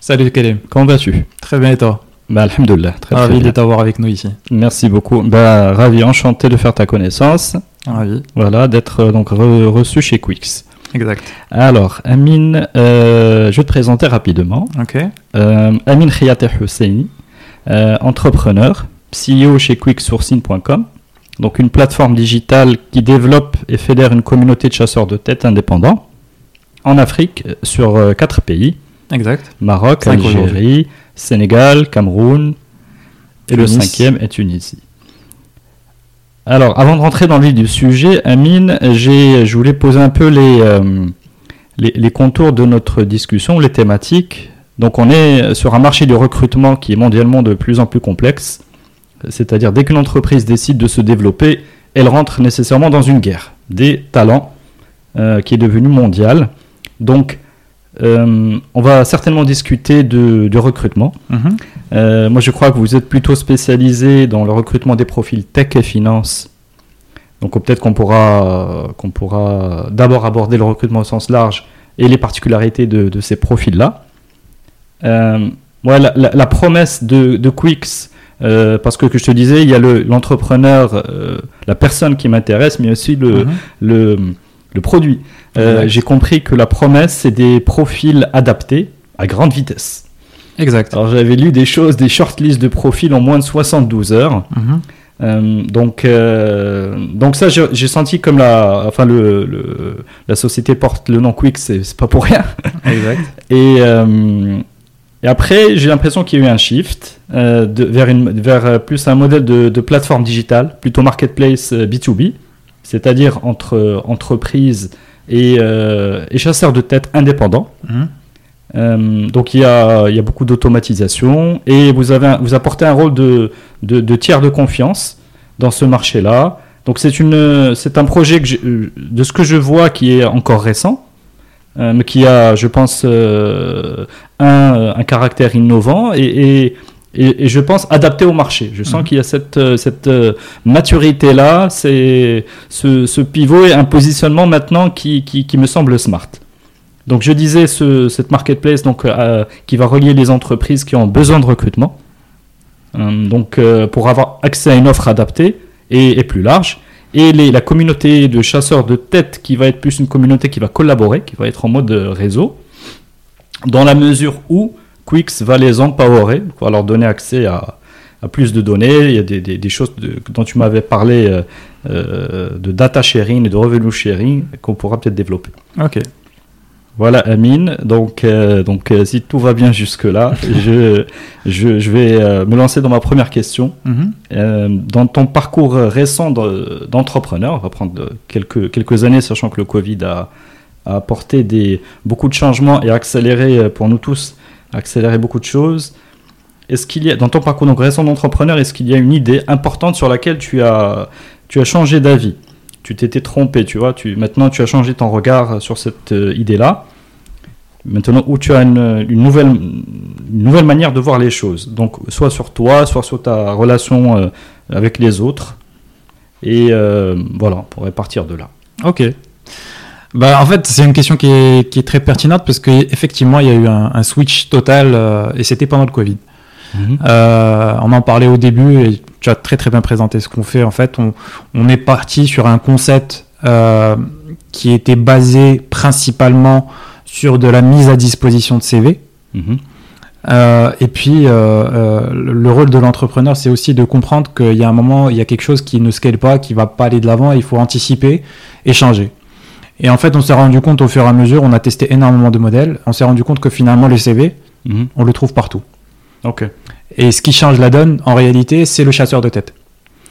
Salut Kalim. Comment vas-tu? Très bien et toi? Bah alhamdoulilah, très, très Ravi de t'avoir avec nous ici. Merci beaucoup. Bah ravi, enchanté de faire ta connaissance. Ravi. Voilà, d'être euh, donc re- reçu chez Quix. Exact. Alors, Amine, euh, je vais te présenter rapidement. Ok. Euh, Amine Khiyate Husseini, euh, entrepreneur, CEO chez quicksourcing.com, donc une plateforme digitale qui développe et fédère une communauté de chasseurs de tête indépendants en Afrique sur quatre pays Exact. Maroc, Cinq Algérie. Sénégal, Cameroun et le cinquième est Tunisie. Alors, avant de rentrer dans le vif du sujet, Amine, j'ai, je voulais poser un peu les, euh, les, les contours de notre discussion, les thématiques. Donc, on est sur un marché du recrutement qui est mondialement de plus en plus complexe. C'est-à-dire, dès qu'une entreprise décide de se développer, elle rentre nécessairement dans une guerre des talents euh, qui est devenue mondiale. Donc, euh, on va certainement discuter de, de recrutement. Mhm. Euh, moi, je crois que vous êtes plutôt spécialisé dans le recrutement des profils tech et finance. Donc, euh, peut-être qu'on pourra, qu'on pourra d'abord aborder le recrutement au sens large et les particularités de, de ces profils-là. Euh, la, la- la promesse de, euh, parce que, que je te disais, il y a le- l'entrepreneur, la personne qui m'intéresse, mais aussi le, Mhm. le, le produit. Euh. J'ai compris que la promesse, c'est des profils adaptés à grande vitesse. Exact. Alors j'avais lu des choses, des shortlists de profils en moins de 72 heures. Mhm. Euh, donc, euh, donc ça, j'ai senti comme la, enfin le, le- la société porte le nom Quick, c'est pas pour rien. Exact. Et, euh, et après, j'ai l'impression qu'il y a eu un shift de, vers, une, vers plus un modèle de, de plateforme digitale, plutôt marketplace euh, B2B, c'est-à-dire entre entreprises et, euh, et chasseurs de tête indépendants. Mhm. Euh, donc il y a, il y a beaucoup d'automatisation et vous, avez un- vous apportez un rôle de, de, de tiers de confiance dans ce marché-là. Donc c'est une, c'est un projet que euh, de ce que je vois qui est encore récent, euh, mais qui a, je pense, un, un caractère innovant et, et, et- et je pense adapté au marché. Je sens Mhm. qu'il y a cette, euh, cette euh, maturité-là, ce, ce pivot et un positionnement maintenant qui, qui, qui me semble smart. Donc je disais ce, cette marketplace donc, euh, qui va relier les entreprises qui ont besoin de recrutement, donc euh, pour avoir accès à une offre adaptée et, et plus large, et les- la communauté de chasseurs de tête qui va être plus une communauté qui va collaborer, qui va être en mode réseau, dans la mesure où Quix va les empowerer, va leur donner accès à, à plus de données. Il y a des, des- des choses de- dont tu m'avais parlé euh, euh, de data sharing et de revenue sharing qu'on pourra peut-être développer. Ok. Voilà Amine, donc, euh, donc euh, si tout va bien jusque-là, je, je, je vais euh, me lancer dans ma première question. Mhm. Dans ton parcours récent de- d'entrepreneur, on va prendre quelques, quelques années, sachant que le Covid a, a apporté des, beaucoup de changements et accéléré pour nous tous, accéléré beaucoup de choses. Est-ce qu'il y a, dans ton parcours donc, récent d'entrepreneur, est-ce qu'il y a une idée importante sur laquelle tu as, tu as changé d'avis? Tu t'étais trompé, tu vois, tu, maintenant tu as changé ton regard sur cette euh, idée-là. Maintenant, où tu as une, une nouvelle, une nouvelle manière de voir les choses. Donc, soit sur toi, soit sur ta relation euh, avec les autres. Et euh, voilà, on pourrait partir de là. Ok. Bah, en fait, c'est une question qui est, qui est très pertinente parce qu'effectivement, il y a eu un, un switch total euh, et c'était pendant le Covid. Euh, on en parlait au début et tu as très très bien présenté ce qu'on fait. En fait, on, on est parti sur un concept euh, qui était basé principalement sur de la mise à disposition de CV. Mhm. Euh, et puis, euh, euh, le rôle de l'entrepreneur, c'est aussi de comprendre qu'il y a un moment, il y a quelque chose qui ne scale pas, qui va pas aller de l'avant, il faut anticiper et changer. Et en fait, on s'est rendu compte au fur et à mesure, on a testé énormément de modèles, on s'est rendu compte que finalement, le CV, Mhm. on le trouve partout. Ok, Et ce qui change la donne, en réalité, c'est le chasseur de tête.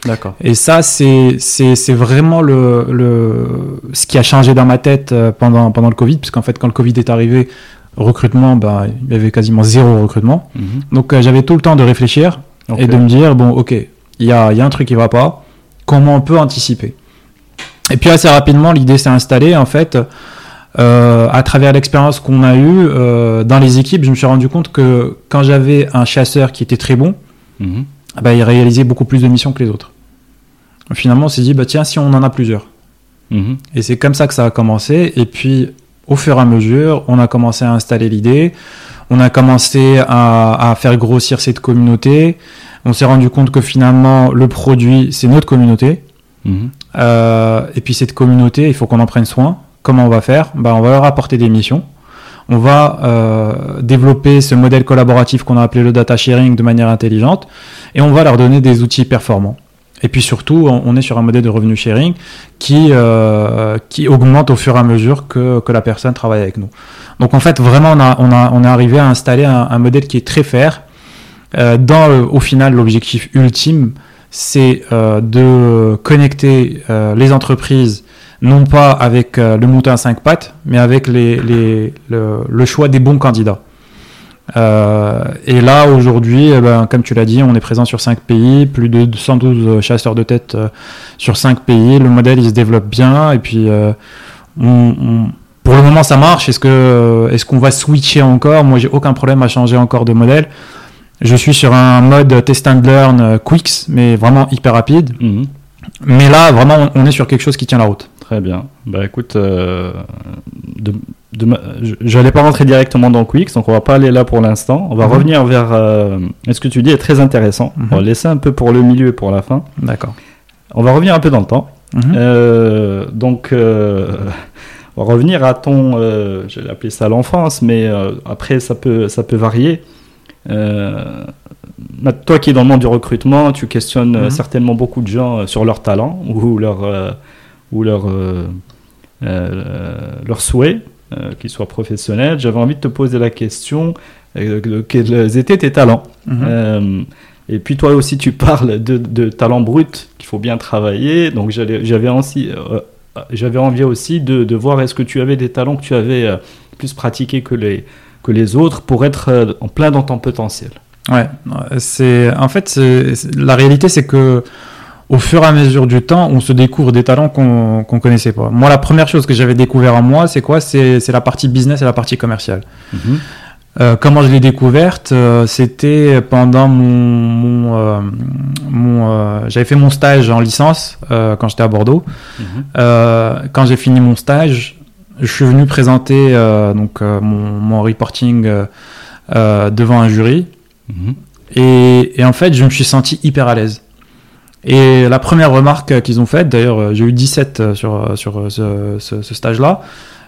d'accord. Et ça, c'est vraiment le, le ce qui a changé dans ma tête euh, pendant pendant le Covid, puisqu'en fait, quand le Covid est arrivé, recrutement, bah, il y avait quasiment zéro recrutement. Mhm. Donc euh, j'avais tout le temps de réfléchir et de me dire bon, ok, il y a y a un truc qui va pas. Comment on peut anticiper? Et puis assez rapidement, l'idée s'est installée en fait. euh, à travers l'expérience qu'on a eue euh, dans les équipes, je me suis rendu compte que quand j'avais un chasseur qui était très bon, bah, il réalisait beaucoup plus de missions que les autres. Finalement, on s'est dit, bah, tiens, si on en a plusieurs. Mhm. Et c'est comme ça que ça a commencé. Et puis, au fur et à mesure, on a commencé à installer l'idée. On a commencé à, à faire grossir cette communauté. On s'est rendu compte que finalement, le produit, c'est notre communauté. Mhm. Euh, et puis, cette communauté, il faut qu'on en prenne soin. Comment on va faire? Bah, On va leur apporter des missions. On va euh, développer ce modèle collaboratif qu'on a appelé le data sharing de manière intelligente. Et on va leur donner des outils performants. Et puis surtout, on est sur un modèle de revenu sharing qui, euh, qui augmente au fur et à mesure que, que la personne travaille avec nous. Donc en fait, vraiment, on, a, on, a, on est arrivé à installer un, modèle qui est très fair. Dans, au final, l'objectif ultime, c'est euh, de connecter euh, les entreprises, non pas avec euh, le mouton à cinq pattes, mais avec le, choix des bons candidats. Et là, aujourd'hui, eh ben, comme tu l'as dit, on est présent sur 5 pays, plus de 112 chasseurs de tête sur 5 pays. Le modèle, il se développe bien. Et puis, pour le moment, ça marche. Est-ce qu'on va switcher encore? Moi, j'ai aucun problème à changer encore de modèle. Je suis sur un mode test and learn euh, Quicks, mais vraiment hyper rapide. Mhm. Mais là, vraiment, on est sur quelque chose qui tient la route. Très bien. Bah écoute, euh, de, de ma- je- j'allais pas rentrer directement dans Quicks, donc on va pas aller là pour l'instant. On va Mhm. revenir vers. euh, ce que tu dis est très intéressant. Mhm. On va laisser un peu pour le milieu et pour la fin. D'accord. On va revenir un peu dans le temps. Euh, donc, euh, on va revenir à ton, je vais appeler ça l'enfance, mais après ça peut, ça peut varier. Euh, ma- toi qui es dans le monde du recrutement, tu questionnes euh, Mhm. certainement beaucoup de gens euh, sur leur talent ou leur, euh, ou leur, euh, leur souhait qu'ils soient professionnels. J'avais envie de te poser la question de quels étaient tes talents Mhm. et puis toi aussi, tu parles de, de talent brut qu'il faut bien travailler. Donc j'avais aussi, j'avais envie aussi de, de voir est-ce que tu avais des talents que tu avais plus pratiqués que les, que les autres pour être euh, en plein dans ton potentiel. Ouais, c'est en fait c'est- la réalité c'est que au fur et à mesure du temps, on se découvre des talents qu'on qu'on connaissait pas. Moi, la première chose que j'avais découvert en moi, c'est quoi? C'est c'est la partie business et la partie commerciale. Euh, comment je l'ai découverte? Euh, C'était pendant mon, mon, euh, mon, j'avais fait mon stage en licence quand j'étais à Bordeaux. Mhm. Euh, quand j'ai fini mon stage, je suis venu présenter euh, donc euh, mon, mon reporting euh, devant un jury. Mhm. Et, et en fait, je me suis senti hyper à l'aise. Et la première remarque qu'ils ont faite, d'ailleurs, j'ai eu 17 euh, sur, sur ce, ce- ce stage-là,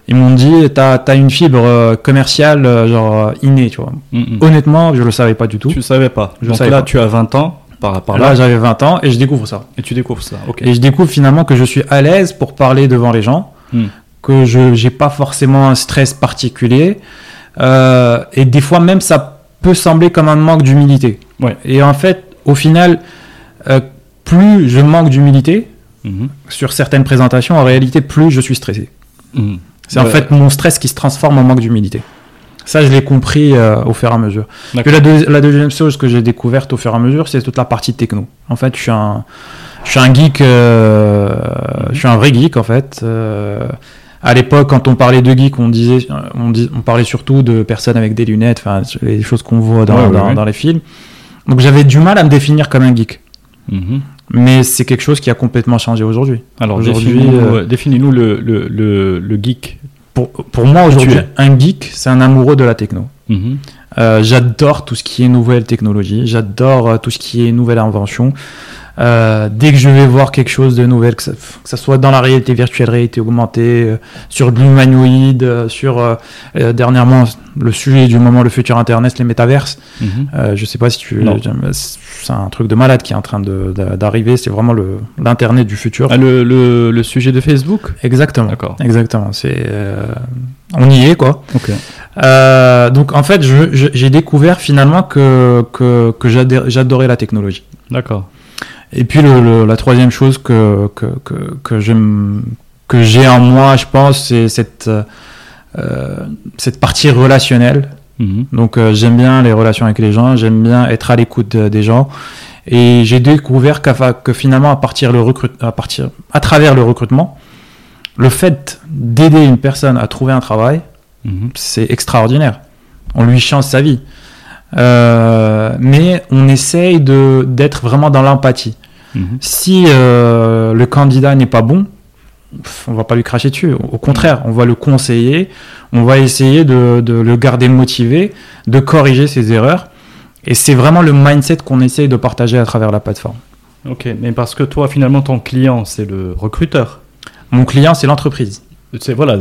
ils m'ont dit T'as as une fibre commerciale, genre innée, tu vois. Mhm. Honnêtement, je le savais pas du tout. Tu savais pas. Je Donc savais là, pas. tu as 20 ans par, par là, là, j'avais 20 ans et je découvre ça. et tu découvres ça. Ok. Et je découvre finalement que je suis à l'aise pour parler devant les gens, Hmm. Que je n'ai pas forcément un stress particulier. Euh, et des fois même, ça peut sembler comme un manque d'humilité. Ouais. Et en fait, au final, euh, plus je manque d'humilité Mhm. sur certaines présentations, en réalité, plus je suis stressé. Mhm. C'est en Ouais. fait mon stress qui se transforme en manque d'humilité. Ça, je l'ai compris euh, au fur et à mesure. La, deux- la deuxième chose que j'ai découverte au fur et à mesure, c'est toute la partie techno. En fait, je suis un, je suis un geek, euh, je suis un vrai geek en fait. Euh, à l'époque, quand on parlait de geek, on disait, on, dis- on parlait surtout de personnes avec des lunettes, enfin les choses qu'on voit dans, Ouais, ouais, dans- ouais. dans les films. Donc j'avais du mal à me définir comme un geek. Mhm. Mais c'est quelque chose qui a complètement changé aujourd'hui. Alors, Aujourd'hui, définis-nous euh, définis-nous le, le, le, le geek. Pour, pour moi aujourd'hui, un geek, c'est un amoureux de la techno. Mhm. Euh, j'adore tout ce qui est nouvelle technologie, j'adore euh, tout ce qui est nouvelle invention. Euh, dès que je vais voir quelque chose de nouvel, que ça, soit dans la réalité virtuelle, réalité augmentée, euh, sur de l'humanoïde, euh, sur dernièrement le sujet du moment, le futur Internet, les métaverses. Mhm. je sais pas si tu. C'est un truc de malade qui est en train d'arriver. C'est vraiment l'internet du futur. Ah, le, le, sujet de Facebook? Exactement. D'accord. Exactement. C'est on y est quoi. Donc en fait, j'ai découvert finalement que que, que j'adorais la technologie. D'accord. Et puis le, la troisième chose que, que, que, que j'ai en moi, je pense, c'est cette, euh, cette partie relationnelle. Mhm. Donc euh, j'aime bien les relations avec les gens, j'aime bien être à l'écoute des gens. Et j'ai découvert que finalement, à, partir le recrute, à, partir, à travers le recrutement, le fait d'aider une personne à trouver un travail, mhm. c'est extraordinaire. On lui change sa vie. Euh, mais on essaye d'être vraiment dans l'empathie. Mhm. Si euh, le candidat n'est pas bon, on va pas lui cracher dessus. Au contraire, on va le conseiller, on va essayer de, le garder motivé, de corriger ses erreurs. Et c'est vraiment le mindset qu'on essaye de partager à travers la plateforme. Ok, mais parce que toi, finalement, ton client, c'est le recruteur. Mon client, c'est l'entreprise. C'est voilà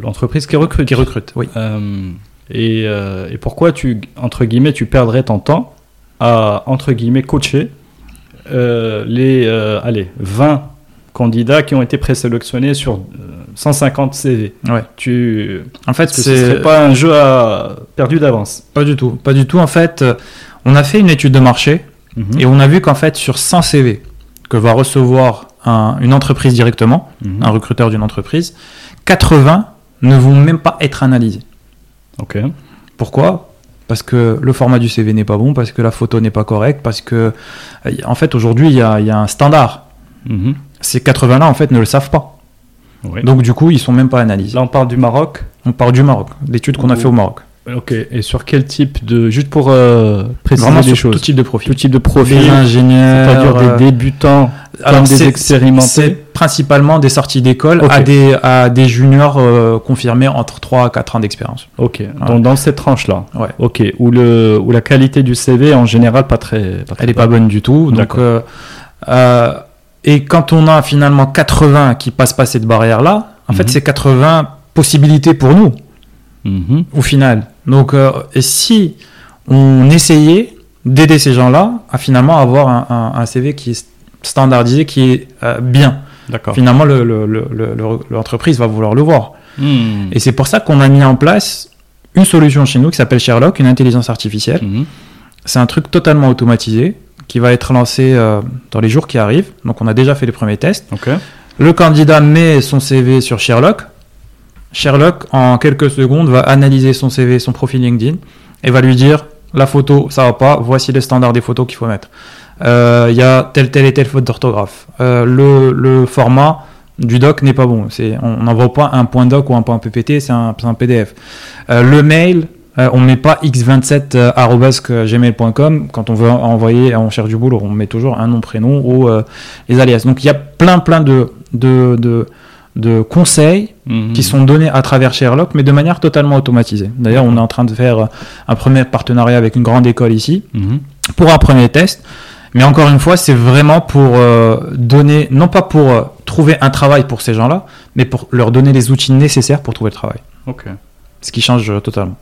l'entreprise qui recrute. Qui recrute, oui. Euh, et, euh, et, pourquoi tu entre guillemets tu perdrais ton temps à entre guillemets coacher euh, les euh, allez, 20 candidats qui ont été présélectionnés sur 150 euh, CV. Ouais. Tu... En fait, c'est pas un jeu à... perdu d'avance. Pas du tout. Pas du tout. En fait, on a fait une étude de marché mhm. et on a vu qu'en fait, sur 100 CV que va recevoir une entreprise directement, mhm. un recruteur d'une entreprise, 80 ne vont même pas être analysés. Ok. Pourquoi? Parce que le format du CV n'est pas bon, parce que la photo n'est pas correcte, parce que, euh, en fait, aujourd'hui, il y, a, un standard. Mhm. Ces 80-là, en fait, ne le savent pas. Donc, du coup, ils sont même pas analysés. Là, on parle du Maroc? On parle du Maroc, l'étude qu'on a fait au Maroc. Ok, et sur quel type de. Juste pour euh, préciser les choses. Tout type de profil. Tout type de profil. Des ingénieurs. C'est-à-dire des euh, débutants, alors des expérimentés. C'est principalement des sorties d'école à, des, à des juniors euh, confirmés entre 3 à 4 ans d'expérience. Ok, donc dans cette tranche-là. Ouais. Ok, où, le, où la qualité du CV en général pas très. Elle n'est pas bonne du tout. Donc, et quand on a finalement 80 qui passent pas cette barrière-là, en fait, mhm. c'est 80 possibilités pour nous. Mhm. Au final. Donc, euh, si on essayait d'aider ces gens-là à finalement avoir un, CV qui est standardisé, qui est euh, bien. Finalement, l'entreprise le, va vouloir le voir. Hmm. Et c'est pour ça qu'on a mis en place une solution chez nous qui s'appelle Sherlock, une intelligence artificielle. Hmm. C'est un truc totalement automatisé qui va être lancé euh, dans les jours qui arrivent. Donc, on a déjà fait les premiers tests. Le candidat met son CV sur Sherlock. Sherlock, en quelques secondes, va analyser son CV, son profil LinkedIn, et va lui dire la photo, ça va pas, voici les standards des photos qu'il faut mettre. Euh, il y a telle, telle et telle faute d'orthographe. Euh, le, format du doc n'est pas bon. On n'envoie pas un point doc ou un point PPT, c'est un, PDF. Euh, le mail, on ne met pas x27.gmail.com. Quand on veut envoyer, on cherche du boulot, on met toujours un nom, prénom ou les alias. Donc il y a plein, plein de, de, de de conseils mhm. qui sont donnés à travers Sherlock, mais de manière totalement automatisée. D'ailleurs, on est en train de faire un premier partenariat avec une grande école ici mhm. pour un premier test. Mais encore une fois, c'est vraiment pour euh, donner, non pas pour euh, trouver un travail pour ces gens-là, mais pour leur donner les outils nécessaires pour trouver le travail. Ok. Ce qui change euh, totalement.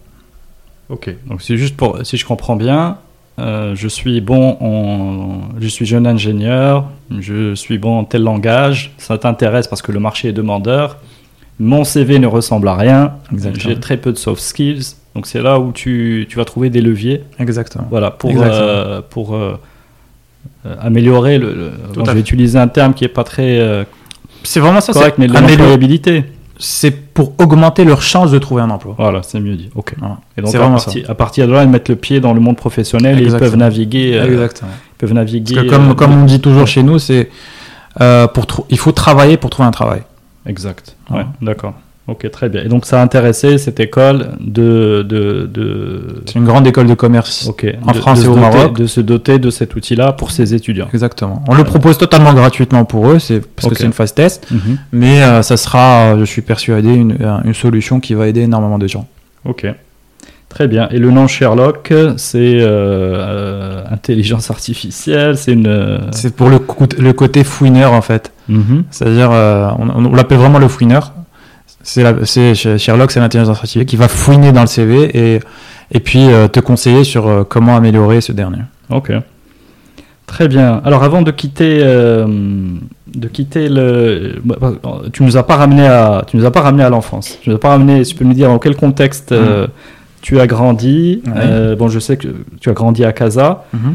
Ok. Donc c'est juste pour, si je comprends bien, euh, je suis bon en, je suis jeune ingénieur, je suis bon en tel langage, ça t'intéresse parce que le marché est demandeur. Mon CV ne ressemble à rien, j'ai très peu de soft skills, donc c'est là où tu, tu, vas trouver des leviers. Exactement. Voilà, pour, euh, pour euh, améliorer le. je vais utiliser un terme qui est pas très. c'est vraiment ça, correct, mais l'employabilité c'est pour augmenter leur chance de trouver un emploi. Voilà, c'est mieux dit. Ok. Et donc, à, partir de là, ils mettent le pied dans le monde professionnel et ils peuvent naviguer. Euh, Exactement. Ils peuvent naviguer. Parce que comme, euh, comme on dit toujours chez nous, c'est euh, pour il faut travailler pour trouver un travail. Exact. Ouais, d'accord. Ok, très bien. Et donc ça a intéressé cette école de... de, de... C'est une grande école de commerce en France et au Maroc. De se doter de cet outil-là pour ses étudiants. Exactement. On le propose totalement gratuitement pour eux, c'est parce que c'est une phase test, mhm. mais euh, ça sera, je suis persuadé, une, une, solution qui va aider énormément de gens. Ok. Très bien. Et le nom Sherlock, c'est euh, intelligence artificielle, c'est une. C'est pour le, le côté fouineur en fait. Mhm. C'est-à-dire, on, on l'appelle vraiment le fouineur. C'est Sherlock, c'est l'intelligence artificielle qui va fouiner dans le CV et, et puis te conseiller sur comment améliorer ce dernier. Ok. Très bien. Alors avant de quitter, euh, de quitter le, tu nous as pas ramené à, tu nous as pas ramené à l'enfance. Tu nous as pas ramené. Tu peux me dire dans quel contexte euh, mm. tu as grandi. Euh, bon, je sais que tu as grandi à Casa mm-hmm.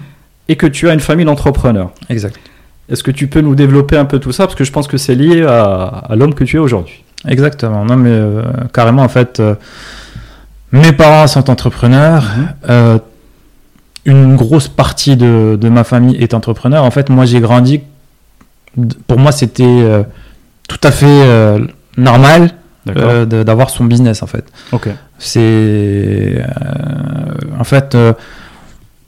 et que tu as une famille d'entrepreneurs. Exact. Est-ce que tu peux nous développer un peu tout ça? Parce que je pense que c'est lié à, l'homme que tu es aujourd'hui. Exactement. Non mais carrément en fait, mes parents sont entrepreneurs. Mm-hmm une grosse partie de, de, ma famille est entrepreneur. En fait, moi, j'ai grandi. Pour moi, c'était euh, tout à fait euh, normal euh, d'avoir son business, en fait. Ok. C'est. en fait.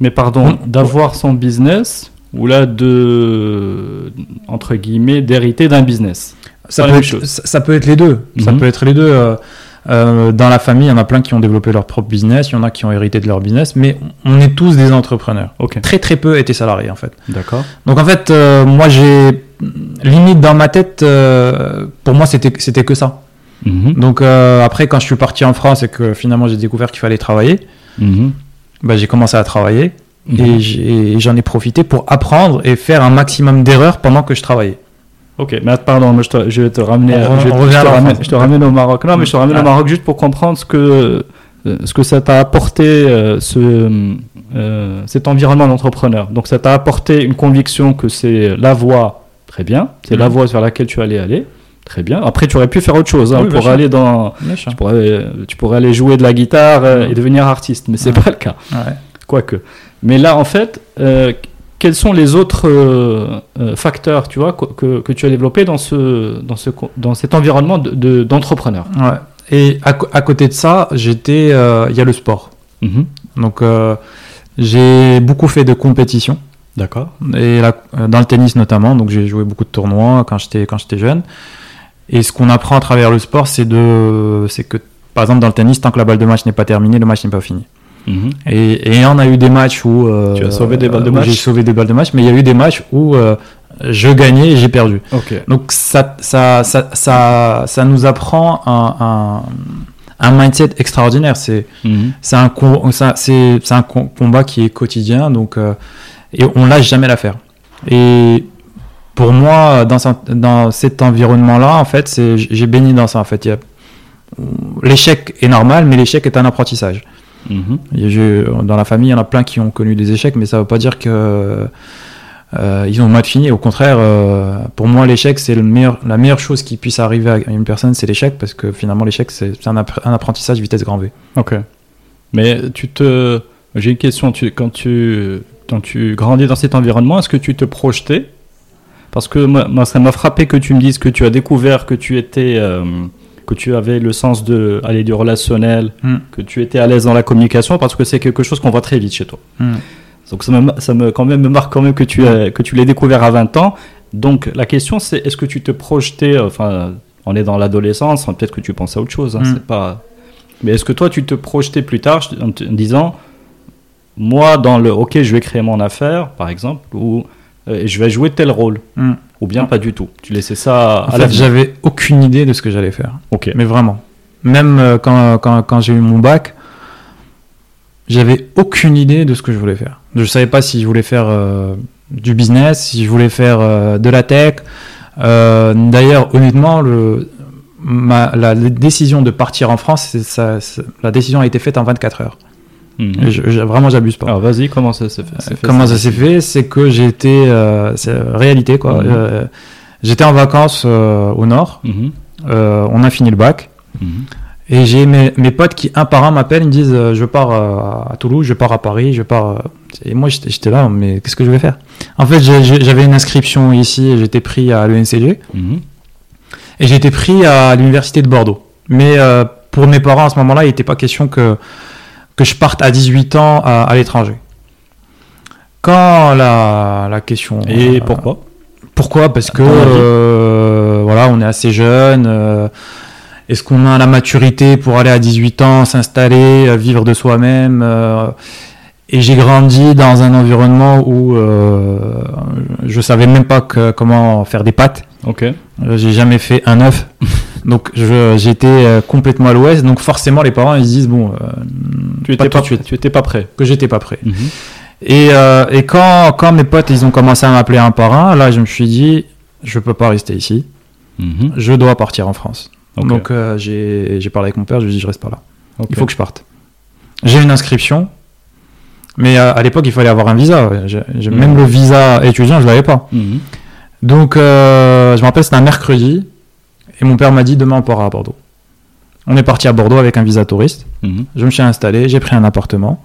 Mais pardon, d'avoir son business ou là de. entre guillemets, d'hériter d'un business? Ça peut, être, ça, peut, être, les deux. Ça mhm. peut être les deux. Euh, dans la famille, il y en a plein qui ont développé leur propre business, il y en a qui ont hérité de leur business, mais on est tous des entrepreneurs. Très très peu étaient salariés en fait. D'accord. Donc en fait, euh, moi j'ai limite dans ma tête, euh, pour moi c'était c'était que ça. Mhm. Donc après quand je suis parti en France et que finalement j'ai découvert qu'il fallait travailler, mhm. bah, j'ai commencé à travailler et j'en ai profité pour apprendre et faire un maximum d'erreurs pendant que je travaillais. Ok, mais pardon, je, te, je vais te ramener, je, te, ramène, au Maroc. Non, mais je te ramène au ah. Maroc juste pour comprendre ce que, euh, ce que ça t'a apporté, euh, ce, euh, cet environnement d'entrepreneur. Donc, ça t'a apporté une conviction que c'est la voie, très bien, c'est la mm. voie vers laquelle tu allais aller. Très bien. Après, tu aurais pu faire autre chose hein, pour aller dans. Tu pourrais, tu pourrais, aller jouer de la guitare et devenir artiste, mais c'est pas le cas. Ouais. Quoique. Mais là, en fait, quels sont les autres euh, euh, facteurs tu vois, que, que, tu as développés dans, ce, dans, ce, dans cet environnement d'entrepreneur de, ouais. Et à, à, côté de ça, j'étais, euh, il y a le sport. Mhm. Donc, j'ai beaucoup fait de compétition. D'accord. Et là, dans le tennis notamment, donc j'ai joué beaucoup de tournois quand j'étais quand j'étais jeune. Et ce qu'on apprend à travers le sport, c'est de, c'est que par exemple dans le tennis, tant que la balle de match n'est pas terminée, le match n'est pas fini. Mhm. Et, on a eu des matchs où. Euh, tu as sauvé des balles de match J'ai sauvé des balles de match, mais il y a eu des matchs où euh, je gagnais et j'ai perdu. Donc ça, ça, ça, ça, ça nous apprend un, un, mindset extraordinaire. C'est mhm. c'est un, c'est un combat qui est quotidien, donc, euh, et on lâche jamais l'affaire. Et pour moi, dans, dans cet environnement-là, en fait, j'ai béni dans ça. En fait, l'échec est normal, mais l'échec est un apprentissage. Mhm. dans la famille, il y en a plein qui ont connu des échecs, mais ça ne veut pas dire que euh, ils ont mal fini. Au contraire, euh, pour moi, l'échec, c'est meilleur, la meilleure chose qui puisse arriver à une personne, c'est l'échec, parce que finalement, l'échec, c'est un, apprentissage vitesse grand V. Ok. Mais tu te, j'ai une question. Tu, quand tu, quand tu grandis dans cet environnement, est-ce que tu te projetais? Parce que moi, ça m'a frappé que tu me dises que tu as découvert que tu étais euh, que tu avais le sens de aller du relationnel, hmm. que tu étais à l'aise dans la communication, parce que c'est quelque chose qu'on voit très vite chez toi. Hmm. Donc ça me, ça me, quand même, me marque quand même que tu, as, que tu l'aies découvert à 20 ans. Donc la question c'est est-ce que tu te projetais, euh, enfin on est dans l'adolescence, peut-être que tu pensais à autre chose, hein, hmm. c'est pas... Mais est-ce que toi tu te projetais plus tard en te disant, moi dans le ok je vais créer mon affaire par exemple, ou euh, je vais jouer tel rôle ou bien pas du tout Tu laissais ça à j'avais aucune idée de ce que j'allais faire. Ok. Mais vraiment. Même euh, quand, quand, quand j'ai eu mon bac, j'avais aucune idée de ce que je voulais faire. Je savais pas si je voulais faire euh, du business, si je voulais faire de la tech. D'ailleurs, honnêtement, le, ma, la décision de partir en France, ça, la décision a été faite en 24 heures. Mhm. Je, vraiment, j'abuse pas. Alors vas-y, comment ça s'est fait, Comment ça s'est fait C'est que j'ai été, euh, c'est réalité quoi. Mhm. Euh, j'étais en vacances euh, au nord. Mhm. on a fini le bac. Et j'ai mes, mes, potes qui un par un m'appellent, ils me disent je pars à Toulouse, je pars à Paris, je pars. Et moi j'étais là, mais qu'est-ce que je vais faire? En fait, j'avais une inscription ici, j'étais pris à l'ENCG et j'étais pris à l'université de Bordeaux. Mais pour mes parents à ce moment-là, il n'était pas question que que je parte à 18 ans à, l'étranger. Quand la, la question. Et euh, pourquoi? Pourquoi? Parce que euh, voilà, on est assez jeune. Euh, est-ce qu'on a la maturité pour aller à 18 ans, s'installer, vivre de soi-même Et j'ai grandi dans un environnement où je savais même pas que, comment faire des pâtes. Ok. J'ai jamais fait un œuf. donc j'étais euh, complètement à l'ouest. Donc forcément les parents ils se disent bon, euh, Tu pas étais pas, de suite. tu étais pas prêt. que j'étais pas prêt. Et, euh, et quand, quand mes potes ils ont commencé à m'appeler un par un, là je me suis dit je peux pas rester ici. Mhm. Je dois partir en France. Donc j'ai parlé avec mon père, je lui ai dit je reste pas là. Il faut que je parte. J'ai une inscription, mais à l'époque il fallait avoir un visa. J'ai- Mhm. Même le visa étudiant je l'avais pas. Mhm. Donc euh, je me rappelle c'était un mercredi et mon père m'a dit demain on part à Bordeaux. On est parti à Bordeaux avec un visa touriste. Mhm. Je me suis installé, j'ai pris un appartement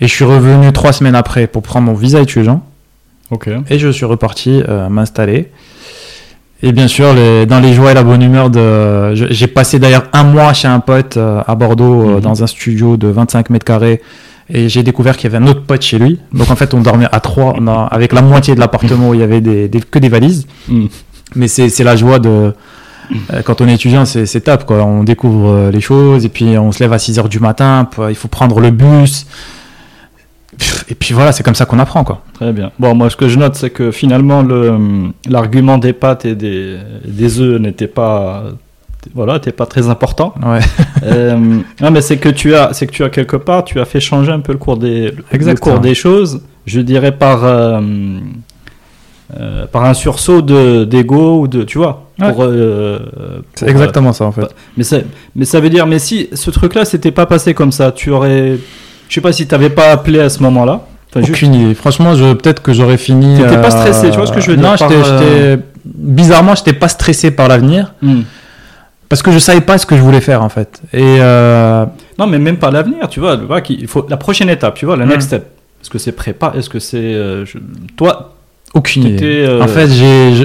et je suis revenu trois semaines après pour prendre mon visa étudiant. Ok. Et je suis reparti euh, m'installer. Et bien sûr, les- dans les joies et la bonne humeur de. J'ai passé d'ailleurs un mois chez un pote euh, à Bordeaux, euh, Mhm. dans un studio de 25 mètres carrés. Et j'ai découvert qu'il y avait un autre pote chez lui. Donc en fait, on dormait à trois, avec la moitié de l'appartement où il y avait des, des- que des valises. Mhm. Mais c'est la joie de. Euh, Quand on est étudiant, c'est top. Quoi. On découvre euh, les choses et puis on se lève à 6 heures du matin. Il faut prendre le bus. Et puis voilà, c'est comme ça qu'on apprend. Quoi. Très bien. Bon, moi, ce que je note, c'est que finalement, le, l'argument des pâtes et des, des œufs n'était pas, voilà, n'était pas très important. Ouais. Euh, non, mais c'est que tu as, c'est que tu as quelque part, tu as fait changer un peu le cours des, le cours des choses. Je dirais par, euh, euh, par un sursaut de d'ego ou de, tu vois. Ouais. Euh, C'est exactement ça en fait. euh, mais ça, mais ça veut dire, mais si ce truc-là s'était pas passé comme ça, tu aurais, je sais pas si t'avais pas appelé à ce moment-là. Enfin, juste- Aucune idée. Franchement, je, peut-être que j'aurais fini. T'étais pas stressé, tu vois ce que je veux dire, Non, j'étais, bizarrement, j'étais pas stressé par l'avenir Hmm. parce que je savais pas ce que je voulais faire en fait. Et Non, mais même pas l'avenir, tu vois. qu'il faut la prochaine étape, tu vois, la Mm. next step. Est-ce que c'est prépa Est-ce que c'est je- toi aucune idée. Euh, En fait,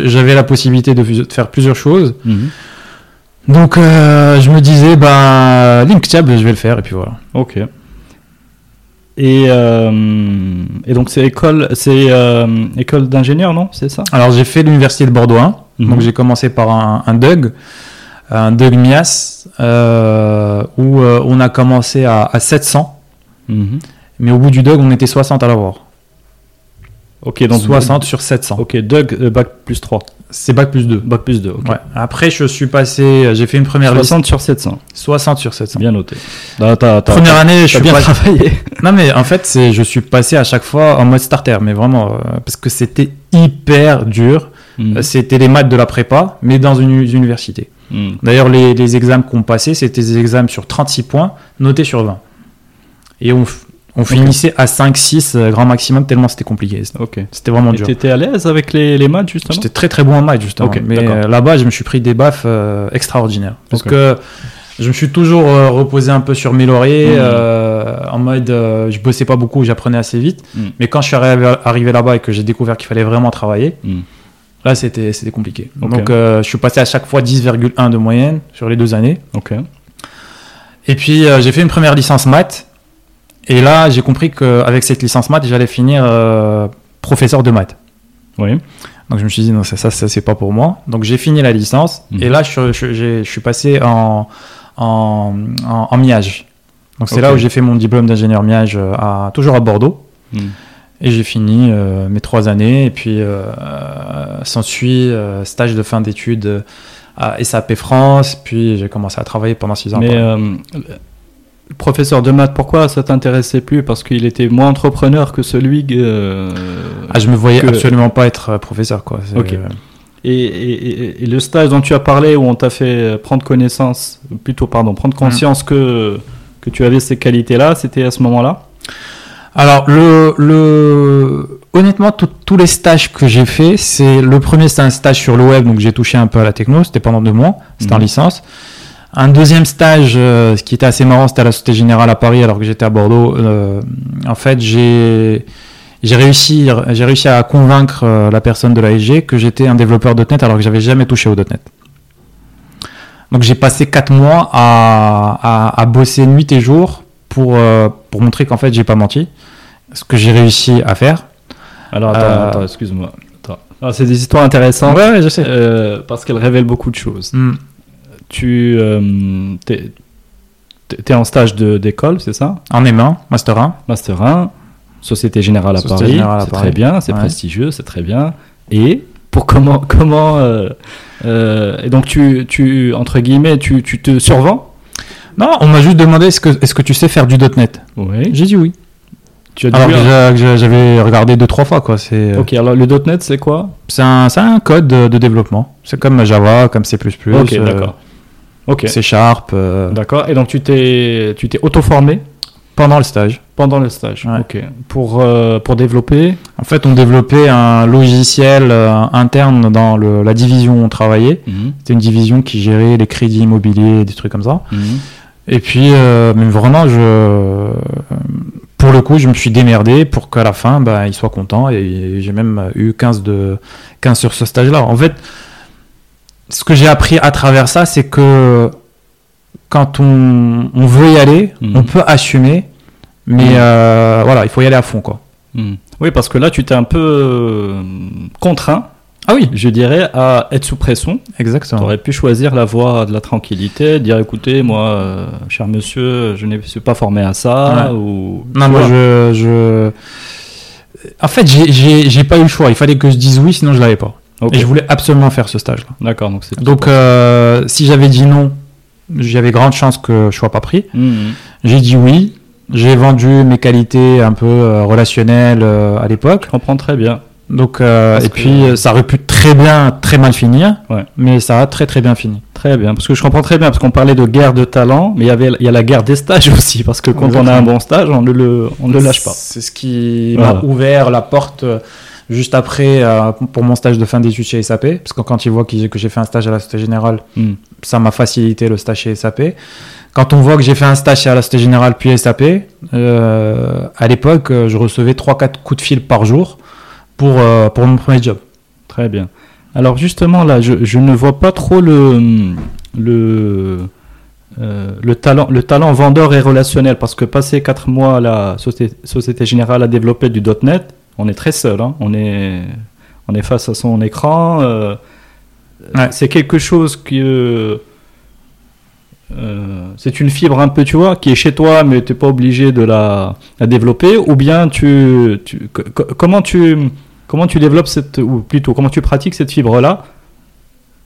j'avais la possibilité de, faire plusieurs choses. Donc, euh, je me disais, ben, Linktab, je vais le faire et puis voilà. Ok. Et, euh, et donc c'est école, c'est école d'ingénieur, non? C'est ça? Alors, j'ai fait l'université de Bordeaux 1. Mhm. Donc, j'ai commencé par un, un DUG, un DUG MIAS, où on a commencé à, à 700. Mhm. Mais au bout du DUG, on était 60 à l'avoir. Ok, donc 60 sur 700. Ok, Doug, euh, bac plus 3. C'est bac plus 2. Bac plus 2, ok. Ouais. Après, je suis passé, j'ai fait une première liste. 60 sur 700. 60 sur 700. Bien noté. Là, t'as- Première année, je suis bien pas- travaillé. Non, mais en fait, c'est, je suis passé à chaque fois en mode starter, mais vraiment, euh, parce que c'était hyper dur. Mhm. C'était les maths de la prépa, mais dans une université. Mhm. D'ailleurs, les, les examens qu'on passait, c'était des examens sur 36 points, notés sur 20. Et on, on finissait à 5-6 euh, grand maximum, tellement c'était compliqué. C'était- Ok. C'était vraiment Et dur. t'étais à l'aise avec les, les maths, justement? J'étais très très bon en maths justement. Mais euh, là-bas, je me suis pris des baffes euh, extraordinaires. Parce que je me suis toujours euh, reposé un peu sur mes lauriers, euh, en mode euh, je bossais pas beaucoup, j'apprenais assez vite. Mhm. Mais quand je suis arrivé, arrivé là-bas et que j'ai découvert qu'il fallait vraiment travailler, Mhm. là c'était compliqué. Donc je suis passé à chaque fois 10,1 de moyenne sur les deux années. Et puis j'ai fait une première licence maths. Et là, j'ai compris qu'avec cette licence maths, j'allais finir euh, professeur de maths. Oui. Donc je me suis dit non ça ça, ça c'est pas pour moi. Donc j'ai fini la licence Mhm. et là je, je, j'ai- je suis passé en en, en, en miage. Donc c'est là où j'ai fait mon diplôme d'ingénieur miage euh, à toujours à Bordeaux Mhm. et j'ai fini euh, mes trois années et puis euh, s'ensuit stage de fin d'études à SAP France puis j'ai commencé à travailler pendant six ans. Mais le professeur de maths, pourquoi ça t'intéressait plus? Parce qu'il était moins entrepreneur que celui. euh, ah je me voyais que- absolument pas être euh, professeur quoi. C'est- Ok. et, et- le stage dont tu as parlé, où on t'a fait prendre connaissance, plutôt pardon, prendre Mm. conscience que, que tu avais ces qualités-là, c'était à ce moment-là? Alors, le, le... honnêtement, tout- tous les stages que j'ai fait, c'est le premier, c'était un stage sur le web, donc j'ai touché un peu à la techno, c'était pendant deux mois, c'était en Mhm. licence. Un deuxième stage, euh, ce qui était assez marrant, c'était à la Société Générale à Paris, alors que j'étais à Bordeaux. Euh, en fait, j'ai j'ai réussi, j'ai réussi à convaincre euh, la personne de l'ASG que j'étais un développeur .NET alors que j'avais jamais touché au .NET. Donc j'ai passé quatre mois à, à, à bosser nuit et jour pour, euh, pour montrer qu'en fait j'ai pas menti, ce que j'ai réussi à faire. Alors attends, Euh, attends, excuse-moi. Ah, c'est des histoires intéressantes Ouais, ouais, je sais. euh, parce qu'elles révèlent beaucoup de choses. Hmm. Tu euh, t'es- t'es en stage d'école, c'est ça? En M1, Master 1. Master 1. Société Générale à Société Paris, Générale à Paris. très bien, c'est Ouais. prestigieux, c'est très bien. Et pour comment, comment euh, euh, et donc tu, tu entre guillemets, tu, tu te survends? Non, on m'a juste demandé est-ce que, est-ce que tu sais faire du .NET Oui. J'ai dit oui. Tu as dit Alors oui, hein. j'avais regardé deux trois fois quoi. C'est Ok, alors le .NET c'est quoi? C'est un, un code de, de développement. C'est comme Java, comme C++. Ok, euh, d'accord. Ok, C Sharp. euh, d'accord. Et donc tu t'es, tu t'es auto-formé pendant le stage. pendant le stage. Ouais. Ok. Pour euh, pour développer. En fait, on développait un logiciel euh, interne dans le- la division où on travaillait. C'était une division qui gérait les crédits immobiliers, des trucs comme ça. Et puis, mais vraiment, je, pour le coup, je me suis démerdé pour qu'à la fin, bah, il soit content. Et j'ai même eu 15, de, 15 sur ce stage-là. En fait, ce que j'ai appris à travers ça, c'est que quand on, on veut y aller, Mhm. on peut assumer. Mais Mhm. euh, voilà, il faut y aller à fond, quoi. Hmm. Oui, parce que là tu t'es un peu euh, contraint, Ah oui, je dirais, à être sous pression. Tu exactement. aurais pu choisir la voie de la tranquillité, dire écoutez, moi, euh, cher monsieur, je ne suis pas formé à ça. Ouais. Ou... Non, Tu moi, je, je... En fait, j'ai pas eu le choix. Il fallait que je dise oui, sinon je l'avais pas. Et je voulais absolument faire ce stage-là. D'accord, donc c'est. Donc, euh, si j'avais dit non, j'avais grande chance que je sois pas pris. Hmm. J'ai dit oui. J'ai vendu mes qualités un peu euh, relationnelles euh, à l'époque. Je comprends très bien. Donc, euh, et puis, ça aurait pu très bien, très mal finir. Ouais. Mais ça a très, très bien fini. Très bien, parce que je comprends très bien, parce qu'on parlait de guerre de talent, mais il y avait il y a la guerre des stages aussi, parce que quand on a un bon stage, on ne le, on ne le lâche pas. C'est ce qui Voilà. m'a ouvert la porte juste après euh, pour mon stage de fin d'études chez SAP. Parce que quand ils voient que j'ai fait un stage à la Société Générale, Hmm. ça m'a facilité le stage chez SAP. Quand on voit que j'ai fait un stage chez la Société Générale puis SAP, euh, à l'époque, euh, je recevais 3-4 coups de fil par jour pour, euh, pour mon premier job. Très bien. Alors justement là, je, je ne vois pas trop le le euh, le talent le talent vendeur et relationnel parce que passer quatre mois à la Société, Société Générale à développer du .NET, on est très seul. hein. On est on est face à son écran. euh, Ouais. C'est quelque chose que euh, c'est une fibre un peu, tu vois, qui est chez toi, mais tu n'es pas obligé de la, la développer, ou bien tu, tu co- co- comment tu comment tu développes cette, ou plutôt comment tu pratiques cette fibre-là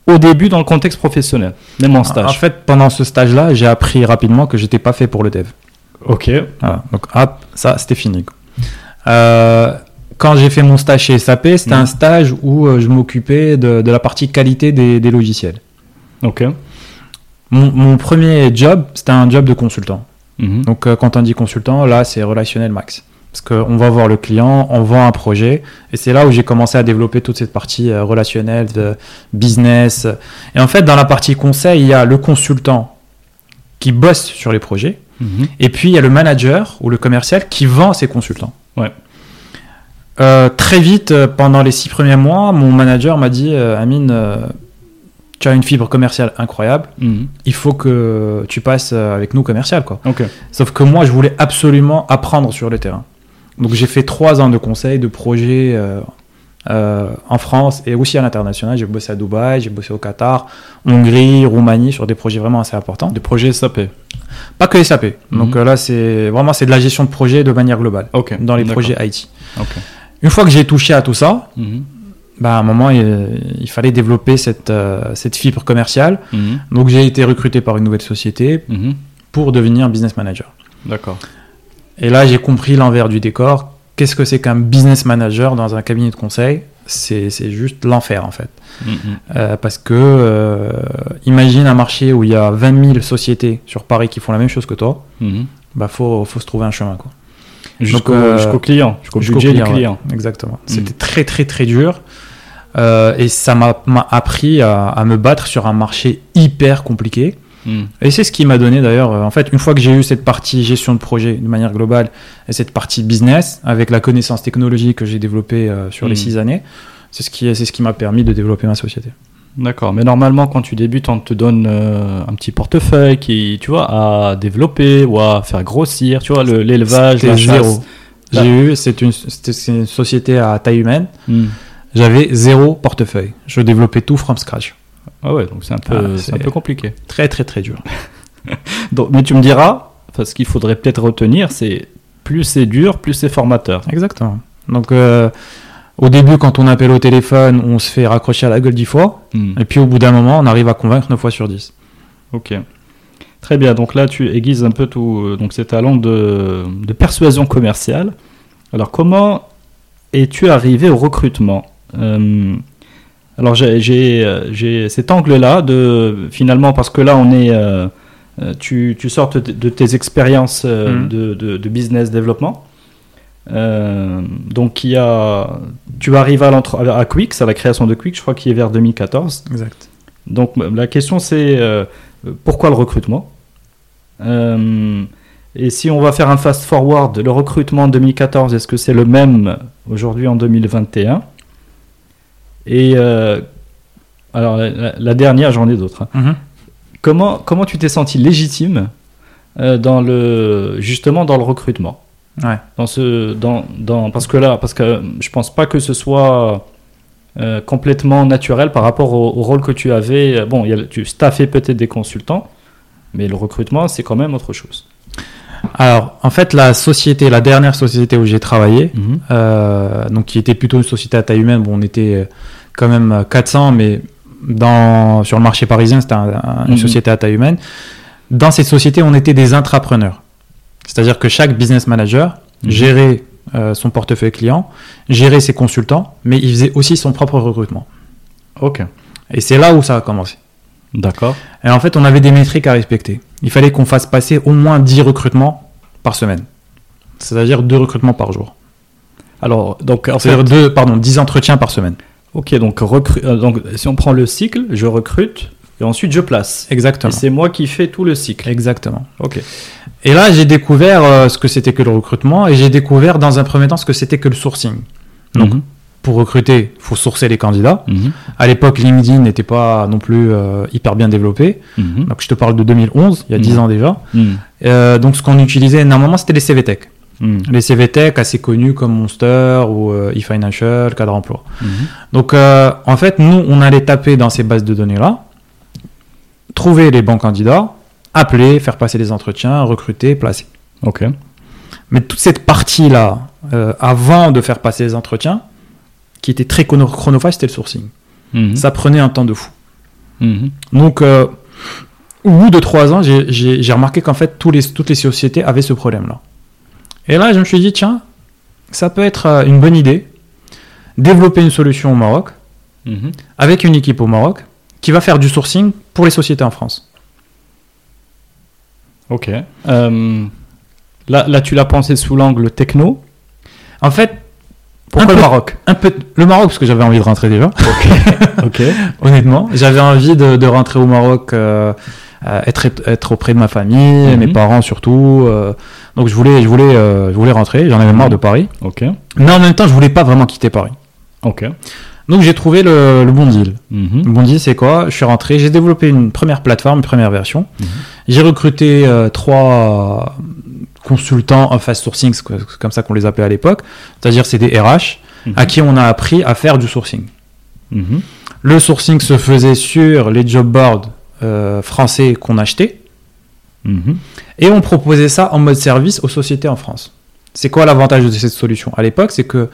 au début dans le contexte professionnel, même en En stage? fait, pendant ce stage-là, j'ai appris rapidement que j'étais pas fait pour le dev. ok. Voilà. Donc, hop, ça, c'était fini. Euh, quand j'ai fait mon stage chez SAP, c'était un stage où euh, je m'occupais de, de la partie qualité des, des logiciels. Ok. Mon, mon premier job, c'était un job de consultant. Mhm. Donc, euh, quand on dit consultant, là, c'est relationnel max. Parce qu'on va voir le client, on vend un projet, et c'est là où j'ai commencé à développer toute cette partie euh, relationnelle, de business. Et en fait, dans la partie conseil, il y a le consultant qui bosse sur les projets, Mhm. et puis il y a le manager ou le commercial qui vend ses consultants. Ouais. Euh, très vite, euh, pendant les six premiers mois, mon manager m'a dit euh, Amine, tu as une fibre commerciale incroyable, Mhm. il faut que tu passes avec nous commercial. Quoi. Ok. Sauf que moi, je voulais absolument apprendre sur le terrain. Donc j'ai fait trois ans de conseil, de projet euh, euh, en France et aussi à l'international. J'ai bossé à Dubaï, j'ai bossé au Qatar, Hongrie, Roumanie sur des projets vraiment assez importants. Des projets SAP. Pas que SAP. Donc Mhm. euh, là, c'est vraiment c'est de la gestion de projet de manière globale Ok. dans les projets IT. Ok. Une fois que j'ai touché à tout ça, Mhm. bah, à un moment, il, il fallait développer cette, euh, cette fibre commerciale. Mhm. Donc j'ai été recruté par une nouvelle société Mhm. pour devenir business manager. D'accord. Et là, j'ai compris l'envers du décor. Qu'est-ce que c'est qu'un business manager dans un cabinet de conseil? C'est juste l'enfer en fait. Euh, parce que euh, imagine un marché où il y a 20 000 sociétés sur Paris qui font la même chose que toi. Bah faut, faut se trouver un chemin quoi. Jusqu'au euh, jusqu'au client, jusqu'au Jusqu'au budget du client, ouais. Exactement. Mm. C'était très très très dur. Euh, et ça m'a appris à, à me battre sur un marché hyper compliqué. Mhm. Et c'est ce qui m'a donné d'ailleurs, euh, en fait, une fois que j'ai eu cette partie gestion de projet de manière globale et cette partie business, avec la connaissance technologique que j'ai développée euh, sur les Mm. six années, c'est ce qui, c'est ce qui m'a permis de développer ma société. D'accord, mais normalement quand tu débutes, on te donne euh, un petit portefeuille qui, tu vois, à développer ou à faire grossir, tu vois, le- l'élevage, la chasse. J'ai eu, c'est une, société à taille humaine, Hmm. j'avais zéro portefeuille. Je développais tout from scratch. Ah ouais, donc c'est un peu, Ah, c'est un c'est- peu compliqué. Très très très dur. Donc, mais tu me diras, ce qu'il faudrait peut-être retenir, c'est plus c'est dur, plus c'est formateur. Exactement. Donc, euh, au début, quand on appelle au téléphone, on se fait raccrocher à la gueule dix fois. Hmm. Et puis, au bout d'un moment, on arrive à convaincre 9 fois sur 10. Ok. Très bien. Donc là, tu aiguises un peu tout, euh, donc ces talents de, de persuasion commerciale. Alors, comment es-tu arrivé au recrutement? Euh, Alors, j'ai- j'ai euh, j'ai cet angle-là de finalement parce que là, on est, euh, tu, tu sortes de, tes expériences euh, Mhm. de, de- de business développement. Euh, donc, il y a, tu arrives à, à Quix, à la création de Quix, je crois qu'il est vers 2014. Exact. Donc la question c'est euh, pourquoi le recrutement? Euh, Et si on va faire un fast forward, le recrutement en 2014, est-ce que c'est le même aujourd'hui en 2021 Et alors la, la dernière, j'en ai d'autres. hein. Mhm. Comment comment tu t'es senti légitime dans le justement dans le recrutement? Ouais. dans ce dans, dans parce que là parce que je pense pas que ce soit euh, complètement naturel par rapport au, au rôle que tu avais bon il y a, tu staffais peut-être des consultants mais le recrutement c'est quand même autre chose Alors, en fait, la société, la dernière société où j'ai travaillé, euh, donc qui était plutôt une société à taille humaine, bon, on était euh, quand même euh, 400, mais dans, sur le marché parisien, c'était un- un- une Mhm. société à taille humaine. Dans cette société, on était des intrapreneurs. C'est-à-dire que chaque business manager Mhm. gérait euh, son portefeuille client, gérait ses consultants, mais il faisait aussi son propre recrutement. ok Et c'est là où ça a commencé. d'accord Et en fait, on avait des métriques à respecter. Il fallait qu'on fasse passer au moins 10 recrutements par semaine. C'est-à-dire 2 recrutements par jour. alors donc en fait, C'est-à-dire deux, pardon, 10 entretiens par semaine. ok donc recru- euh, donc si on prend le cycle je recrute et ensuite je place et Exactement. c'est moi qui fais tout le cycle Exactement. ok Et là, j'ai découvert euh, ce que c'était que le recrutement et j'ai découvert dans un premier temps ce que c'était que le sourcing. Donc, Mhm. pour recruter, il faut sourcer les candidats. Mhm. À l'époque, LinkedIn n'était pas non plus euh, hyper bien développé. Mhm. Donc, je te parle de 2011, il y a 10 Mhm. ans déjà. Euh, donc, ce qu'on utilisait normalement, c'était les CVTech. Les CVTech assez connus comme Monster ou eFinancial, Cadre Emploi. Donc, en fait, nous, on allait taper dans ces bases de données-là, trouver les bons candidats, appeler, faire passer les entretiens, recruter, placer. ok Mais toute cette partie-là, euh, avant de faire passer les entretiens, qui était très chrono- chronophage, c'était le sourcing. Mhm. Ça prenait un temps de fou. Mhm. Donc, euh, au bout de trois ans, j'ai- remarqué qu'en fait, tous les, toutes les sociétés avaient ce problème-là. Et là, je me suis dit, tiens, ça peut être euh, une bonne idée, développer une solution au Maroc, Mhm. avec une équipe au Maroc, qui va faire du sourcing pour les sociétés en France. Ok. Euh, là, là, tu l'as pensé sous l'angle techno. En fait, Pourquoi le Maroc un peu le Maroc, parce que j'avais envie de rentrer déjà. Ok. honnêtement. J'avais envie de, de rentrer au Maroc, euh, être, être auprès de ma famille, Mhm. mes parents surtout. euh, donc je voulais, je voulais, euh, je voulais rentrer. J'en avais marre de Paris. Ok. Mais en même temps, je voulais pas vraiment quitter Paris. Ok. Donc j'ai trouvé le, le bon deal. Mhm. Le bon deal, c'est quoi? Je suis rentré, j'ai développé une première plateforme, une première version. Mhm. J'ai recruté euh, trois consultants en fast sourcing, c'est comme ça qu'on les appelait à l'époque. C'est-à-dire c'est des RH Mhm. à qui on a appris à faire du sourcing. Mhm. Le sourcing se faisait sur les job boards euh, français qu'on achetait Mhm. et on proposait ça en mode service aux sociétés en France. C'est quoi l'avantage de cette solution? À l'époque, c'est que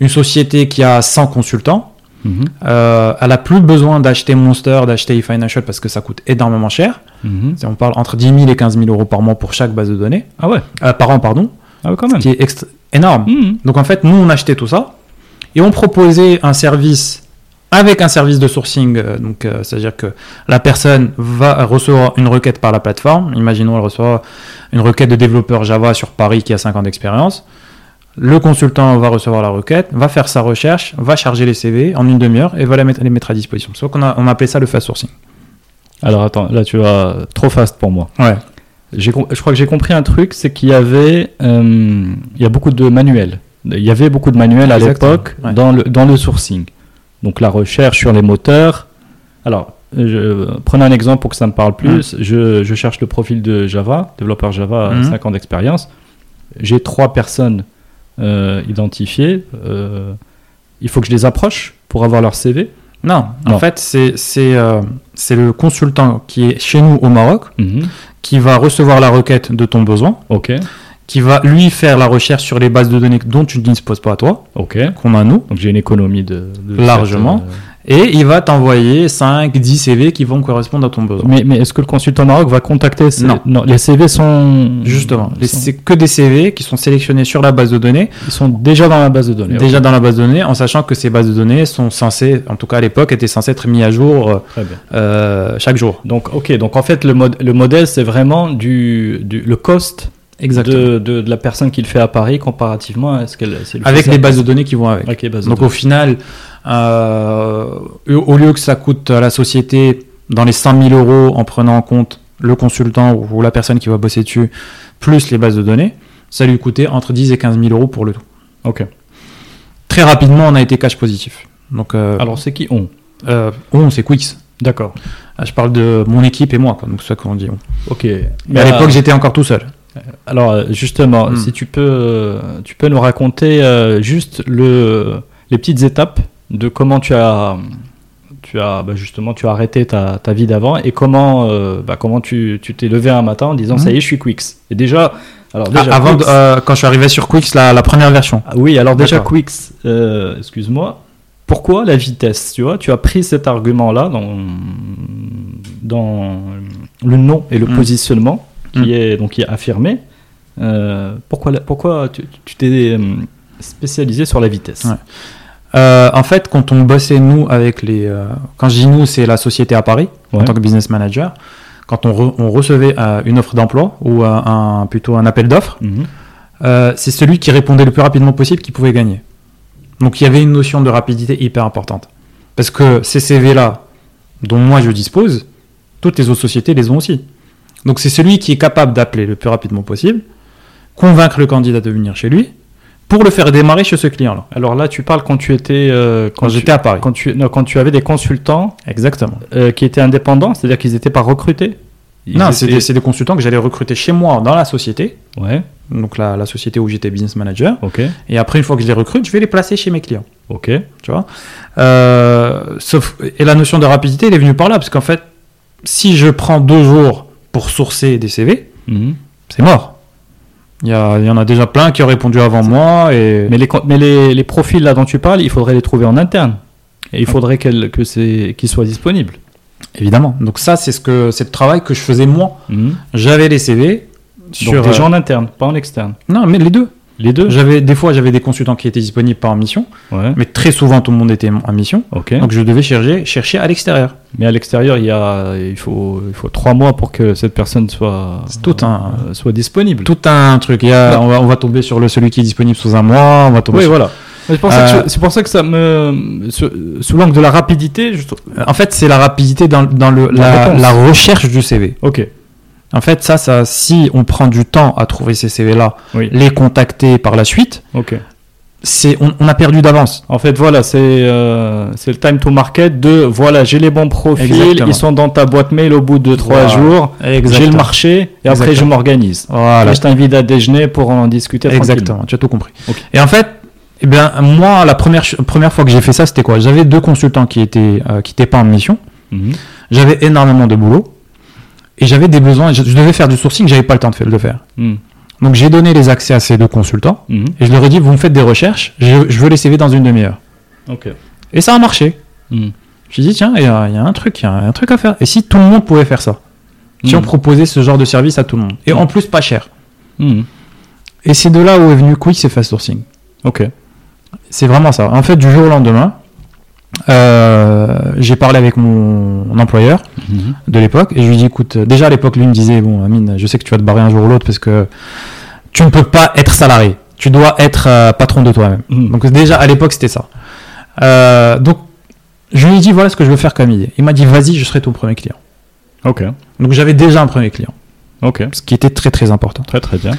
une société qui a 100 consultants, Mhm. euh, elle a plus besoin d'acheter Monster, d'acheter eFinancial parce que ça coûte énormément cher. Mhm. On parle entre 10 000 et 15 000 euros par mois pour chaque base de données, Ah ouais. Euh, par an, pardon, Ah ouais, quand ce même. qui est énorme. Mhm. Donc en fait, nous, on achetait tout ça et on proposait un service avec un service de sourcing. euh, donc, c'est-à-dire que la personne va recevoir une requête par la plateforme. Imaginons, elle reçoit une requête de développeur Java sur Paris qui a 5 ans d'expérience. Le consultant va recevoir la requête, va faire sa recherche, va charger les CV en une demi-heure et va mettre- les mettre à disposition. C'est qu'on a, on a appelé ça le fast sourcing. Alors attends, là tu vas trop fast pour moi. Ouais. Je crois que j'ai compris un truc, c'est qu'il y avait, euh, il y a beaucoup de manuels. Il y avait beaucoup de manuels à l'époque ouais. dans le dans le sourcing. Donc la recherche sur les moteurs. Alors, je, prenons un exemple pour que ça me parle plus. Je, je cherche le profil de Java, développeur Java, Mhm. 5 ans d'expérience. J'ai trois personnes euh, identifiées. Euh, il faut que je les approche pour avoir leur CV. Non, en fait, c'est euh, le consultant qui est chez nous au Maroc Mhm. qui va recevoir la requête de ton besoin Ok. qui va lui faire la recherche sur les bases de données dont tu ne disposes pas à toi, Ok. qu'on a nous, Donc j'ai une économie de, de Largement. cette, euh, et il va t'envoyer 5, 10 CV qui vont correspondre à ton besoin. Mais, mais est-ce que le consultant Maroc va contacter ces... Non. les CV sont Justement, sont, c'est que des CV qui sont sélectionnés sur la base de données, ils sont déjà dans la base de données. déjà dans la base de données, en sachant que ces bases de données sont censées, en tout cas à l'époque, étaient censées être mises à jour euh, euh, chaque jour. Donc ok, donc en fait le, mod- le modèle c'est vraiment du, du le cost de, de, de la personne qui le fait à Paris comparativement à ce qu'elle Avec les bases de données qui vont avec. Donc au final, euh, au lieu que ça coûte à la société dans les 100 000 euros en prenant en compte le consultant ou la personne qui va bosser dessus, plus les bases de données, ça lui coûtait entre 10 et 15 000 euros pour le tout. Ok. Très rapidement, on a été cash positif. Donc, euh, Alors c'est qui on euh, on, c'est Quix. D'accord. Ah, Je parle de mon équipe et moi, quoi. donc c'est ça qu'on dit. Ok. Mais à l'époque, j'étais encore tout seul. Alors euh, justement, Hmm. si tu peux, euh, tu peux nous raconter euh, juste le, les petites étapes de comment tu as, tu as bah, justement, tu as arrêté ta, ta vie d'avant et comment, euh, bah, comment tu tu t'es levé un matin en disant Hmm. ça y est, je suis Quix. Et déjà, alors déjà, Ah, avant, Quix- euh, quand je suis arrivé sur Quix, la, la première version. Ah oui, alors déjà. Quix, excuse-moi. Pourquoi la vitesse Tu vois, tu as pris cet argument-là dans, dans le nom et le Mm. positionnement qui Mm. est donc qui est affirmé. Euh, pourquoi pourquoi tu t'es euh, spécialisé sur la vitesse? Ouais. Euh, en fait, quand on bossait, nous, avec les. euh, quand je dis nous, c'est la société à Paris, en tant que business manager. Quand on, re- on recevait une offre d'emploi ou un, plutôt un appel d'offres, Mhm. c'est celui qui répondait le plus rapidement possible qui pouvait gagner. Donc il y avait une notion de rapidité hyper importante. Parce que ces CV-là, dont moi je dispose, toutes les autres sociétés les ont aussi. Donc c'est celui qui est capable d'appeler le plus rapidement possible, convaincre le candidat de venir chez lui, pour le faire démarrer chez ce client-là. Alors là, tu parles quand tu étais euh, Quand j'étais à Paris. quand tu non, quand tu avais des consultants Exactement. euh, qui étaient indépendants, c'est-à-dire qu'ils n'étaient pas recrutés. Ils non, c'est des, consultants que j'allais recruter chez moi dans la société, Ouais. donc la, la société où j'étais business manager. Ok. Et après, une fois que je les recrute, je vais les placer chez mes clients. Ok. tu vois? Euh, sauf, et la notion de rapidité, elle est venue par là, parce qu'en fait, si je prends deux jours pour sourcer des CV, Mhm. c'est mort. Il y, a- il y en a déjà plein qui ont répondu avant moi, et Mais les, mais les, les profils là dont tu parles, il faudrait les trouver en interne. Et il faudrait qu'elles- que c'est- qu'ils soient disponibles. évidemment. Donc ça, c'est ce que c'est le travail que je faisais moi. Mhm. J'avais les CV Donc sur déjà euh, en interne, pas en externe. non, mais les deux. Les deux J'avais des fois, j'avais des consultants qui étaient disponibles en mission, Ouais. mais très souvent tout le monde était en mission. Donc je devais chercher, chercher à l'extérieur. Mais à l'extérieur, il, y a, il, faut, il faut trois mois pour que cette personne soit, tout un- euh, soit disponible. Tout un truc. Il y a- on, va, on va tomber sur le celui qui est disponible sous un mois. On va tomber Oui, sur- voilà. C'est pour, ça que Euh, c'est pour ça que ça me. Sous, l'angle de la rapidité, je... En fait, c'est la rapidité dans, dans le, La la recherche du CV. Ok. En fait, ça, ça, si on prend du temps à trouver ces CV-là, Oui. les contacter par la suite, c'est, on, on a perdu d'avance. En fait, voilà, c'est euh, c'est le time to market de voilà, j'ai les bons profils, Exactement. ils sont dans ta boîte mail au bout de trois Voilà. jours, j'ai le marché et après je m'organise. Voilà. Et Je t'invite à déjeuner pour en discuter. Exactement. Tu as tout compris. Et en fait, eh bien, moi, la première, première fois que j'ai fait ça, c'était quoi? J'avais deux consultants qui étaient, euh, qui étaient pas en mission. Mhm. J'avais énormément de boulot. Et j'avais des besoins. Je, je devais faire du sourcing, j'avais pas le temps de, le faire. Mhm. Donc j'ai donné les accès à ces deux consultants. Mhm. Et je leur ai dit, vous me faites des recherches, je, je veux les CV dans une demi-heure. Ok. Et ça a marché. Je me dit, tiens, il y, y a un truc, il y a un truc à faire. Et si tout le monde pouvait faire ça? Si on proposait ce genre de service à tout le monde. Et en plus, pas cher. Et c'est de là où est venu Quick et Fast Sourcing. Ok. C'est vraiment ça. En fait, du jour au lendemain, euh, j'ai parlé avec mon, mon employeur Mhm. de l'époque et je lui ai dit, écoute, euh, déjà à l'époque, lui me disait, bon, Amine, je sais que tu vas te barrer un jour ou l'autre parce que tu ne peux pas être salarié. Tu dois être euh, patron de toi-même. Mhm. Donc déjà à l'époque c'était ça. Euh, donc je lui ai dit voilà ce que je veux faire comme idée. Il m'a dit vas-y je serai ton premier client. Ok. Donc j'avais déjà un premier client, Ok. ce qui était très très important. Très très bien.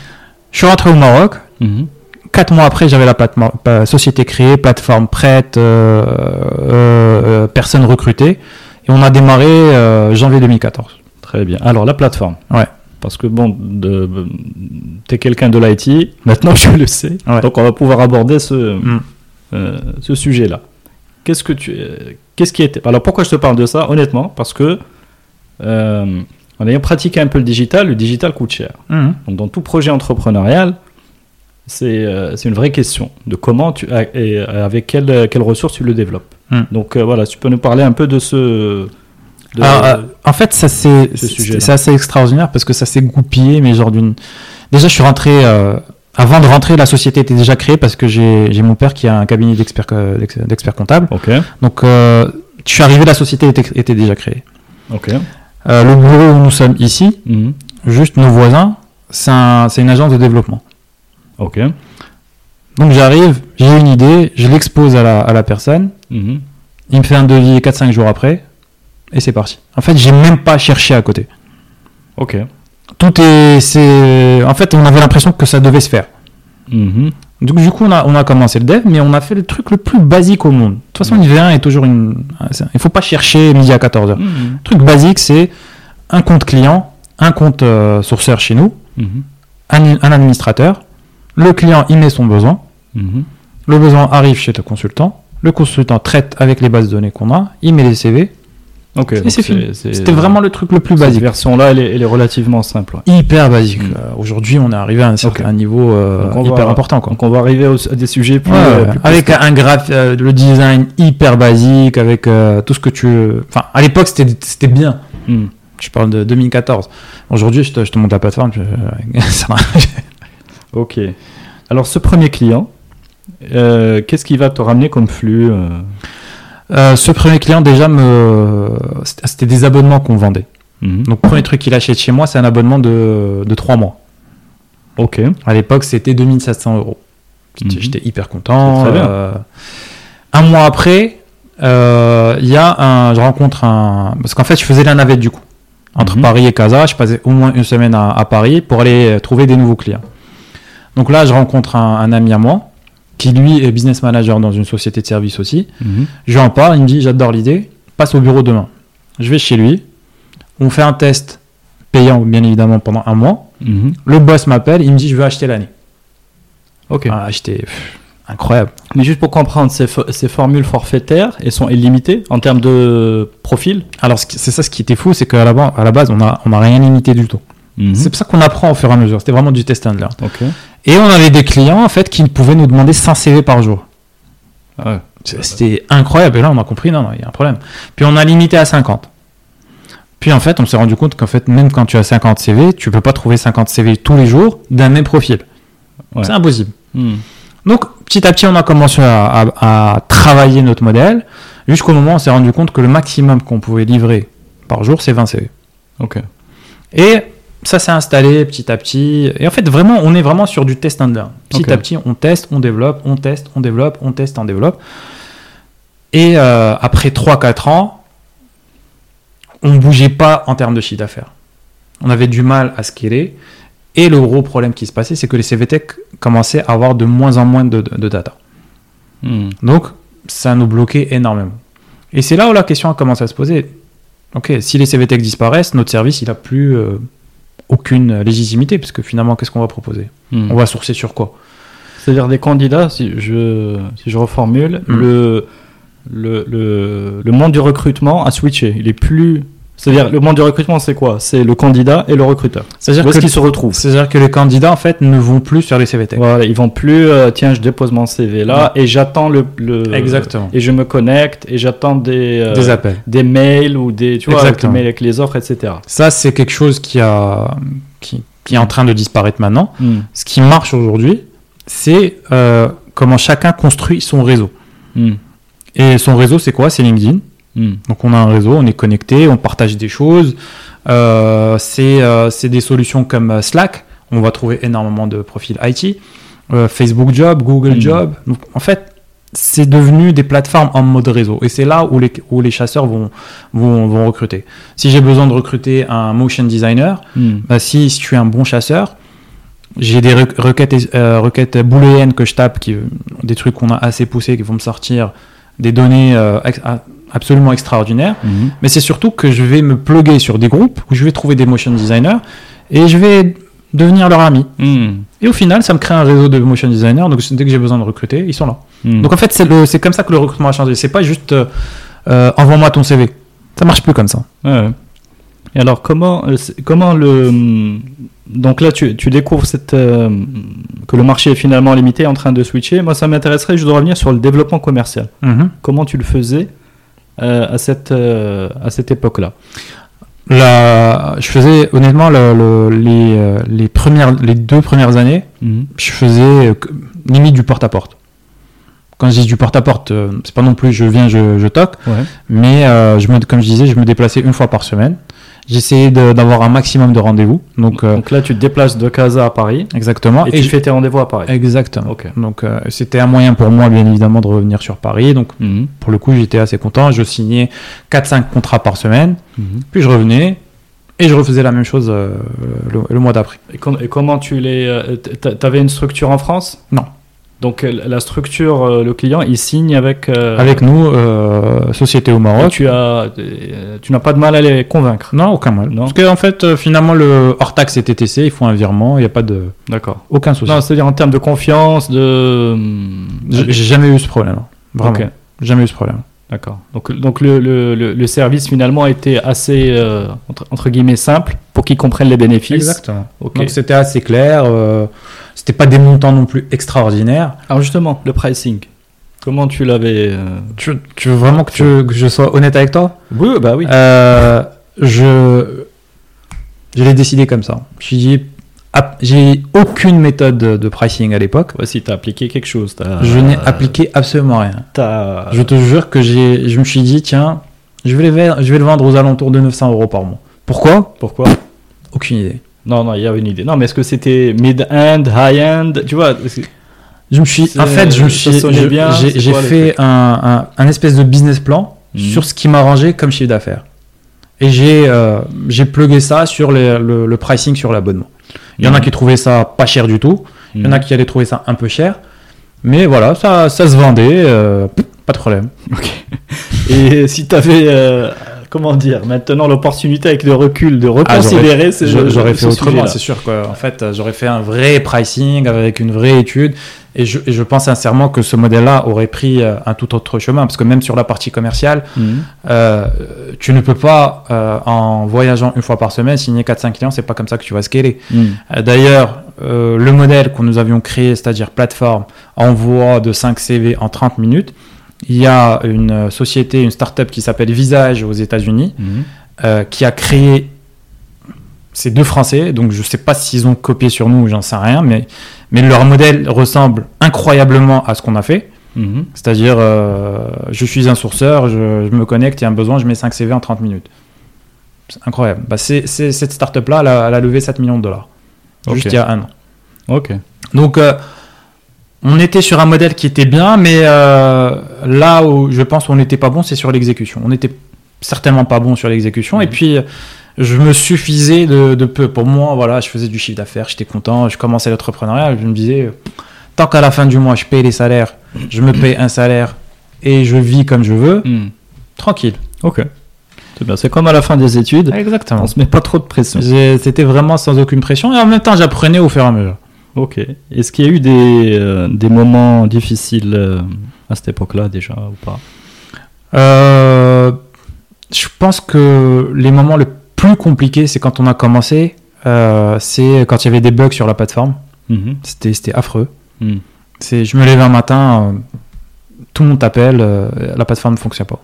Je suis rentré au Maroc. Mhm. Quatre mois après j'avais la société créée, plateforme prête, euh, euh, euh, personne recrutée et on a démarré euh, janvier 2014. Très bien. Alors la plateforme. Ouais. Parce que bon, de, t'es quelqu'un de l'IT, maintenant je le sais. Ouais. Donc on va pouvoir aborder ce, Mm. euh, ce sujet-là. Qu'est-ce que tu, euh, qu'est-ce qui était Alors pourquoi je te parle de ça Honnêtement, parce que euh, En ayant pratiqué un peu le digital, le digital coûte cher. Mhm. Donc, dans tout projet entrepreneurial, c'est euh, c'est une vraie question de comment tu et euh, avec quelles ressources tu le développes. Hmm. Donc euh, voilà, tu peux nous parler un peu de ce. de- Alors, euh, en fait, ça c'est ce assez extraordinaire parce que ça s'est goupillé, mais genre d'une. Déjà, je suis rentré. Avant de rentrer, la société était déjà créée parce que j'ai mon père qui a un cabinet d'experts d'ex- d'experts comptables. Ok, Donc, je suis arrivé, la société était, était déjà créée. ok. Euh, le bureau où nous sommes ici, Mhm. juste nos voisins, c'est un- c'est une agence de développement. Ok. Donc, j'arrive, j'ai une idée, je l'expose à la, à la personne, Mhm. il me fait un devis 4-5 jours après, et c'est parti. En fait, j'ai même pas cherché à côté. Ok. Tout est. c'est En fait, on avait l'impression que ça devait se faire. Mhm. Donc, du coup, on a, on a commencé le dev, mais on a fait le truc le plus basique au monde. De toute façon, une V1 est toujours une. Il faut pas chercher midi à 14h. Mhm. Le truc basique, c'est un compte client, un compte euh, sourceur chez nous, un, un administrateur. Le client, il met son besoin. Mhm. Le besoin arrive chez le consultant. Le consultant traite avec les bases de données qu'on a. Il met les CV. Ok. Et c'est fini. C'était vraiment le truc le plus Cette basique. version-là, elle, est- elle est relativement simple. ouais. Hyper basique. Mm. Euh, Aujourd'hui, on est arrivé à un certain niveau euh, hyper important. Quoi. Donc on va arriver à des sujets plus. Ouais, euh, plus avec un graphe, euh, le design hyper basique, avec tout ce que tu. Enfin, à l'époque, c'était bien. Mhm. Je parle de 2014. Aujourd'hui, je te, je te montre la plateforme. je- ça va. Ok. Alors ce premier client, euh, qu'est-ce qui va te ramener comme flux euh, Euh, ce premier client, déjà, me... c'était des abonnements qu'on vendait. mhm. Donc, premier truc qu'il achète chez moi, c'est un abonnement de, de 3 mois. Ok. À l'époque, c'était 2700 euros. J'étais Mhm. j'étais hyper content. Très bien. euh, Un mois après, il y a un, je rencontre un. Parce qu'en fait, je faisais la navette du coup. Entre Mhm. Paris et Casa, je passais au moins une semaine à, à Paris pour aller trouver des nouveaux clients. Donc là, je rencontre un, un ami à moi qui lui est business manager dans une société de service aussi. Mhm. Je lui en parle, il me dit j'adore l'idée, passe au bureau demain. Je vais chez lui, on fait un test payant bien évidemment pendant un mois. Mhm. Le boss m'appelle, il me dit je veux acheter l'année. Ok. Ah, acheter, pff, incroyable. Mais juste pour comprendre, ces, fo- ces formules forfaitaires, elles sont illimitées en termes de profil? Alors c'est ça ce qui était fou, c'est qu'à la, à la base on a, on a rien limité du tout. Mhm. C'est pour ça qu'on apprend au fur et à mesure. C'était vraiment du test and learn. Et on avait des clients en fait qui pouvaient nous demander 100 CV par jour. Ah ouais. C'était incroyable. Et là, on a compris, non, non, il y a un problème. Puis on a limité à 50. Puis en fait, on s'est rendu compte qu'en fait, même quand tu as 50 CV, tu peux pas trouver 50 CV tous les jours d'un même profil. Ouais. C'est impossible. Mhm. Donc, petit à petit, on a commencé à, à- à travailler notre modèle jusqu'au moment où on s'est rendu compte que le maximum qu'on pouvait livrer par jour, c'est 20 CV. Ok. Et ça s'est installé petit à petit. Et en fait, vraiment, on est vraiment sur du test and learn. Petit à petit, on teste, on développe, on teste, on développe, on teste, on développe. Et euh, après 3-4 ans, on bougeait pas en termes de chiffre d'affaires. On avait du mal à scaler. Et le gros problème qui se passait, c'est que les CVTech commençaient à avoir de moins en moins de, de data. Mhm. Donc, ça nous bloquait énormément. Et c'est là où la question a commencé à se poser. Ok, si les CVTech disparaissent, notre service, il n'a plus euh, aucune légitimité, parce que finalement, qu'est-ce qu'on va proposer Mhm. On va sourcer sur quoi C'est-à-dire des candidats, si je, si je reformule, Mhm. le, le, le, le monde du recrutement a switché. Il est plus. C'est-à-dire, le monde du recrutement, c'est quoi? C'est le candidat et le recruteur. C'est-à-dire Où est-ce que, qu'ils se retrouvent? c'est-à-dire que les candidats, en fait, ne vont plus sur les CVTech. Voilà, ils vont plus, euh, tiens, je dépose mon CV là et j'attends le, le- Exactement. et je me connecte et j'attends des, euh, Des appels. des mails ou des, tu vois, avec les avec les offres, etc. Ça, c'est quelque chose qui, a, qui, qui est en train de disparaître maintenant. Hmm. Ce qui marche aujourd'hui, c'est euh, comment chacun construit son réseau. Hmm. Et son réseau, c'est quoi? C'est LinkedIn. Hmm. Donc on a un réseau, on est connecté, on partage des choses. Euh, c'est euh, c'est des solutions comme euh, Slack. On va trouver énormément de profils IT. Euh, Facebook Job, Google Mhm. Job. Donc en fait, c'est devenu des plateformes en mode réseau. Et c'est là où les, où les chasseurs vont, vont, vont recruter. Si j'ai besoin de recruter un motion designer, Hmm. bah, si, si je suis un bon chasseur, j'ai des re- requêtes, requêtes booléennes que je tape, qui, des trucs qu'on a assez poussés, qui vont me sortir des données euh, absolument extraordinaires. Mhm. Mais c'est surtout que je vais me pluguer sur des groupes où je vais trouver des motion designers et je vais devenir leur ami. Hmm. Et au final, ça me crée un réseau de motion designers. Donc dès que j'ai besoin de recruter, ils sont là. Hmm. Donc en fait, c'est comme ça que le recrutement a changé. C'est pas juste euh, euh, envoie-moi ton CV. Ça marche plus comme ça. Ouais. Et alors, comment, euh, comment le. Donc là, tu, tu découvres cette, euh, que le marché est finalement limité, en train de switcher. Moi, ça m'intéresserait, je dois revenir sur le développement commercial. Comment tu le faisais à cette, euh, à cette époque-là Là, je faisais honnêtement le- le- les, euh, les, premières, les deux premières années, je faisais euh, limite du porte-à-porte. Quand je dis du porte-à-porte, euh, c'est pas non plus je viens, je, je toque, Ouais. mais euh, je me, comme je disais, je me déplaçais une fois par semaine. J'essayais d'avoir un maximum de rendez-vous. Donc, euh, Donc là, tu te déplaces de Casa à Paris exactement. et, tu je- fais tes rendez-vous à Paris. Exactement. Donc, euh, c'était un moyen pour moi, bien évidemment, de revenir sur Paris. Donc, Mhm. pour le coup, j'étais assez content. Je signais 4-5 contrats par semaine. Mhm. Puis je revenais et je refaisais la même chose euh, le, le mois d'après. Et, com- et comment tu les. t'a- T'avais une structure en France? Non. Donc euh, la structure, euh, le client, il signe avec. euh, Avec nous, euh, société au Maroc. tu as, tu n'as pas de mal à les convaincre. Non, aucun mal. Non. Parce qu'en fait, finalement, le hors taxe et TTC, il faut un virement, il n'y a pas de. D'accord. Aucun souci. Non, c'est-à-dire en termes de confiance, de. J'ai jamais eu ce problème. hein. Vraiment. Ok. Jamais eu ce problème. D'accord. Donc, donc le, le, le, service finalement était assez euh, entre, entre guillemets simple pour qu'ils comprennent les bénéfices. Exactement. Donc c'était assez clair. euh, C'était pas des montants non plus extraordinaires. Alors justement, le pricing. Comment tu l'avais euh, Tu, tu veux vraiment que, tu- que je sois honnête avec toi? Oui, bah oui. Euh, je, je l'ai décidé comme ça. Je suis dit, ah, j'ai aucune méthode de, pricing à l'époque. Voici, tu as appliqué quelque chose. Je n'ai appliqué absolument rien. Je te jure que j'ai, je me suis dit, tiens, vais, je vais le vendre aux alentours de 900 euros par mois. Pourquoi? Pourquoi? Aucune idée. Non, non, il y avait une idée. Non, mais est-ce que c'était mid-end, high-end? Tu vois Je me suis, en fait, je me suis, j'ai, fait un, un, un espèce de business plan Mhm. sur ce qui m'arrangeait comme chiffre d'affaires. Et j'ai, euh, j'ai plugué ça sur les- le, le pricing sur l'abonnement. Il y en a Mhm. qui trouvaient ça pas cher du tout. Il y en a qui allaient trouver ça un peu cher. Mais voilà, ça, ça se vendait. euh, pas de problème. Et si tu avais, comment dire, maintenant l'opportunité avec le recul de reconsidérer Je- J'aurais fait ce autrement, c'est sûr. Quoi. En fait, euh, j'aurais fait un vrai pricing avec une vraie étude. Et je, et je pense sincèrement que ce modèle-là aurait pris euh, un tout autre chemin. Parce que même sur la partie commerciale, Mhm. euh, tu ne peux pas, euh, en voyageant une fois par semaine, signer 4-5 clients. C'est pas comme ça que tu vas scaler. Mhm. D'ailleurs, euh, le modèle que nous avions créé, c'est-à-dire plateforme, envoi de 5 CV en 30 minutes, il y a une société, une start-up qui s'appelle Visage aux États-Unis, Mhm. euh, qui a créé. ces deux Français, donc je ne sais pas s'ils ont copié sur nous, j'en sais rien, mais, mais leur modèle ressemble incroyablement à ce qu'on a fait. Mhm. C'est-à-dire, euh, je suis un sourceur, je, je me connecte, il y a un besoin, je mets 5 CV en 30 minutes. C'est incroyable. Bah, c'est, cette start-up-là, elle a, elle a levé 7 millions de dollars. Juste il y a un an. Ok. Donc, euh, on était sur un modèle qui était bien, mais euh, là où je pense qu'on n'était pas bon, c'est sur l'exécution. On n'était certainement pas bon sur l'exécution. Et puis, je me suffisais de, de peu. Pour moi, voilà, je faisais du chiffre d'affaires, j'étais content, je commençais l'entrepreneuriat. Je me disais, tant qu'à la fin du mois, je paye les salaires, je me paye un salaire et je vis comme je veux, Mhm. tranquille. Ok. C'est comme à la fin des études. Exactement. On se met pas trop de pression. C'était vraiment sans aucune pression et en même temps, j'apprenais au fur et à mesure. Ok. Est-ce qu'il y a eu des, euh, des moments difficiles euh, à cette époque-là déjà ou pas? Euh, je pense que les moments les plus compliqués, c'est quand on a commencé, c'est quand il y avait des bugs sur la plateforme. Mhm. C'était c'était affreux. Mhm. C'est, je me lève un matin, tout le monde t'appelle, la plateforme ne fonctionne pas.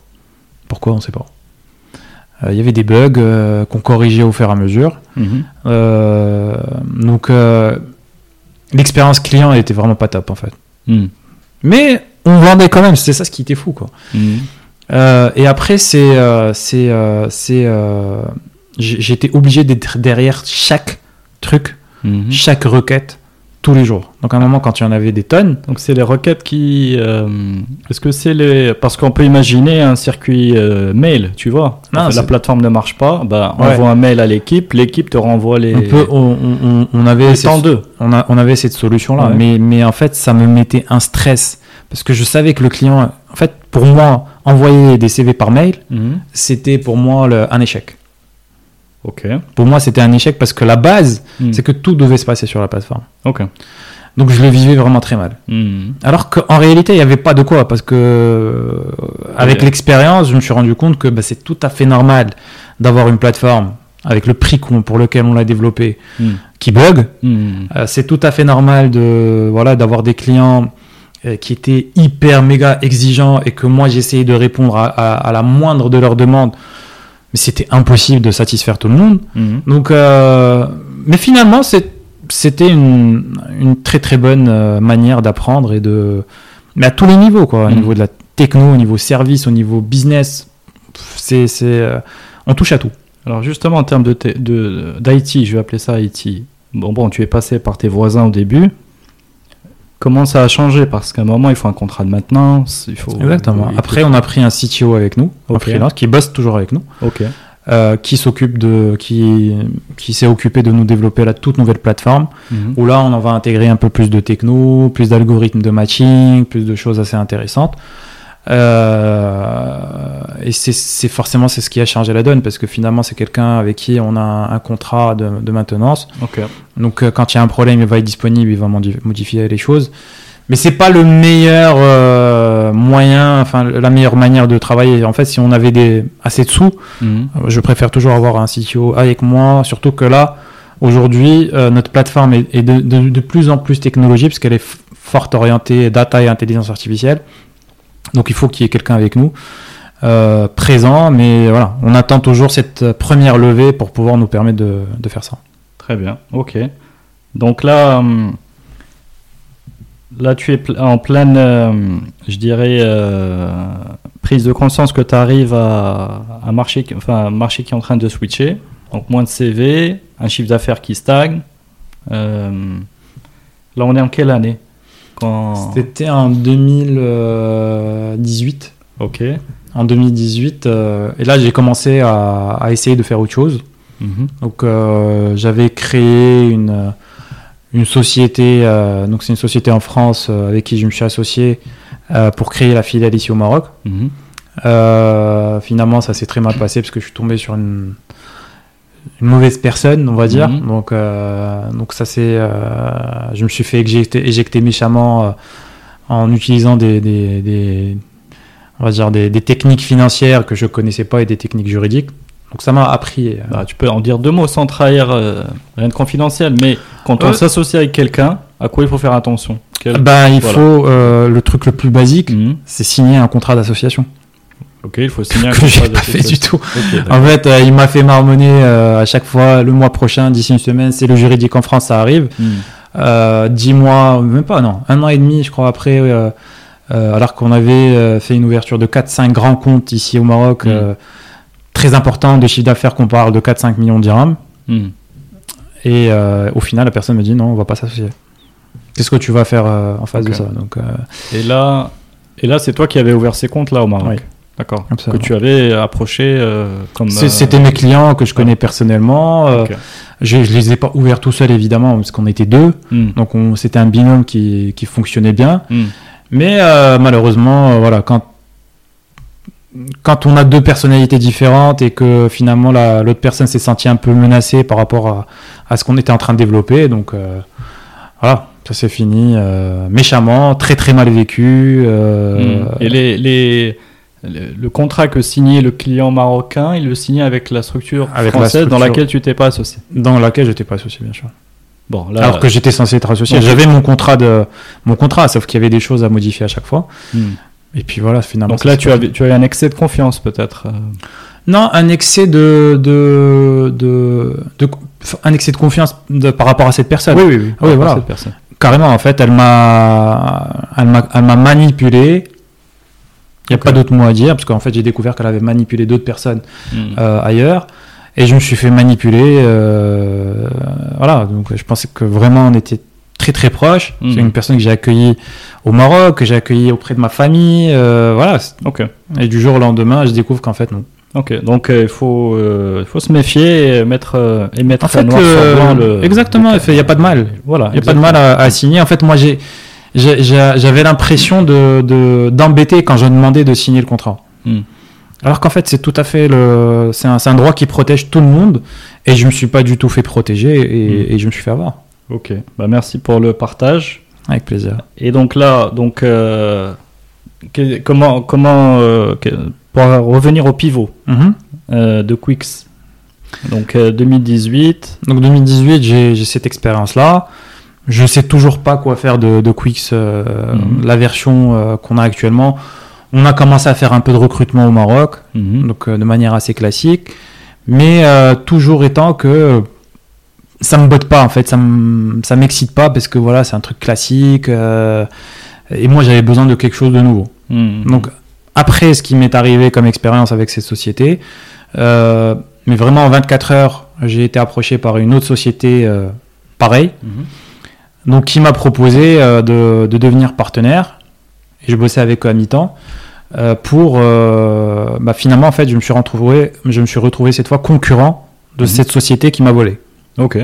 Pourquoi? On ne sait pas. Euh, Il y avait des bugs euh, qu'on corrigeait au fur et à mesure. Mhm. Euh, donc l'expérience client elle était vraiment pas top en fait. Mhm. Mais on vendait quand même, c'est ça ce qui était fou quoi. Mhm. Euh, et après, c'est, euh, c'est, euh, j'étais obligé d'être derrière chaque truc, Mhm. chaque requête, tous les jours. Donc à un moment, quand il y en avait des tonnes, Donc c'est les requêtes qui. euh, Est-ce que c'est les. Parce qu'on peut imaginer un circuit euh, mail, tu vois. Non, la plateforme ne marche pas, bah, on Ouais. envoie un mail à l'équipe, l'équipe te renvoie les. on, peut, on, on- on- on avait temps d'eux. on, a- on avait cette solution-là, Ouais. mais, mais en fait, ça me mettait un stress parce que je savais que le client, en fait, pour moi, envoyer des CV par mail, Mhm. c'était pour moi le- un échec. Ok. Pour moi, c'était un échec parce que la base, Mhm. c'est que tout devait se passer sur la plateforme. Ok. Donc je le vivais vraiment très mal. Mhm. Alors qu'en réalité, il n'y avait pas de quoi, parce que euh, avec Ouais. l'expérience, je me suis rendu compte que bah, c'est tout à fait normal d'avoir une plateforme avec le prix pour lequel on l'a développé, Hmm. qui bug, Hmm. euh, c'est tout à fait normal de voilà d'avoir des clients euh, qui étaient hyper méga exigeants et que moi j'essayais de répondre à, à- à la moindre de leurs demandes, mais c'était impossible de satisfaire tout le monde. Hmm. Donc, euh, mais finalement, c'était une, une très très bonne euh, manière d'apprendre et de, mais à tous les niveaux quoi, au Mhm. niveau de la techno, au niveau service, au niveau business, c'est euh, on touche à tout. Alors justement, en termes de te- de- d'IT, je vais appeler ça IT. Bon, bon, tu es passé par tes voisins au début. Comment ça a changé? Parce qu'à un moment, il faut un contrat de maintenance. Il faut, Exactement. il- Après, on a pris un CTO avec nous, un Ok. freelance, qui bosse toujours avec nous. Ok. euh, qui s'occupe de qui qui s'est occupé de nous développer la toute nouvelle plateforme Mhm. où là on en va intégrer un peu plus de techno, plus d'algorithmes de matching, plus de choses assez intéressantes. Euh, et c'est- forcément c'est ce qui a changé la donne parce que finalement c'est quelqu'un avec qui on a un, un contrat de, de maintenance. Donc euh, quand il y a un problème, il va être disponible, il va modi- modifier les choses. Mais c'est pas le meilleur euh, moyen, enfin la meilleure manière de travailler. En fait, si on avait des assez de sous, Mhm. Je préfère toujours avoir un CTO avec moi, surtout que là, aujourd'hui, euh, notre plateforme est, est de, de- de plus en plus technologique, parce qu'elle est forte orientée data et intelligence artificielle. Donc il faut qu'il y ait quelqu'un avec nous, euh, présent, mais voilà, on attend toujours cette euh, première levée pour pouvoir nous permettre de, faire ça. Très bien. Ok. Donc là, hum, là, tu es en pleine, euh, je dirais, prise de conscience que tu arrives à un marché, qui- est en train de switcher. Donc moins de CV, un chiffre d'affaires qui stagne. Là, on est en quelle année? Quand... C'était en 2018. Ok. En 2018, euh, et là j'ai commencé à, à essayer de faire autre chose. Mhm. Donc euh, j'avais créé une, une société, euh, donc c'est une société en France euh, avec qui je me suis associé pour créer la filiale ici au Maroc. Mhm. Finalement ça s'est très mal passé parce que je suis tombé sur une, une mauvaise personne, on va dire. Mhm. Donc, euh, donc ça c'est, euh, je me suis fait éjecter, éjecter méchamment euh, en utilisant des, des, des- on va dire des, des techniques financières que je connaissais pas et des techniques juridiques. Donc ça m'a appris. Bah, tu peux en dire deux mots sans trahir rien de confidentiel, mais quand on s'associe avec quelqu'un, à quoi il faut faire attention? Quel- Ben, il Voilà. faut le truc le plus basique, Mhm. c'est signer un contrat d'association Ok, il faut signer un que j'ai pas fait du tout. En fait, euh, il m'a fait marmonner euh, à chaque fois le mois prochain, d'ici une semaine, c'est le juridique en France, ça arrive. Mhm. Euh, dix mois, même pas, non, un an et demi, je crois après, alors qu'on avait fait une ouverture de 4-5 grands comptes ici au Maroc, Mm. euh, très important de chiffre d'affaires qu'on parle de 4-5 millions de dirhams. Mhm. Et au final, la personne me dit non, on va pas s'associer. Qu'est-ce que tu vas faire en face de ça? Donc, Et là, et là c'est toi qui avais ouvert ces comptes là au Maroc? Oui. D'accord. Que tu avais approché euh, comme. Euh, C'était mes clients que je connais personnellement. euh, je, je les ai pas ouverts tout seul évidemment parce qu'on était deux, Mhm. donc on- c'était un binôme qui, qui fonctionnait bien. Mhm. Mais euh, malheureusement, voilà, quand quand on a deux personnalités différentes et que finalement la- l'autre personne s'est sentie un peu menacée par rapport à, à ce qu'on était en train de développer, donc voilà, ça s'est fini méchamment, très très mal vécu. Mhm. Et les, les, le, le contrat que signait le client marocain, il le signait avec la structure Avec la française dans laquelle tu t'es pas associé. dans laquelle j'étais pas associé bien sûr. Bon, là. Alors que j'étais censé être associé, j'avais mon contrat de mon contrat, sauf qu'il y avait des choses à modifier à chaque fois. Mhm. Et puis voilà, finalement. Donc là, tu avais, tu avais un excès de confiance peut-être. euh. Non, un excès de, de, de, de- un excès de confiance par rapport à cette personne. oui, oui. Ah oui, rapport à voilà. Carrément, en fait, m'a, elle m'a manipulé. Il n'y a pas d'autre mot à dire, parce qu'en fait, j'ai découvert qu'elle avait manipulé d'autres personnes Mhm. euh, ailleurs, et je me suis fait manipuler. euh, voilà, donc je pensais que vraiment on était très très proches. Mhm. C'est une personne que j'ai accueillie au Maroc, que j'ai accueillie auprès de ma famille. euh, voilà, Ok. et du jour au lendemain, je découvre qu'en fait non. Ok, donc euh, il faut, euh, il faut se méfier et mettre, euh, et mettre En fait, noir le- sur blanc le. exactement, il n'y a pas de mal. Voilà. Il n'y a pas de mal à, à signer. En fait, moi, j'ai- j'avais l'impression de, de- d'embêter quand je demandais de signer le contrat. Hmm. Alors qu'en fait, c'est tout à fait le, c'est un, un droit qui protège tout le monde. Et je me suis pas du tout fait protéger et, Hmm. et je me suis fait avoir. Ok, bah, merci pour le partage. Avec plaisir. Et donc là, donc, euh, que- comment, comment euh, que- pour revenir au pivot Mhm. euh, de Quix, Donc 2018. Donc 2018, j'ai cette expérience-là. Je sais toujours pas quoi faire de, de Quix, mhm. la version qu'on a actuellement. On a commencé à faire un peu de recrutement au Maroc, mhm. donc de manière assez classique, mais toujours étant que ça me botte pas en fait, ça m'excite pas parce que voilà, c'est un truc classique et moi j'avais besoin de quelque chose de nouveau. Mhm. Donc après ce qui m'est arrivé comme expérience avec cette société, euh, mais vraiment en 24 heures, j'ai été approché par une autre société euh, pareille. Donc qui m'a proposé euh, de, devenir partenaire. Et je bossais avec eux à mi-temps pour, bah, finalement en fait, je me suis retrouvé, je me suis retrouvé cette fois concurrent de mhm. cette société qui m'a volé. Ok.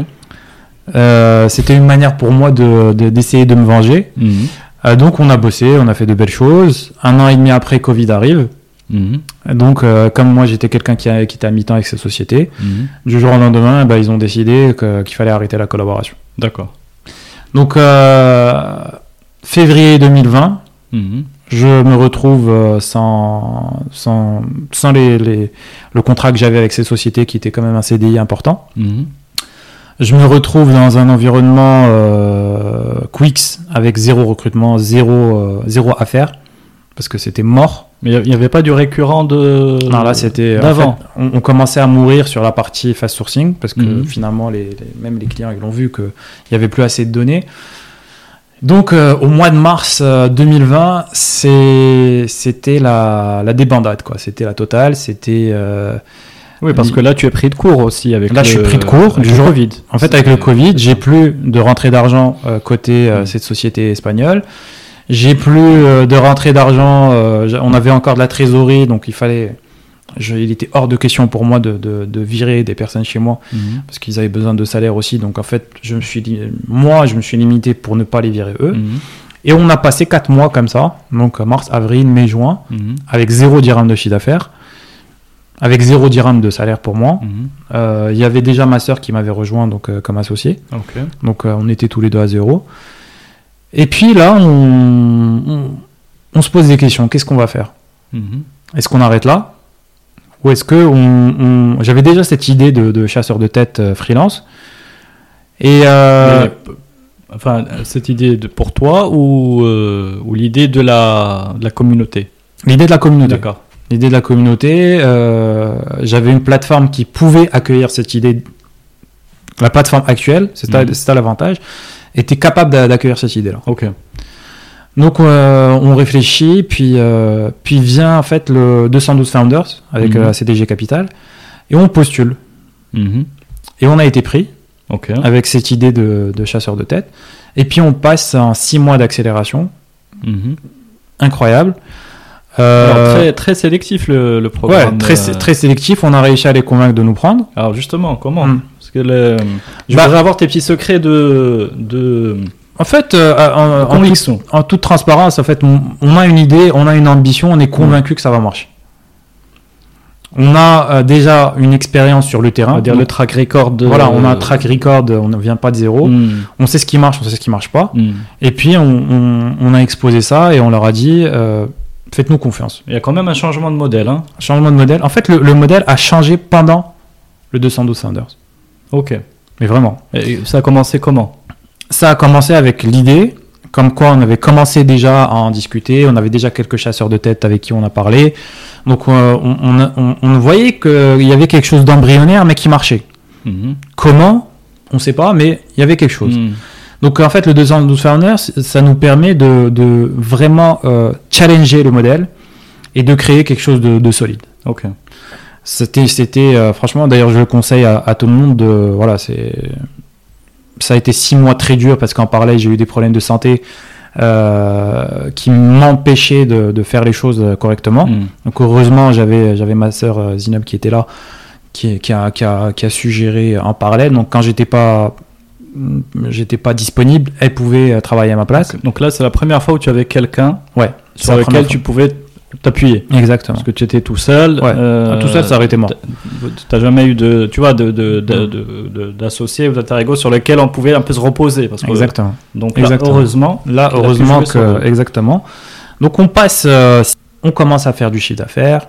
C'était une manière pour moi d'essayer de, me venger. Mhm. Euh, donc on a bossé, on a fait de belles choses. Un an et demi après, Covid arrive. Mhm. Donc, euh, comme moi j'étais quelqu'un qui, a, qui était à mi-temps avec cette société, du jour au lendemain, bah, ils ont décidé qu'il fallait arrêter la collaboration. D'accord. Donc, euh, février 2020, mhm. je me retrouve sans, sans, sans les, les, le contrat que j'avais avec ces sociétés qui était quand même un CDI important. Je me retrouve dans un environnement euh, Quix avec zéro recrutement, zéro, euh, zéro affaire, parce que c'était mort. Mais il n'y avait pas du récurrent de. Non, là c'était. D'avant. on, commençait à mourir sur la partie fast sourcing, parce que mhm. finalement, les, même les clients ils l'ont vu qu'il n'y avait plus assez de données. Donc euh, au mois de mars 2020, c'était la, la débandade, quoi. C'était la totale, c'était. Oui, parce que là, tu es pris de cours aussi avec là, je suis pris de cours du jour Covid. En fait, avec le Covid, j'ai plus de rentrée d'argent euh, côté euh, mm. cette société espagnole. J'ai plus euh, de rentrée d'argent. on avait encore de la trésorerie, donc il fallait. il était hors de question pour moi de, de, virer des personnes chez moi mm. parce qu'ils avaient besoin de salaire aussi. Donc en fait, je me suis moi, je me suis limité pour ne pas les virer eux. Mm. Et on a passé quatre mois comme ça, donc mars, avril, mai, juin, avec zéro dirham de chiffre d'affaires avec zéro dirham de salaire pour moi. Mhm. Euh, il y avait déjà ma sœur qui m'avait rejoint donc, euh, comme associé. Donc euh, on était tous les deux à zéro. Et puis là, on, on, se pose des questions. Qu'est-ce qu'on va faire? Mhm. Est-ce qu'on arrête là? Ou est-ce que on, J'avais déjà cette idée de, chasseur de tête freelance. Et enfin, cette idée de, pour toi ou, ou l'idée de la, de la communauté? L'idée de la communauté. D'accord l'idée de la communauté. Euh, j'avais une plateforme qui pouvait accueillir cette idée. La plateforme actuelle, c'est ça, mhm. l'avantage, était capable d'accueillir cette idée-là. Ok. Donc euh, on réfléchit, puis, euh, puis vient en fait le 212 Founders avec la CDG Capital, et on postule. Mhm. Et on a été pris avec cette idée de, chasseur de tête. Et puis on passe en six mois d'accélération. Mhm. Incroyable. Euh, très, très sélectif le, programme. Ouais, très, euh, très sélectif. On a réussi à les convaincre de nous prendre. Alors justement, comment? Hmm. Que le... je bah, voudrais avoir tes petits secrets de. de... En fait, euh, en, en, toute transparence, en fait, on, a une idée, on a une ambition, on est convaincu que ça va marcher. On a déjà une expérience sur le terrain. On dire le track record. Voilà, on a un track record, on ne vient pas de zéro. Hmm. On sait ce qui marche, on sait ce qui marche pas. Hmm. Et puis, on, on, a exposé ça et on leur a dit Faites-nous confiance. Il y a quand même un changement de modèle. Hein. Changement de modèle. En fait, le, modèle a changé pendant le 212 Founders. Ok. Mais vraiment. Et ça a commencé comment? Ça a commencé avec l'idée, comme quoi on avait commencé déjà à en discuter, on avait déjà quelques chasseurs de tête avec qui on a parlé. Donc euh, on, voyait qu'il y avait quelque chose d'embryonnaire, mais qui marchait. Mhm. Comment? On ne sait pas, mais il y avait quelque chose. Mhm. Donc en fait, le 212 Founders, ça nous permet de, vraiment euh, challenger le modèle et de créer quelque chose de, solide. Ok. C'était, c'était euh, franchement, d'ailleurs, je le conseille à, tout le monde. De, voilà, c'est, ça a été six mois très dur parce qu'en parallèle, j'ai eu des problèmes de santé euh, qui m'empêchaient de, faire les choses correctement. Hmm. Donc heureusement, j'avais, j'avais ma sœur Zinab qui était là, qui, qui, a, qui, a, qui a su gérer en parallèle. Donc quand j'étais pas j'étais pas disponible, elle pouvait euh, travailler à ma place. Donc là, c'est la première fois où tu avais quelqu'un ouais, sur lequel tu pouvais t'appuyer. Exactement. Parce que tu étais tout seul. Ouais. Euh, tout seul, ça aurait été mort. T'as jamais eu de, tu vois, d'associés de, de, ou d'alter sur lequel on pouvait un peu se reposer. Parce que, exactement. Donc là, heureusement. Là, heureusement que, exactement. Donc on passe, euh, on commence à faire du chiffre d'affaires.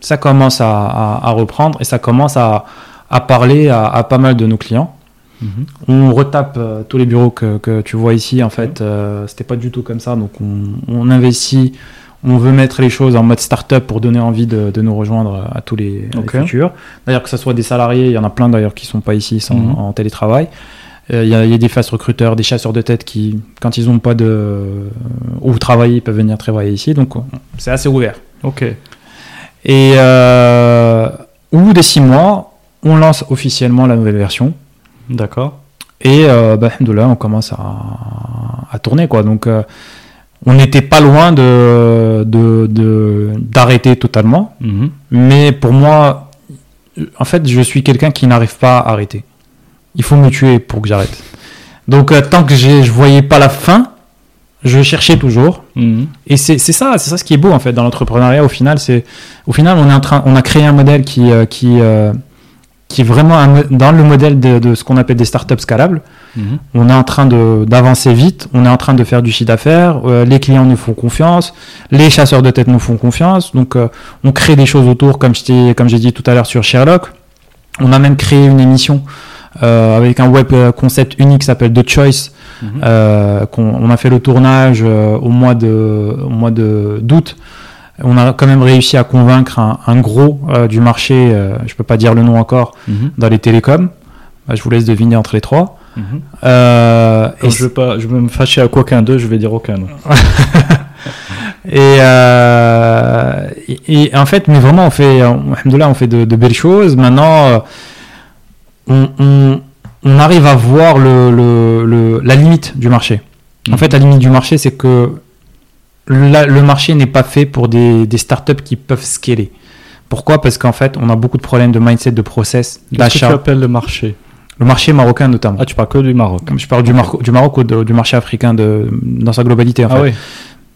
Ça commence à, à, reprendre et ça commence à, à parler à, pas mal de nos clients. Mhm. On retape euh, tous les bureaux que, tu vois ici. En fait, euh, c'était pas du tout comme ça. Donc, on, investit, on veut mettre les choses en mode start-up pour donner envie de, nous rejoindre à tous les, futurs. D'ailleurs, que ce soit des salariés, il y en a plein d'ailleurs qui sont pas ici, sont mhm. en télétravail. Euh, il y, a des fast recruteurs, des chasseurs de tête qui, quand ils n'ont pas de où travailler, ils peuvent venir travailler ici. Donc, c'est assez ouvert. Ok. Et au bout des six mois, on lance officiellement la nouvelle version. D'accord. Et euh, bah, de là, on commence à, tourner. Quoi. Donc, euh, on n'était pas loin de, d'arrêter totalement. Mhm. Mais pour moi, en fait, je suis quelqu'un qui n'arrive pas à arrêter. Il faut me tuer pour que j'arrête. Donc, euh, tant que je ne voyais pas la fin, je cherchais toujours. Mhm. Et c'est, ça, c'est ça ce qui est beau en fait dans l'entrepreneuriat. Au final, c'est au final on est en train, on a créé un modèle qui euh, qui euh, qui est vraiment dans le modèle de, ce qu'on appelle des startups scalables. Mhm. On est en train d'avancer vite, on est en train de faire du chiffre d'affaires, euh, les clients nous font confiance, les chasseurs de tête nous font confiance, donc on crée des choses autour, comme, j'ai dit tout à l'heure sur Sherlock. On a même créé une émission avec un web concept unique qui s'appelle The Choice, Mhm. Euh, on a fait le tournage euh, au mois de d'août. On a quand même réussi à convaincre un, gros euh, du marché, je peux pas dire le nom encore, mhm. dans les télécoms. Bah, je vous laisse deviner entre les trois. Mhm. et je veux pas, je veux me fâcher à qu'aucun d'eux, je vais dire aucun. et, et, en fait, mais vraiment, on fait, on fait de, de belles choses. Maintenant, on, on arrive à voir le, la limite du marché. En mm. fait, la limite du marché, c'est que le marché n'est pas fait pour des, des, startups qui peuvent scaler. Pourquoi? Parce qu'en fait, on a beaucoup de problèmes de mindset, de process, d'achat. Qu'est-ce que tu appelles le marché? Le marché marocain notamment. Ah, tu parles que du Maroc Je parle du, du Maroc ou du marché africain de, dans sa globalité. En ah oui.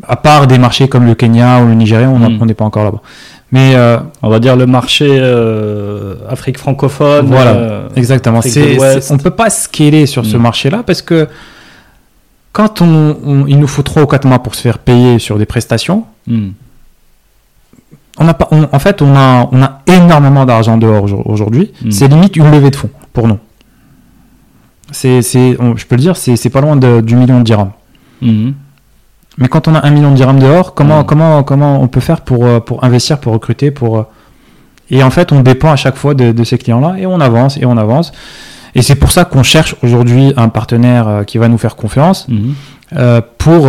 À part des marchés comme le Kenya ou le Nigeria, on mm. n'est pas encore là-bas. Mais euh, on va dire le marché euh, Afrique francophone. Voilà, euh, exactement. on ne peut pas scaler sur ce mm. marché-là parce que quand on, il nous faut 3 ou 4 mois pour se faire payer sur des prestations, mm. on a pas, en fait, on a, on a énormément d'argent dehors aujourd'hui. C'est limite une levée de fonds pour nous. C'est, je peux le dire, c'est pas loin du million de dirhams. Mais quand on a un million de dirhams dehors, comment, mm. comment, comment on peut faire pour, euh, pour investir, pour recruter pour... Euh, et en fait, on dépend à chaque fois de, ces clients-là et on avance et on avance. Et c'est pour ça qu'on cherche aujourd'hui un partenaire euh, qui va nous faire confiance mm-hmm. pour,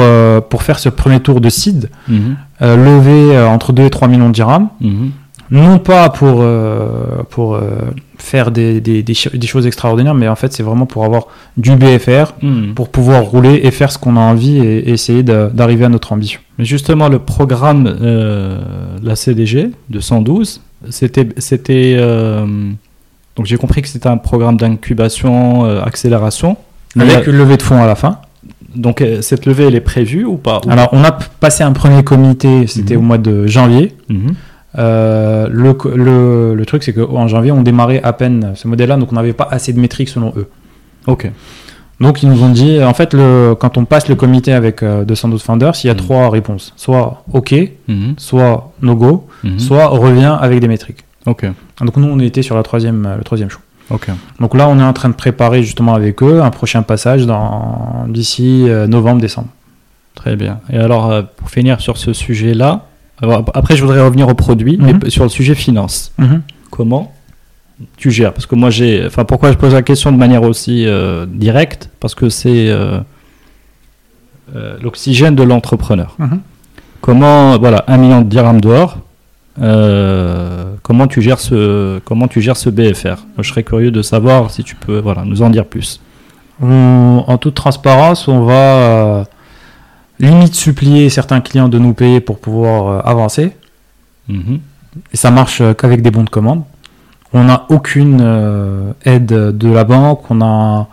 pour faire ce premier tour de seed, lever entre 2 et 3 millions de dirhams. Non pas pour, euh, pour euh, faire des, des, des, choses extraordinaires, mais en fait c'est vraiment pour avoir du BFR, hmm. pour pouvoir rouler et faire ce qu'on a envie et, essayer d'arriver à notre ambition. Mais justement, le programme, euh, la CDG de 112, c'était... c'était donc j'ai compris que c'était un programme d'incubation, accélération. Avec une levée de fonds à la fin. Donc cette levée, elle est prévue ou pas? Alors on a passé un premier comité, c'était mhm. au mois de janvier. Mhm. Euh, le, le, le, truc, c'est qu'en janvier, on démarrait à peine ce modèle-là, donc on n'avait pas assez de métriques selon eux. Ok. Donc ils nous ont dit, en fait, le, quand on passe le comité avec 212 euh, founders, il y a mhm. trois réponses. Soit OK, mhm. soit no go, mhm. soit revient avec des métriques. Ok. Donc nous, on était sur la troisième, le troisième choix. Ok. Donc là, on est en train de préparer justement avec eux un prochain passage d'ici euh, novembre-décembre. Très bien. Et alors, pour finir sur ce sujet-là, après, je voudrais revenir au produit, mais mhm. sur le sujet finance. Mhm. Comment tu gères? Parce que moi, j'ai. Enfin, pourquoi je pose la question de manière aussi euh, directe? Parce que c'est euh, euh, l'oxygène de l'entrepreneur. Mhm. Comment, voilà, un million de dirhams dehors. comment tu gères ce comment tu gères ce BFR Je serais curieux de savoir si tu peux voilà nous en dire plus. en toute transparence, on va limite supplier certains clients de nous payer pour pouvoir euh, avancer. Mhm. Et ça marche euh, qu'avec des bons de commande. On n'a aucune euh, aide de la banque. On a,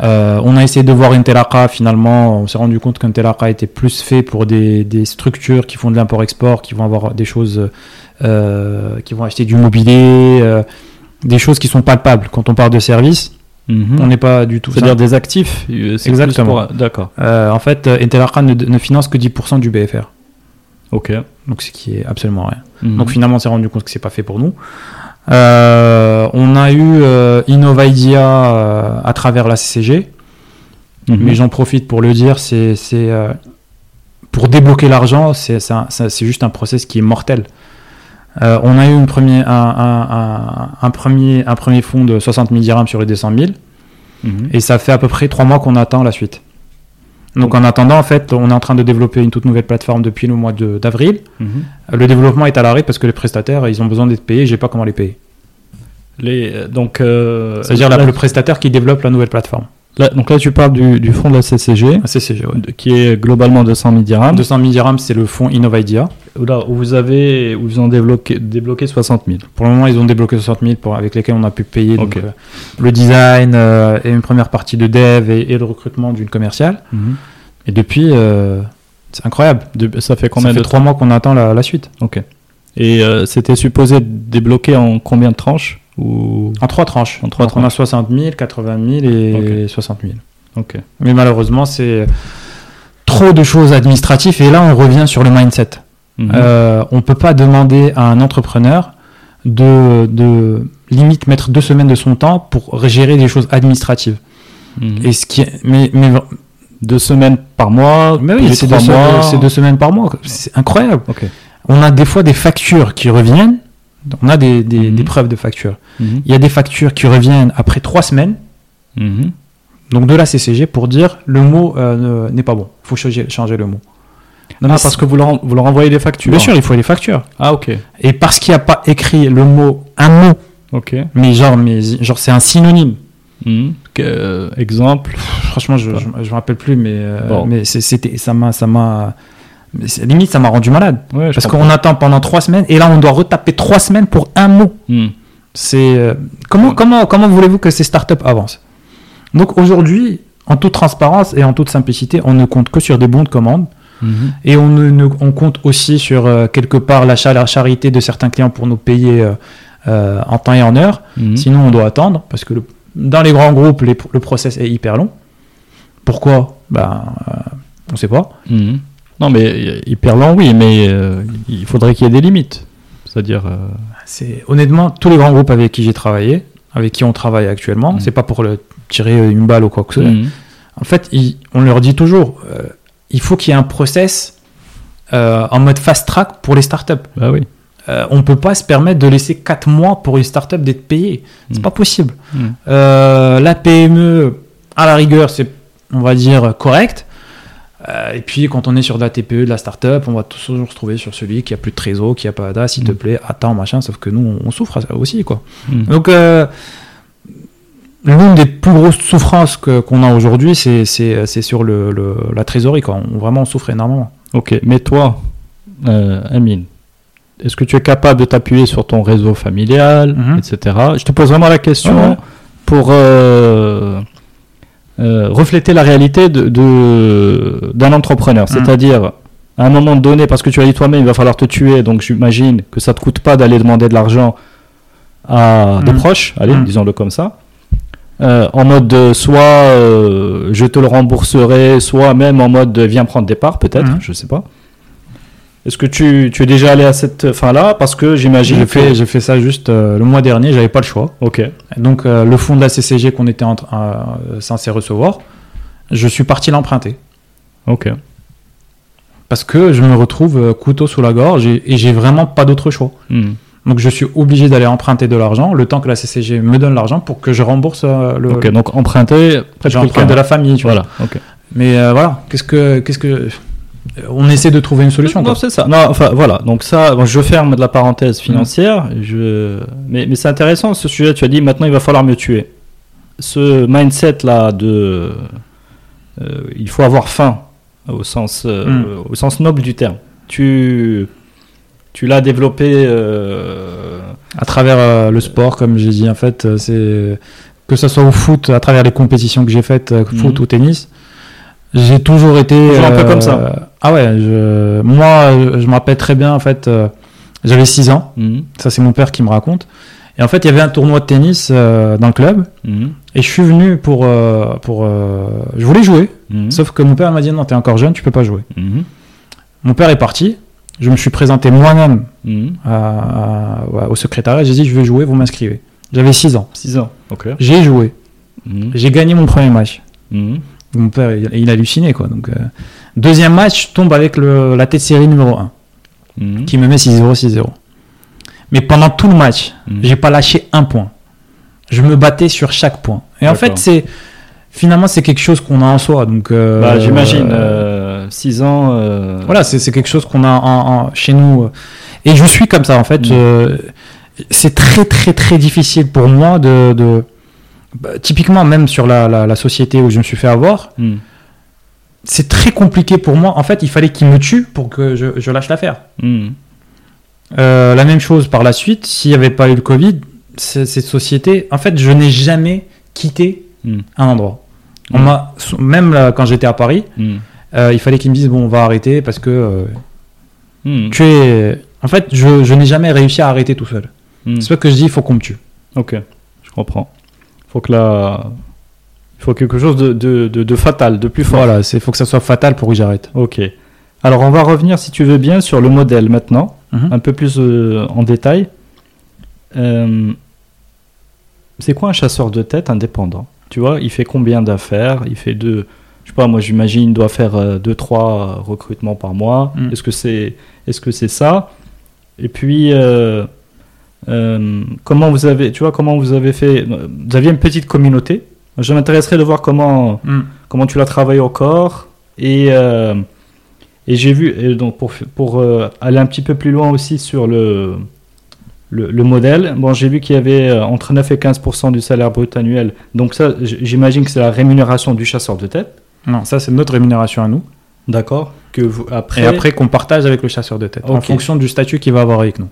on a essayé de voir Intelaca. Finalement, on s'est rendu compte qu'Intelaca était plus fait pour des, des structures qui font de l'import-export, qui vont avoir des choses, qui vont acheter du mobilier, des choses qui sont palpables. Quand on parle de services, Mhm. On n'est pas du tout. C'est-à-dire des actifs euh, Exactement. D'accord. Euh, en fait, Intelarca ne, ne, finance que 10% du BFR. Ok. Donc, ce qui est absolument rien. Mhm. Donc, finalement, on s'est rendu compte que c'est pas fait pour nous. on a eu Innovidia à travers la CCG. Mhm. Mais j'en profite pour le dire, c'est pour débloquer l'argent, c'est juste un process qui est mortel. Euh, on a eu une un, un, premier, un premier fonds de 60 000 dirhams sur les 200 000. Mhm. Et ça fait à peu près trois mois qu'on attend la suite. Donc en attendant, en fait, on est en train de développer une toute nouvelle plateforme depuis le mois d'avril. Mhm. Le développement est à l'arrêt parce que les prestataires, ils ont besoin d'être payés. Je sais pas comment les payer. Les, euh, donc, euh, c'est-à-dire le prestataire qui développe la nouvelle plateforme donc là, tu parles du, du fonds de la CCG, CCG qui est globalement 200 000 dirhams. 200 000 dirhams, c'est le fonds Innovidia. Là, où vous avez, où ils ont débloqué, débloqué 60 000. Pour le moment, ils ont débloqué 60 000 pour, avec lesquels on a pu payer donc, euh, le design euh, et une première partie de dev et, le recrutement d'une commerciale. Mhm. Et depuis, euh, c'est incroyable. ça fait combien ça fait trois mois qu'on attend la, la, suite. Ok. Et c'était supposé débloquer en combien de tranches? En trois tranches. En trois tranches. On a 60 000, 80 000 et 60 000. Ok. Mais malheureusement, c'est trop de choses administratives. Et là, on revient sur le mindset. Mhm. Euh, on ne peut pas demander à un entrepreneur de, de, limite mettre deux semaines de son temps pour gérer des choses administratives. Mhm. Et ce qui mais, mais deux semaines par mois. Mais oui, c'est deux, deux, semaines par mois. C'est incroyable. On a des fois des factures qui reviennent on a des, mhm. preuves de factures. Mhm. Il y a des factures qui reviennent après trois semaines. Mhm. Donc de la CCG pour dire le mot euh, n'est pas bon. Il faut changer, le mot. Non, ah, parce que vous leur, vous leur envoyez des factures. Bien sûr, il faut les factures. Ah, ok. Et parce qu'il n'y a pas écrit le mot, un mot. Ok. Mais genre, mais, genre c'est un synonyme. Euh, exemple. Franchement, je ne me rappelle plus, mais, euh, mais c'était, ça m'a, ça m'a, limite, ça m'a rendu malade. parce qu'on attend pendant trois semaines et là, on doit retaper trois semaines pour un mot. Hmm. C'est euh, comment, comment, comment voulez-vous que ces startups avancent? Donc aujourd'hui, en toute transparence et en toute simplicité, on ne compte que sur des bons de commande. Mhm. Et on, ne, on, compte aussi sur euh, quelque part la, la, charité de certains clients pour nous payer euh, en temps et en heure. Mhm. Sinon, on doit attendre parce que dans les grands groupes, le process est hyper long. Pourquoi? Ben, On ne sait pas. Mhm. Non, mais hyper lent, oui, mais euh, il faudrait qu'il y ait des limites. C'est-à-dire. Euh, c'est honnêtement tous les grands groupes avec qui j'ai travaillé, avec qui on travaille actuellement. Mm. C'est pas pour le tirer une balle ou quoi que ce soit. Mm. En fait, on leur dit toujours, euh, il faut qu'il y ait un process en mode fast track pour les startups. Bah oui. on peut pas se permettre de laisser 4 mois pour une startup d'être payée. C'est mm. pas possible. la PME, à la rigueur, c'est, on va dire, correct. Euh, et puis quand on est sur de la TPE, de la startup, on va toujours se trouver sur celui qui a plus de trésor, qui a pas d'ADA, s'il te mm. plaît, attends, machin, sauf que nous, on, souffre aussi, quoi. Mm. Donc, euh, l'une des plus grosses souffrances qu'on a aujourd'hui, c'est sur le, la trésorerie, quoi. On, vraiment, on souffre énormément. Ok, mais toi, euh, Amine, est-ce que tu es capable de t'appuyer sur ton réseau familial, mm-hmm. etc. Je te pose vraiment la question pour euh, euh, refléter la réalité d'un de, d'un entrepreneur. Mmh. C'est-à-dire, à un moment donné, parce que tu as dit toi-même, il va falloir te tuer, donc j'imagine que ça ne te coûte pas d'aller demander de l'argent à des mmh. proches, allez, mmh. disons-le comme ça. Euh, en mode de, soit euh, je te le rembourserai, soit même en mode de, viens prendre des parts, peut-être, je sais pas. Est-ce que tu, tu, es déjà allé à cette fin-là? Parce que j'imagine. J'ai fait, j'ai fait ça juste euh, le mois dernier, j'avais pas le choix. Ok. Donc euh, le fonds de la CCG qu'on était en, euh, censé recevoir, je suis parti l'emprunter. Ok. Parce que je me retrouve couteau sous la gorge et, j'ai vraiment pas d'autre choix. Hmm. Donc je suis obligé d'aller emprunter de l'argent le temps que la CCG me donne l'argent pour que je rembourse le. Ok, donc emprunter. J'emprunte de la famille, tu voilà. Ok. Mais voilà, qu'est-ce que, qu'est-ce que on essaie de trouver une solution. Non, c'est ça. Non, enfin voilà. Donc ça, je ferme de la parenthèse financière. Mm. Je... Mais, mais c'est intéressant ce sujet. Tu as dit maintenant il va falloir me tuer. Ce mindset là de, euh, il faut avoir faim au sens euh, mm. au sens noble du terme. Tu tu l'as développé euh, à travers le sport, comme j'ai dit. En fait, c'est que ce soit au foot, à travers les compétitions que j'ai faites, foot mm. ou tennis j'ai toujours été. un peu comme ça. Euh, ah ouais, je, moi, je me rappelle très bien, en fait, euh, j'avais 6 ans. Mhm. Ça, c'est mon père qui me raconte. Et en fait, il y avait un tournoi de tennis euh, dans le club. Mhm. Et je suis venu pour. pour je voulais jouer. Mhm. Sauf que mon père m'a dit non, t'es encore jeune, tu peux pas jouer. Mon père est parti. Je me suis présenté moi-même ouais, au secrétariat. J'ai dit, je veux jouer, vous m'inscrivez. J'avais 6 ans. 6 ans. Ok. J'ai joué. J'ai gagné mon premier match. Mon père, il, il hallucinait, quoi. Donc, euh, deuxième match, je tombe avec le- la tête de série numéro 1, Mhm. qui me met 6-0, 6-0. Mais pendant tout le match, Mhm. j'ai pas lâché un point. Je me battais sur chaque point. Et en fait, c'est finalement c'est quelque chose qu'on a en soi. Donc, euh, Bah, j'imagine, euh, 6 ans. euh, voilà, c'est quelque chose qu'on a en- en- chez nous. Et je suis comme ça, en fait. Mm. euh, c'est très, très, très difficile pour moi de. de- bah, typiquement, même sur la, la- la société où je me suis fait avoir, Mhm. c'est très compliqué pour moi. En fait, il fallait qu'il me tue pour que je, je lâche l'affaire. Mhm. Euh, la même chose par la suite, s'il n'y avait pas eu le Covid, cette société, en fait, je n'ai jamais quitté Mhm. un endroit. On m'a, même là, quand j'étais à Paris, euh, il fallait qu'ils me disent bon, on va arrêter parce que euh, tu es. En fait, je, je n'ai jamais réussi à arrêter tout seul. C'est pas que je dis il faut qu'on me tue. Ok, je comprends. Faut que il faut quelque chose de, de, de, de fatal, de plus fort. Voilà, c'est faut que ça soit fatal pour que j'arrête. Ok. Alors on va revenir, si tu veux bien, sur le modèle maintenant, Mhm. un peu plus euh, en détail. Euh, c'est quoi un chasseur de tête indépendant? Tu vois, il fait combien d'affaires? Il fait deux. Je sais pas, moi j'imagine, il doit faire euh, deux, trois recrutements par mois. Mm. Est-ce que c'est, que c'est ça? Et puis, euh, euh, comment vous avez, tu vois, comment vous avez fait Vous aviez une petite communauté. Je m'intéresserais de voir comment Mm. comment tu l'as travaillé corps et euh, et j'ai vu et donc pour pour euh, aller un petit peu plus loin aussi sur le le, le modèle bon j'ai vu qu'il y avait entre 9 et 15% du salaire brut annuel donc ça j'imagine que c'est la rémunération du chasseur de tête Non, ça c'est notre rémunération à nous. d'accord que vous après Et après qu'on partage avec le chasseur de tête en fonction du statut qu'il va avoir avec nous.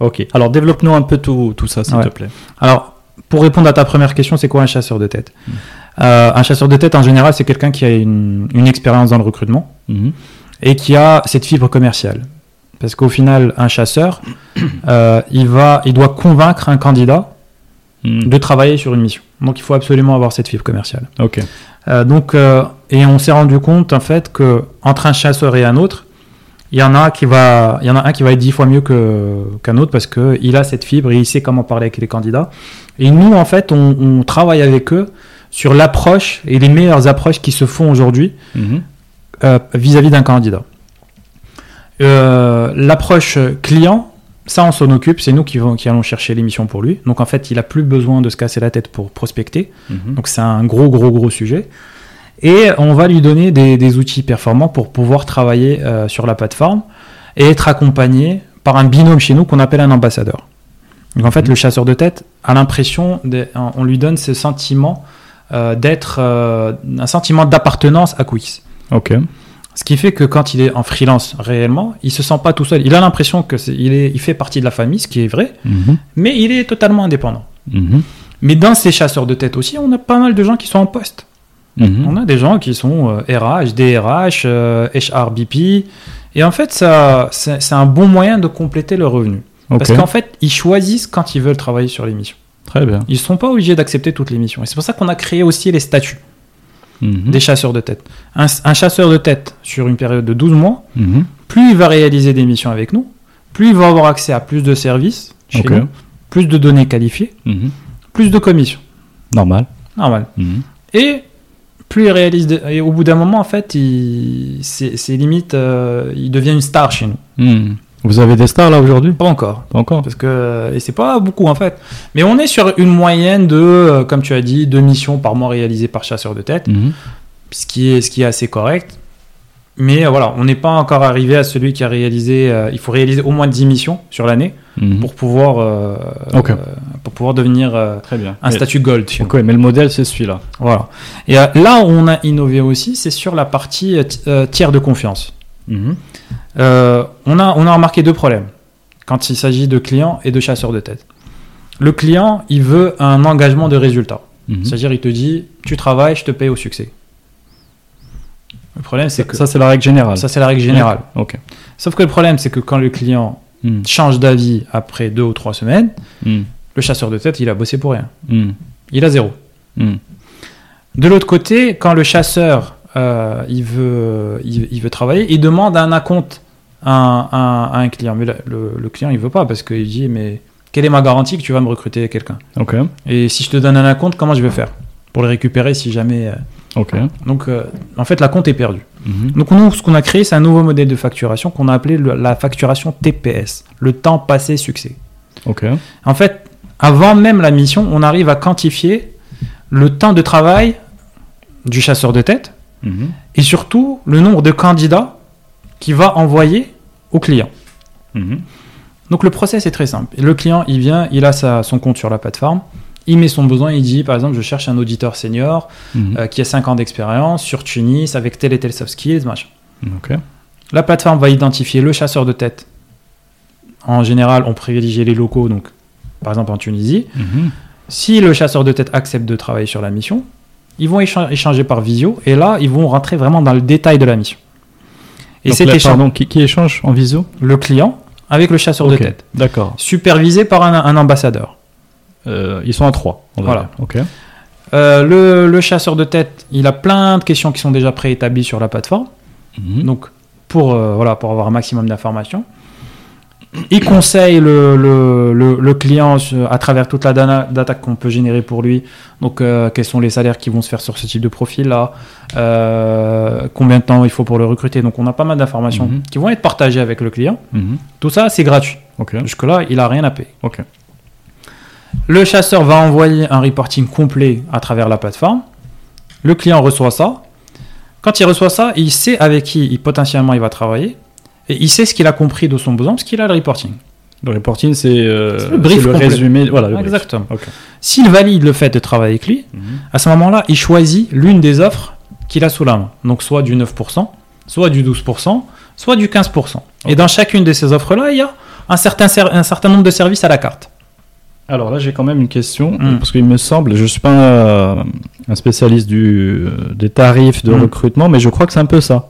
Ok alors développe-nous un peu tout tout ça s'il Ouais. te plaît Alors, pour répondre à ta première question, c'est quoi un chasseur de tête Mm. Euh, Un chasseur de tête, en général, c'est quelqu'un qui a une, une expérience dans le recrutement Mhm. et qui a cette fibre commerciale. Parce qu'au final, un chasseur, euh, il, va, il doit convaincre un candidat Mhm. de travailler sur une mission. Donc, il faut absolument avoir cette fibre commerciale. ok Euh, donc, et on s'est rendu compte, en fait, que entre un chasseur et un autre, il y en a qui va, il y en a un qui va être dix fois mieux que qu'un autre parce que il a cette fibre et il sait comment parler avec les candidats. Et nous, en fait, on, on travaille avec eux sur l'approche et les meilleures approches qui se font aujourd'hui Mhm. euh, vis-à-vis d'un candidat. Euh, L'approche client, ça on s'en occupe, c'est nous qui, vont- qui allons chercher l'émission pour lui. Donc en fait, il a plus besoin de se casser la tête pour prospecter. Mhm. Donc c'est un gros, gros, gros sujet. Et on va lui donner des, des outils performants pour pouvoir travailler euh, sur la plateforme et être accompagné par un binôme chez nous qu'on appelle un ambassadeur. Donc en fait, le chasseur de tête a l'impression, on lui donne ce sentiment euh, d'être, euh, un sentiment d'appartenance à Quix. ok Ce qui fait que quand il est en freelance réellement, il se sent pas tout seul. Il a l'impression que il est, il fait partie de la famille, ce qui est vrai, Mhm. mais il est totalement indépendant. Mhm. Mais dans ces chasseurs de tête aussi, on a pas mal de gens qui sont en poste. Mhm. On a des gens qui sont euh, RH, DRH, euh, HRBP. Et en fait, ça, c'est un bon moyen de compléter le revenu. Parce qu'en fait, ils choisissent quand ils veulent travailler sur les missions. très bien Ils ne sont pas obligés d'accepter toutes les missions. Et c'est pour ça qu'on a créé aussi les statuts Mhm. des chasseurs de tête. Un, un chasseur de tête, sur une période de 12 mois, Mhm. plus il va réaliser des missions avec nous, plus il va avoir accès à plus de services chez nous, plus de données qualifiées, plus de commissions. normal Normal. Et plus il réalise, de- et au bout d'un moment, en fait, il, c'est, limite, euh, il devient une star chez nous. Mhm. Vous avez des stars là aujourd'hui? Pas encore. Pas encore Parce que, et c'est pas beaucoup en fait. Mais on est sur une moyenne de, euh, comme tu as dit, deux missions par mois réalisées par chasseur de tête, Mhm. ce qui est, ce qui est assez correct. Mais euh, voilà, on n'est pas encore arrivé à celui qui a réalisé, euh, il faut réaliser au moins 10 missions sur l'année Mhm. pour pouvoir, euh, euh, pour pouvoir devenir Très bien. un Mais- statut gold. chez nous. Ok, mais le modèle c'est celui-là. Voilà. Et là où on a innové aussi, c'est sur la partie ti- tiers de confiance. Mhm. On, a, on a remarqué deux problèmes quand il s'agit de clients et de chasseurs de tête. Le client, il veut un engagement de résultat. Mhm. C'est-à-dire, il te dit, tu travailles, je te paye au succès. Le problème, c'est que Ça c'est la règle générale. ça, c'est la règle générale. Ok. Sauf que le problème, c'est que quand le client Mhm. change d'avis après deux ou trois semaines, Mhm. le chasseur de tête, il a bossé pour rien. Mhm. Il a zéro. De l'autre côté, quand le chasseur euh, il, veut, il, il veut travailler, il demande un acompte un- à un client. Mais le, le- le client, il veut pas parce qu'il dit mais quelle est ma garantie que tu vas me recruter quelqu'un? Ok. Et si je te donne un compte, comment je vais faire? Pour le récupérer si jamais. Donc, euh, en fait, la compte est perdue. Mhm. Donc, nous, ce qu'on a créé, c'est un nouveau modèle de facturation qu'on a appelé le- la facturation TPS, le temps passé succès. En fait, avant même la mission, on arrive à quantifier le temps de travail du chasseur de tête Mhm. et surtout le nombre de candidats qu'il va envoyer au client. Mhm. Donc le process est très simple. Le client, il vient, il a sa- son compte sur la plateforme, il met son besoin, il dit par exemple je cherche un auditeur senior Mhm. euh, qui a 5 ans d'expérience sur Tunis avec tel et tel soft skills, machin. La plateforme va identifier le chasseur de tête. En général, on privilégie les locaux, donc par exemple en Tunisie. Mhm. Si le chasseur de tête accepte de travailler sur la mission, ils vont écha- échanger par visio et là, ils vont rentrer vraiment dans le détail de la mission. Et là, échange, pardon, qui, qui échange en visio? Le client avec le chasseur de tête, D'accord. supervisé par un, un ambassadeur. Euh, ils sont à trois. on va Voilà. dire. Ok. Euh, le, le chasseur de tête, il a plein de questions qui sont déjà préétablies sur la plateforme. Mhm. Donc, pour, euh, voilà, pour avoir un maximum d'informations. Il conseille le, le, le- client à travers toute la data qu'on peut générer pour lui. Donc, quels sont les salaires qui vont se faire sur ce type de profil-là? Combien de temps il faut pour le recruter? Donc, on a pas mal d'informations Mhm. qui vont être partagées avec le client. Mhm. Tout ça, c'est gratuit. Ok. Jusque-là, il n'a rien à payer. Ok. Le chasseur va envoyer un reporting complet à travers la plateforme. Le client reçoit ça. Quand il reçoit ça, il sait avec qui il, potentiellement il va travailler. Et il sait ce qu'il a compris de son besoin parce qu'il a le reporting. Le reporting, c'est euh, le brief résumé. Voilà. le brief. Exactement. S'il valide le fait de travailler avec lui, Mhm. à ce moment-là, il choisit l'une des offres qu'il a sous la main. Donc soit du 9%, soit du 12%, soit du 15%. Et dans chacune de ces offres-là, il y a un certain, ser- un certain nombre de services à la carte. Alors là, j'ai quand même une question, Mm. parce qu'il me semble, je ne suis pas un, un spécialiste du, euh, des tarifs de Mm. recrutement, mais je crois que c'est un peu ça.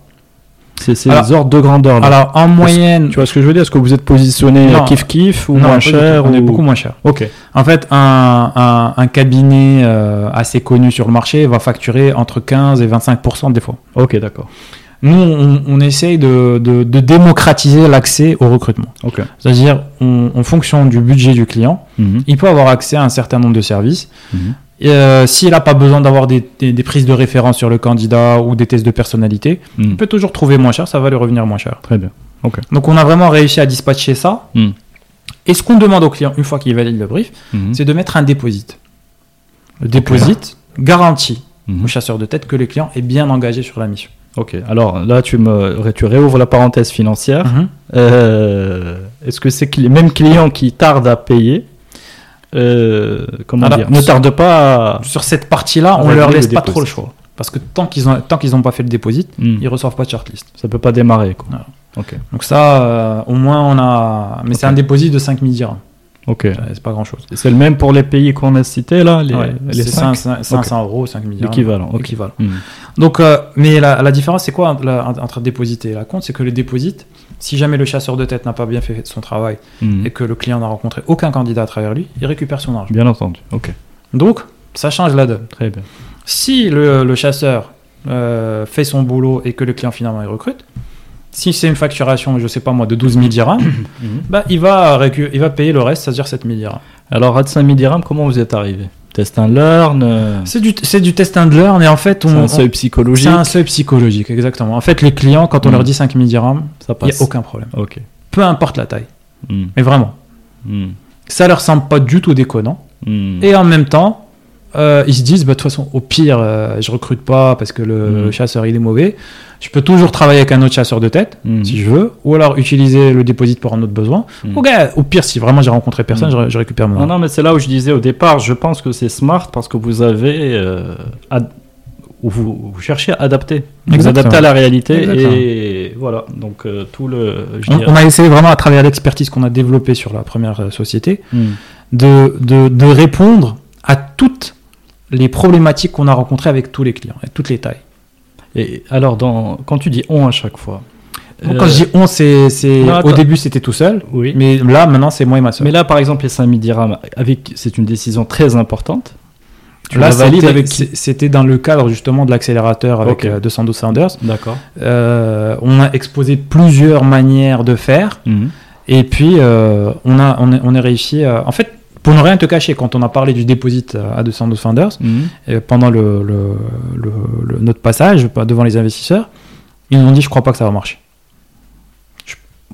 C'est ces Alors- ordres de grandeur. Là. Alors en moyenne, tu vois ce que je veux dire? Est-ce que vous êtes positionné kiff-kiff ou non, moins cher on est ou- beaucoup moins cher. Ok. En fait, un, un- un cabinet euh, assez connu sur le marché va facturer entre 15 et 25% des fois. Ok, d'accord. Nous, on, on essaye de, de- de démocratiser l'accès au recrutement. C'est-à-dire, en fonction du budget du client, Mhm. il peut avoir accès à un certain nombre de services. Mhm. Euh, S'il n'a pas besoin d'avoir des, des- des prises de référence sur le candidat ou des tests de personnalité, Mhm. il peut toujours trouver moins cher, ça va lui revenir moins cher. Très bien. Donc on a vraiment réussi à dispatcher ça. Et ce qu'on demande au client, une fois qu'il valide le brief, c'est de mettre un déposit. Le déposit garantit au chasseur de tête que le client est bien engagé sur la mission. Ok. Alors là, tu me, tu réouvres la parenthèse financière. Mhm. Euh, Est-ce que c'est les mêmes clients qui tardent à payer euh, Comment Alors, dire Ne tardent pas à. Sur cette partie-là, on leur le laisse pas trop le choix. Parce que tant qu'ils ont, tant qu'ils n'ont pas fait le déposit, Mhm. ils reçoivent pas de shortlist. Ça peut pas démarrer. Quoi. Voilà. Donc ça, euh, au moins on a... Mais c'est un déposit de 5000 dirhams. Ok. Euh, C'est pas grand-chose. C'est le même pour les pays qu'on a cités là, les, Ouais, les c'est cinq 500, 500 euros, 5000 dirhams. L'équivalent. Équivalent. Hmm. Donc, euh, mais la, la différence, c'est quoi entre, la- entre déposit et la compte? C'est que le déposit, si jamais le chasseur de tête n'a pas bien fait son travail Hmm. et que le client n'a rencontré aucun candidat à travers lui, il récupère son argent. Bien entendu. Ok. Donc, ça change la donne. Très bien. Si le, le chasseur euh, fait son boulot et que le client finalement il recrute, si c'est une facturation, je sais pas moi, de 12 000 dirhams, bah, il, va récu- il va payer le reste, c'est-à-dire 7 000 dirhams. Alors, à 5000 dirhams, comment vous êtes arrivé? Test and learn euh, C'est du, du test and learn et en fait, on. C'est un seuil psychologique c'est un seuil psychologique, exactement. En fait, les clients, quand on leur dit 5 000 dirhams, Ça il n'y passe. a aucun problème. Ok. Peu importe la taille. Hmm. Mais vraiment. Hmm. Ça leur semble pas du tout déconnant. Hmm. Et en même temps, euh, ils se disent, bah, de toute façon, au pire, euh, je recrute pas parce que le, Mm. le chasseur il est mauvais. Je peux toujours travailler avec un autre chasseur de tête, Hmm. si je veux, ou alors utiliser le déposit pour un autre besoin. Mm. Ou, gars, au pire, si vraiment j'ai rencontré personne, Mm. je, je récupère mon Non, non, mais c'est là où je disais au départ, je pense que c'est smart parce que vous avez. euh, vous, vous cherchez à adapter. Vous adaptez à la réalité Exactement. et voilà. Donc, euh, tout le. On, dirais- on a essayé vraiment, à travers l'expertise qu'on a développée sur la première euh, société, de, de, de répondre à toutes les problématiques qu'on a rencontrées avec tous les clients, et toutes les tailles. Et alors, dans, quand tu dis on à chaque fois. Donc, euh, quand je dis on, c'est, au début c'était tout seul, Oui. mais là maintenant c'est moi et ma soeur. Mais là, par exemple, les 5000 dirhams, avec, c'est une décision très importante. Tu Là, c'était- avec c'était dans le cadre justement de l'accélérateur avec Ok. euh, 212 Founders. D'accord. Euh, on a exposé plusieurs manières de faire. Mhm. Et puis, euh, on, a, on, est, on est réussi. à- En fait, pour ne rien te cacher, quand on a parlé du déposit euh, à 212 Founders, Mhm. euh, pendant le, le- le- le- notre passage pas devant les investisseurs, ils nous ont dit Je crois pas que ça va marcher.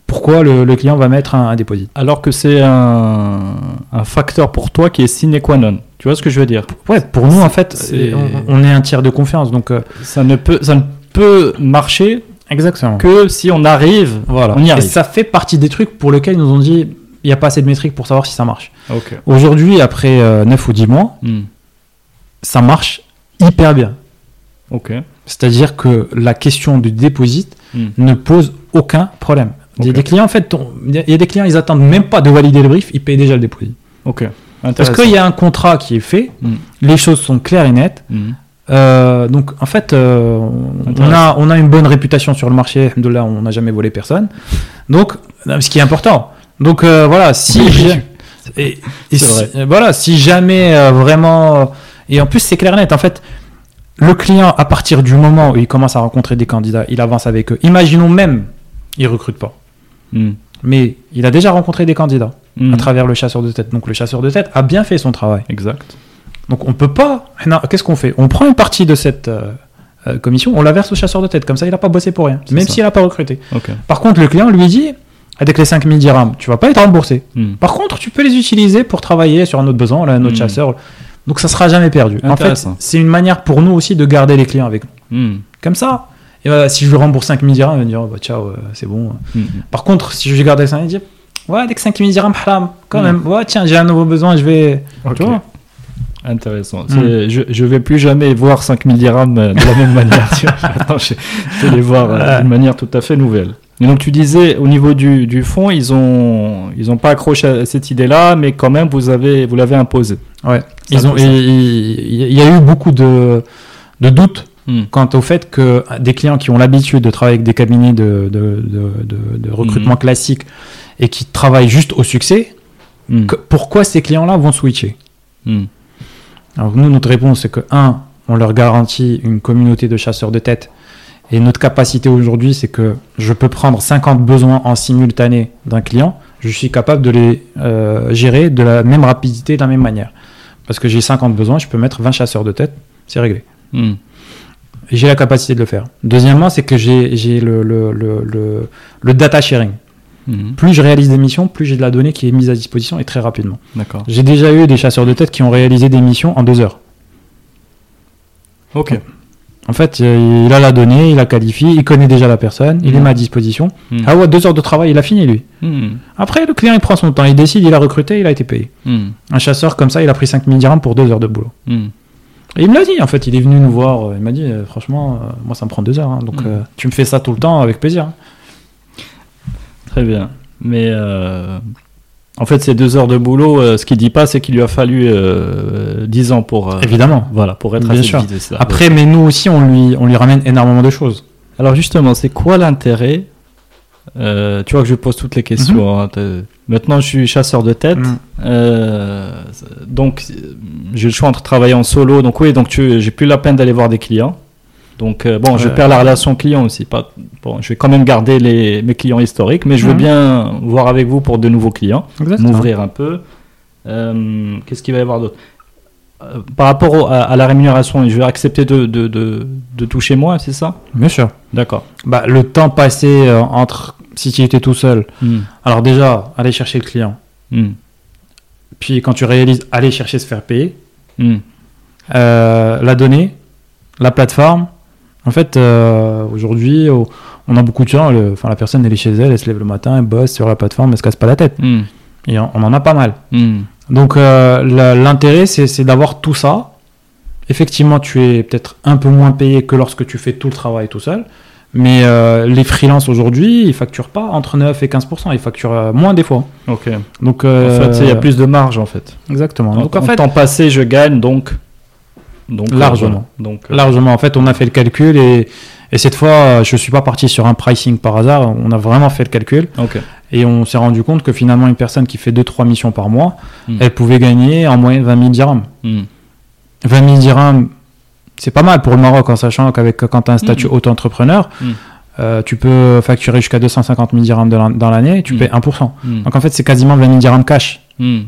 Pourquoi le, client va mettre un, un déposit? Alors que c'est un, un facteur pour toi qui est sine qua non. Tu vois ce que je veux dire? Ouais, pour nous, en fait, on, on est un tiers de confiance. Donc, euh, ça ne, peut, ça ne peut marcher exactement. que si on arrive. Voilà. On y Et arrive. ça fait partie des trucs pour lesquels ils nous ont dit il n'y a pas assez de métriques pour savoir si ça marche. Aujourd'hui, après euh, 9 ou 10 mois, Mhm. ça marche hyper bien. C'est-à-dire que la question du déposit Mhm. ne pose aucun problème. Il y a des clients, en fait, on- il y a- des clients, ils attendent même pas de valider le brief, ils payent déjà le déposit. Ok. Parce qu'il y a un contrat qui est fait, Mhm. les choses sont claires et nettes. Mhm. Euh, donc, en fait, euh, on, a, on a une bonne réputation sur le marché. Alhamdoulilah, on n'a jamais volé personne. Donc, euh, ce qui est important. Donc, euh, voilà, si. Et, et C'est si- vrai. euh, voilà, si jamais euh, vraiment. euh, Et en plus, c'est clair et net. En fait, le client, à partir du moment où il commence à rencontrer des candidats, il avance avec eux. Imaginons même, il recrute pas. Mhm. Mais il a déjà rencontré des candidats Mhm. à travers le chasseur de tête. Donc, le chasseur de tête a bien fait son travail. Exact. Donc on peut pas. Qu'est-ce qu'on fait? On prend une partie de cette euh, commission, on la verse au chasseur de tête. Comme ça, il n'a pas bossé pour rien, même s'il n'a pas recruté. Par contre, le client lui dit avec les 5000 dirhams, tu vas pas être remboursé. Mhm. Par contre, tu peux les utiliser pour travailler sur un autre besoin, là, un autre Hmm. chasseur. Donc ça sera jamais perdu. En fait, c'est une manière pour nous aussi de garder les clients avec nous. Mhm. Comme ça, et bah, si je lui rembourse 5000 dirhams, il va me dire oh, bah, ciao, euh, c'est bon. Par contre, si je garde les 5000 dirhams, ouais, avec 5000 dirhams, haram, quand Hmm. même. Ouais, tiens, j'ai un nouveau besoin, je vais. Ok. Tu vois Intéressant. Mm. Je, je vais plus jamais voir 5000 dirhams euh, de la même manière. tu vois. Attends, je, je vais les voir euh, d'une manière tout à fait nouvelle. Et donc tu disais au niveau du, du fond, ils ont ils ont pas accroché à cette idée-là, mais quand même vous avez vous l'avez imposé. Ouais. Ils ont, il y a eu beaucoup de, de doutes Mm. quant au fait que des clients qui ont l'habitude de travailler avec des cabinets de, de, de, recrutement Mhm. classique et qui travaillent juste au succès, Mm. que- pourquoi ces clients-là vont switcher. Alors nous, notre réponse, c'est que, un, on leur garantit une communauté de chasseurs de tête. Et notre capacité aujourd'hui, c'est que je peux prendre 50 besoins en simultané d'un client. Je suis capable de les euh, gérer de la même rapidité, de la même manière. Parce que j'ai 50 besoins, je peux mettre 20 chasseurs de tête, c'est réglé. Mm. Et J'ai la capacité de le faire. Deuxièmement, c'est que j'ai le, le, le, le, le data sharing. Mm. Plus je réalise des missions, plus j'ai de la donnée qui est mise à disposition et très rapidement. J'ai déjà eu des chasseurs de tête qui ont réalisé des missions en deux heures. Ok. En fait, il a la donnée, il la qualifie, il connaît déjà la personne, il est mis à disposition. Mm. Ah ouais, deux heures de travail, il a fini lui. Mm. Après, le client il prend son temps, il décide, il a recruté, il a été payé. Un chasseur comme ça, il a pris 5000 dirhams pour deux heures de boulot. Et il me l'a dit, en fait, il est venu nous voir, euh, il m'a dit, euh, franchement, euh, moi ça me prend deux heures, hein, donc euh, tu me fais ça tout le temps avec plaisir. hein. Très bien. Mais euh, en fait, ces deux heures de boulot, euh, ce qu'il dit pas, c'est qu'il lui a fallu euh, 10 ans pour euh, Évidemment. voilà pour être Bien sûr. Après, mais nous aussi, on lui, on lui ramène énormément de choses. Alors justement, c'est quoi l'intérêt Euh, Tu vois que je pose toutes les questions. hein, t'es- Maintenant, je suis chasseur de tête. Mhm. Euh, donc, euh, j'ai le choix entre travailler en solo. Donc oui, donc j'ai plus la peine d'aller voir des clients. Donc euh, bon, je perds la relation client aussi. Pas, bon, je vais quand même garder les, mes clients historiques, mais je veux Mhm. bien voir avec vous pour de nouveaux clients, m'ouvrir un peu. Euh, Qu'est-ce qu'il va y avoir d'autre? Euh, Par rapport au- à, à la rémunération, je vais accepter de, de, de, de toucher moins, c'est ça? Bien sûr. D'accord. Bah, le temps passé entre, si tu étais tout seul, Hmm. alors déjà, aller chercher le client. Hmm. Puis quand tu réalises, aller chercher se faire payer, Hmm. la donnée, la plateforme. En fait, euh, aujourd'hui, on a beaucoup de gens. le- Enfin, la personne elle est chez elle, elle se lève le matin, elle bosse sur la plateforme, elle se casse pas la tête. Hmm. Et on, on en a pas mal. Hmm. Donc euh, l'intérêt, c'est d'avoir tout ça. Effectivement, tu es peut-être un peu moins payé que lorsque tu fais tout le travail tout seul. Mais euh, les freelances aujourd'hui, ils facturent pas entre 9 et 15%, ils facturent moins des fois. Ok. Donc, En fait, il y a plus de marge en fait. Exactement. Donc, Donc en en fait, temps passé, je gagne donc. Donc euh, Largement. voilà. Donc, euh, Largement. En fait, on a fait le calcul et, et cette fois, euh, je suis pas parti sur un pricing par hasard. On a vraiment fait le calcul et on s'est rendu compte que finalement, une personne qui fait 2-3 missions par mois, Hmm. elle pouvait gagner en moyenne 20 000 dirhams. Hmm. 20 000 dirhams, c'est pas mal pour le Maroc, en sachant qu'avec quand tu as un statut Mhm. auto-entrepreneur, euh, tu peux facturer jusqu'à 250 000 dirhams la- dans l'année, tu Mhm. payes 1%. Hmm. Donc en fait, c'est quasiment 20 000 dirhams cash. Hmm.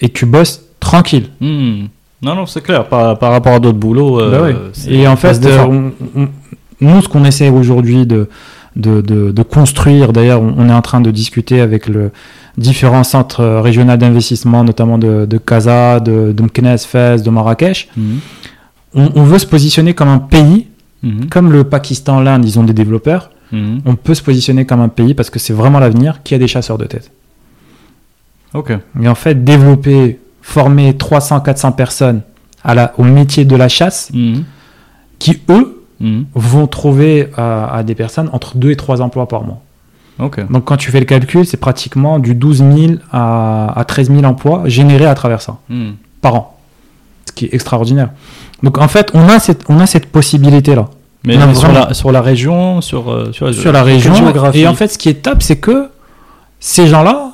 Et tu bosses tranquille. Hmm. Non, non, c'est clair. Par, par rapport à d'autres boulots. euh, Bah ouais. Et en fait, euh, on- on- nous, ce qu'on essaie aujourd'hui de, de, de- de construire, d'ailleurs, on, on est en train de discuter avec le différents centres régionaux d'investissement, notamment de, de Casa, de, de Fès, de Marrakech. Hmm. On, veut se positionner comme un pays, Hmm. comme le Pakistan, l'Inde, ils ont des développeurs. Hmm. On peut se positionner comme un pays parce que c'est vraiment l'avenir qui a des chasseurs de tête. Ok. Et en fait, développer, former 300, 400 personnes à la, au métier de la chasse, Hmm. qui eux Hmm. vont trouver à, à des personnes entre 2 et 3 emplois par mois. Donc quand tu fais le calcul, c'est pratiquement du 12 000 à, à 13 000 emplois générés à travers ça, Hmm. par an. Ce qui est extraordinaire. Donc en fait, on a cette, on a cette possibilité-là. Mais, Non, sur, la, sur la région, sur, euh, sur, sur la région. géographie Et en fait, ce qui est top, c'est que ces gens-là,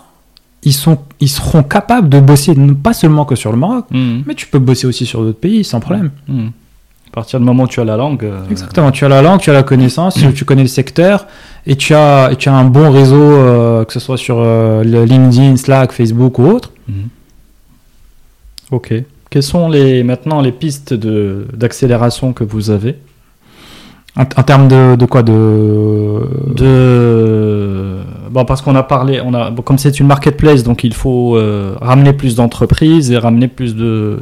ils, sont, ils seront capables de bosser non pas seulement que sur le Maroc, Hmm. mais tu peux bosser aussi sur d'autres pays sans problème. Hmm. À partir du moment où tu as la langue. euh, Exactement, tu as la langue, tu as la connaissance, tu- connais le secteur et tu as, et tu as un bon réseau, euh, que ce soit sur euh, le LinkedIn, Slack, Facebook ou autre. Ok. Quelles sont les, maintenant les pistes d'accélération que vous avez? En, en termes de, de quoi de... de bon parce qu'on a parlé on a bon, comme c'est une marketplace donc il faut euh, ramener plus d'entreprises et ramener plus de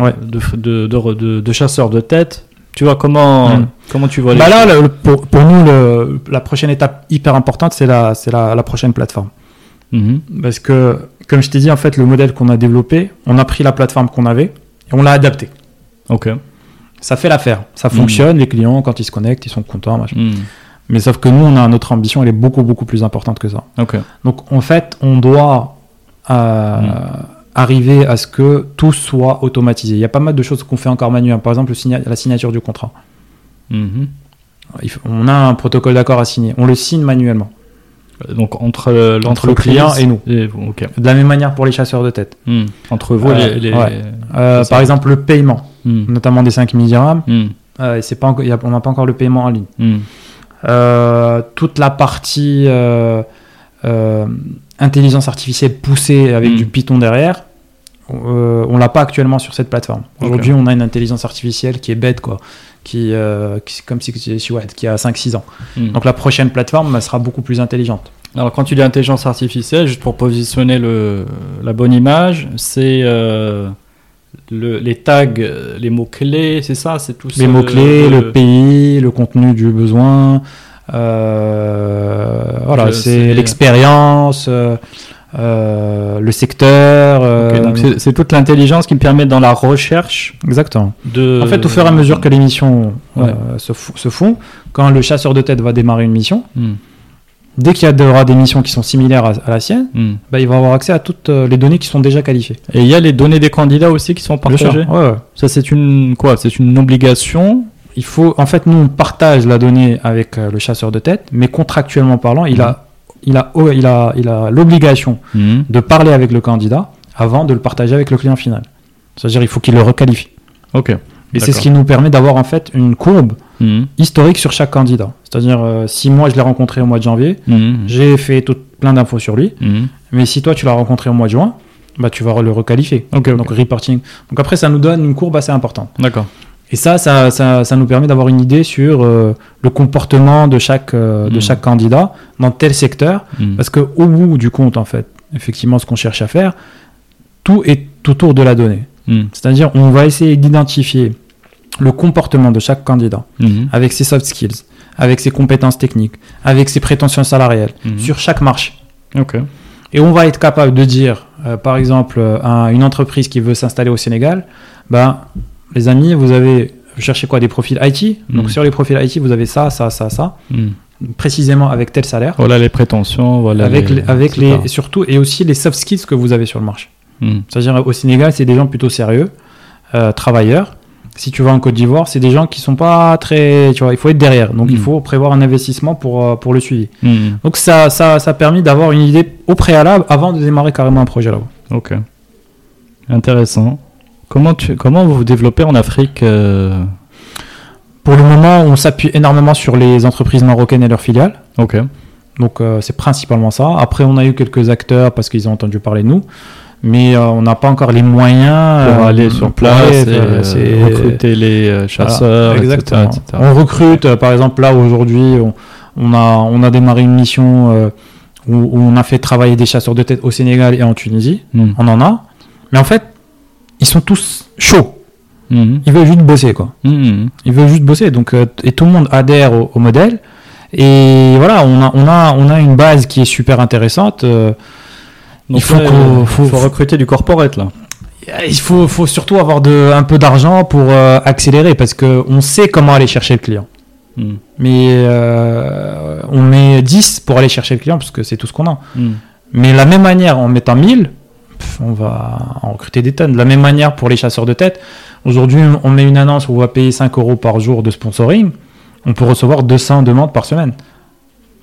Ouais. de, de, de, chasseurs de tête tu vois comment Mm. comment tu vois les Bah là, le- pour, pour nous, le- la prochaine étape hyper importante, c'est la, c'est la, la prochaine plateforme. Mhm. Parce que, comme je t'ai dit, en fait, le modèle qu'on a développé, on a pris la plateforme qu'on avait et on l'a adapté. ok Ça fait l'affaire, ça Mhm. fonctionne, les clients, quand ils se connectent, ils sont contents. machin. Mm. Mais sauf que nous, on a notre ambition, elle est beaucoup, beaucoup plus importante que ça. Donc en fait, on doit euh, Mm. arriver à ce que tout soit automatisé. Il y a pas mal de choses qu'on fait encore manuellement. Par exemple, signa- la signature du contrat. Mhm. Faut- on a un protocole d'accord à signer. On le signe manuellement. donc entre euh, le client et nous. vous, De la même manière pour les chasseurs de tête. Mm. entre vous Euh, les, les- ouais. Euh, par exemple, le paiement, Mm. notamment des 5 000 dirhams, Mm. euh, c'est pas y a- on n'a pas encore le paiement en ligne. Mm. Euh, toute la partie euh, intelligence artificielle poussée avec Mm. du Python derrière, on l'a pas actuellement sur cette plateforme. Aujourd'hui, on a une intelligence artificielle qui est bête, quoi, qui, qui comme si qui a 5-6 ans. Donc la prochaine plateforme elle sera beaucoup plus intelligente. Alors quand tu dis intelligence artificielle, juste pour positionner le, la bonne image, c'est euh, le, les tags, euh, les mots-clés, c'est ça C'est tout Les ça, mots-clés, le- le pays, le contenu du besoin, euh, voilà, c'est l'expérience, euh, euh, le secteur. C'est- toute l'intelligence qui me permet dans la recherche exactement. de... En fait, au fur et à mesure que les missions Ouais. se, fo- se font, quand le chasseur de tête va démarrer une mission, Hmm, dès qu'il y aura des missions qui sont similaires à, à la sienne, hmm. bah, il va avoir accès à toutes euh, les données qui sont déjà qualifiées. Et il y a les données des candidats aussi qui sont partagées Ouais, ouais. Ça c'est une quoi C'est une obligation Il faut, en fait, nous, on partage la donnée avec euh, le chasseur de tête, mais contractuellement parlant, il a, il a, oh, il a, il a l'obligation Hmm. de parler avec le candidat avant de le partager avec le client final. C'est-à-dire, il faut qu'il le requalifie. Ok. Et c'est ce qui nous permet d'avoir en fait une courbe Hmm, historique sur chaque candidat. C'est-à-dire, euh, si moi je l'ai rencontré au mois de janvier, hmm, j'ai fait tout, plein d'infos sur lui, hmm. mais si toi tu l'as rencontré au mois de juin, bah, tu vas le requalifier. Donc, reporting. Donc, après, ça nous donne une courbe assez importante. D'accord. Et ça, ça, ça, ça nous permet d'avoir une idée sur euh, le comportement de chaque, euh, de chaque candidat dans tel secteur. Hmm. Parce qu'au bout du compte, en fait, effectivement, ce qu'on cherche à faire, tout est autour de la donnée. C'est-à-dire, on va essayer d'identifier le comportement de chaque candidat hmm, avec ses soft skills, avec ses compétences techniques, avec ses prétentions salariales, hmm. sur chaque marché. Et on va être capable de dire, euh, par exemple, à une entreprise qui veut s'installer au Sénégal, ben, les amis, vous avez, vous cherchez quoi Des profils IT Donc Mhm. sur les profils IT, vous avez ça, ça, ça, ça, précisément avec tel salaire, Voilà les prétentions, voilà avec, les, avec surtout, et aussi les soft skills que vous avez sur le marché. C'est-à-dire au Sénégal, c'est des gens plutôt sérieux, euh, travailleurs. Si tu vas en Côte d'Ivoire, c'est des gens qui sont pas très, tu vois, il faut être derrière. Donc il Mhm. faut prévoir un investissement pour, euh, pour le suivi. Hmm. Donc ça, ça, ça a permis d'avoir une idée au préalable avant de démarrer carrément un projet là-bas. Ok. Intéressant. Comment, tu, comment vous vous développez en Afrique euh? Pour le moment, on s'appuie énormément sur les entreprises marocaines et leurs filiales. Ok. Donc euh, c'est principalement ça. Après, on a eu quelques acteurs parce qu'ils ont entendu parler de nous. Mais euh, on n'a pas encore les moyens Pour euh, aller sur pour place et euh, c'est- recruter les chasseurs, etc., Exactement. etc. On recrute, par exemple, là aujourd'hui, on, on a, on a démarré une mission où, où on a fait travailler des chasseurs de tête au Sénégal et en Tunisie. Hmm. On en a. Mais en fait, ils sont tous chauds. Mhm. Ils veulent juste bosser, quoi. Mhm. Ils veulent juste bosser. Donc, et tout le monde adhère au, au modèle. Et voilà, on a, on, a, on a une base qui est super intéressante. euh, Donc Il faut là, faut recruter du corporate là. il faut, faut surtout avoir de, un peu d'argent pour euh, accélérer parce qu'on sait comment aller chercher le client. Mhm. Mais euh, on met 10 pour aller chercher le client parce que c'est tout ce qu'on a. Mhm. Mais de la même manière, en mettant 1000, pff, on va en recruter des tonnes. De la même manière pour les chasseurs de tête, aujourd'hui, on met une annonce où on va payer 5 euros par jour de sponsoring. On peut recevoir 200 demandes par semaine.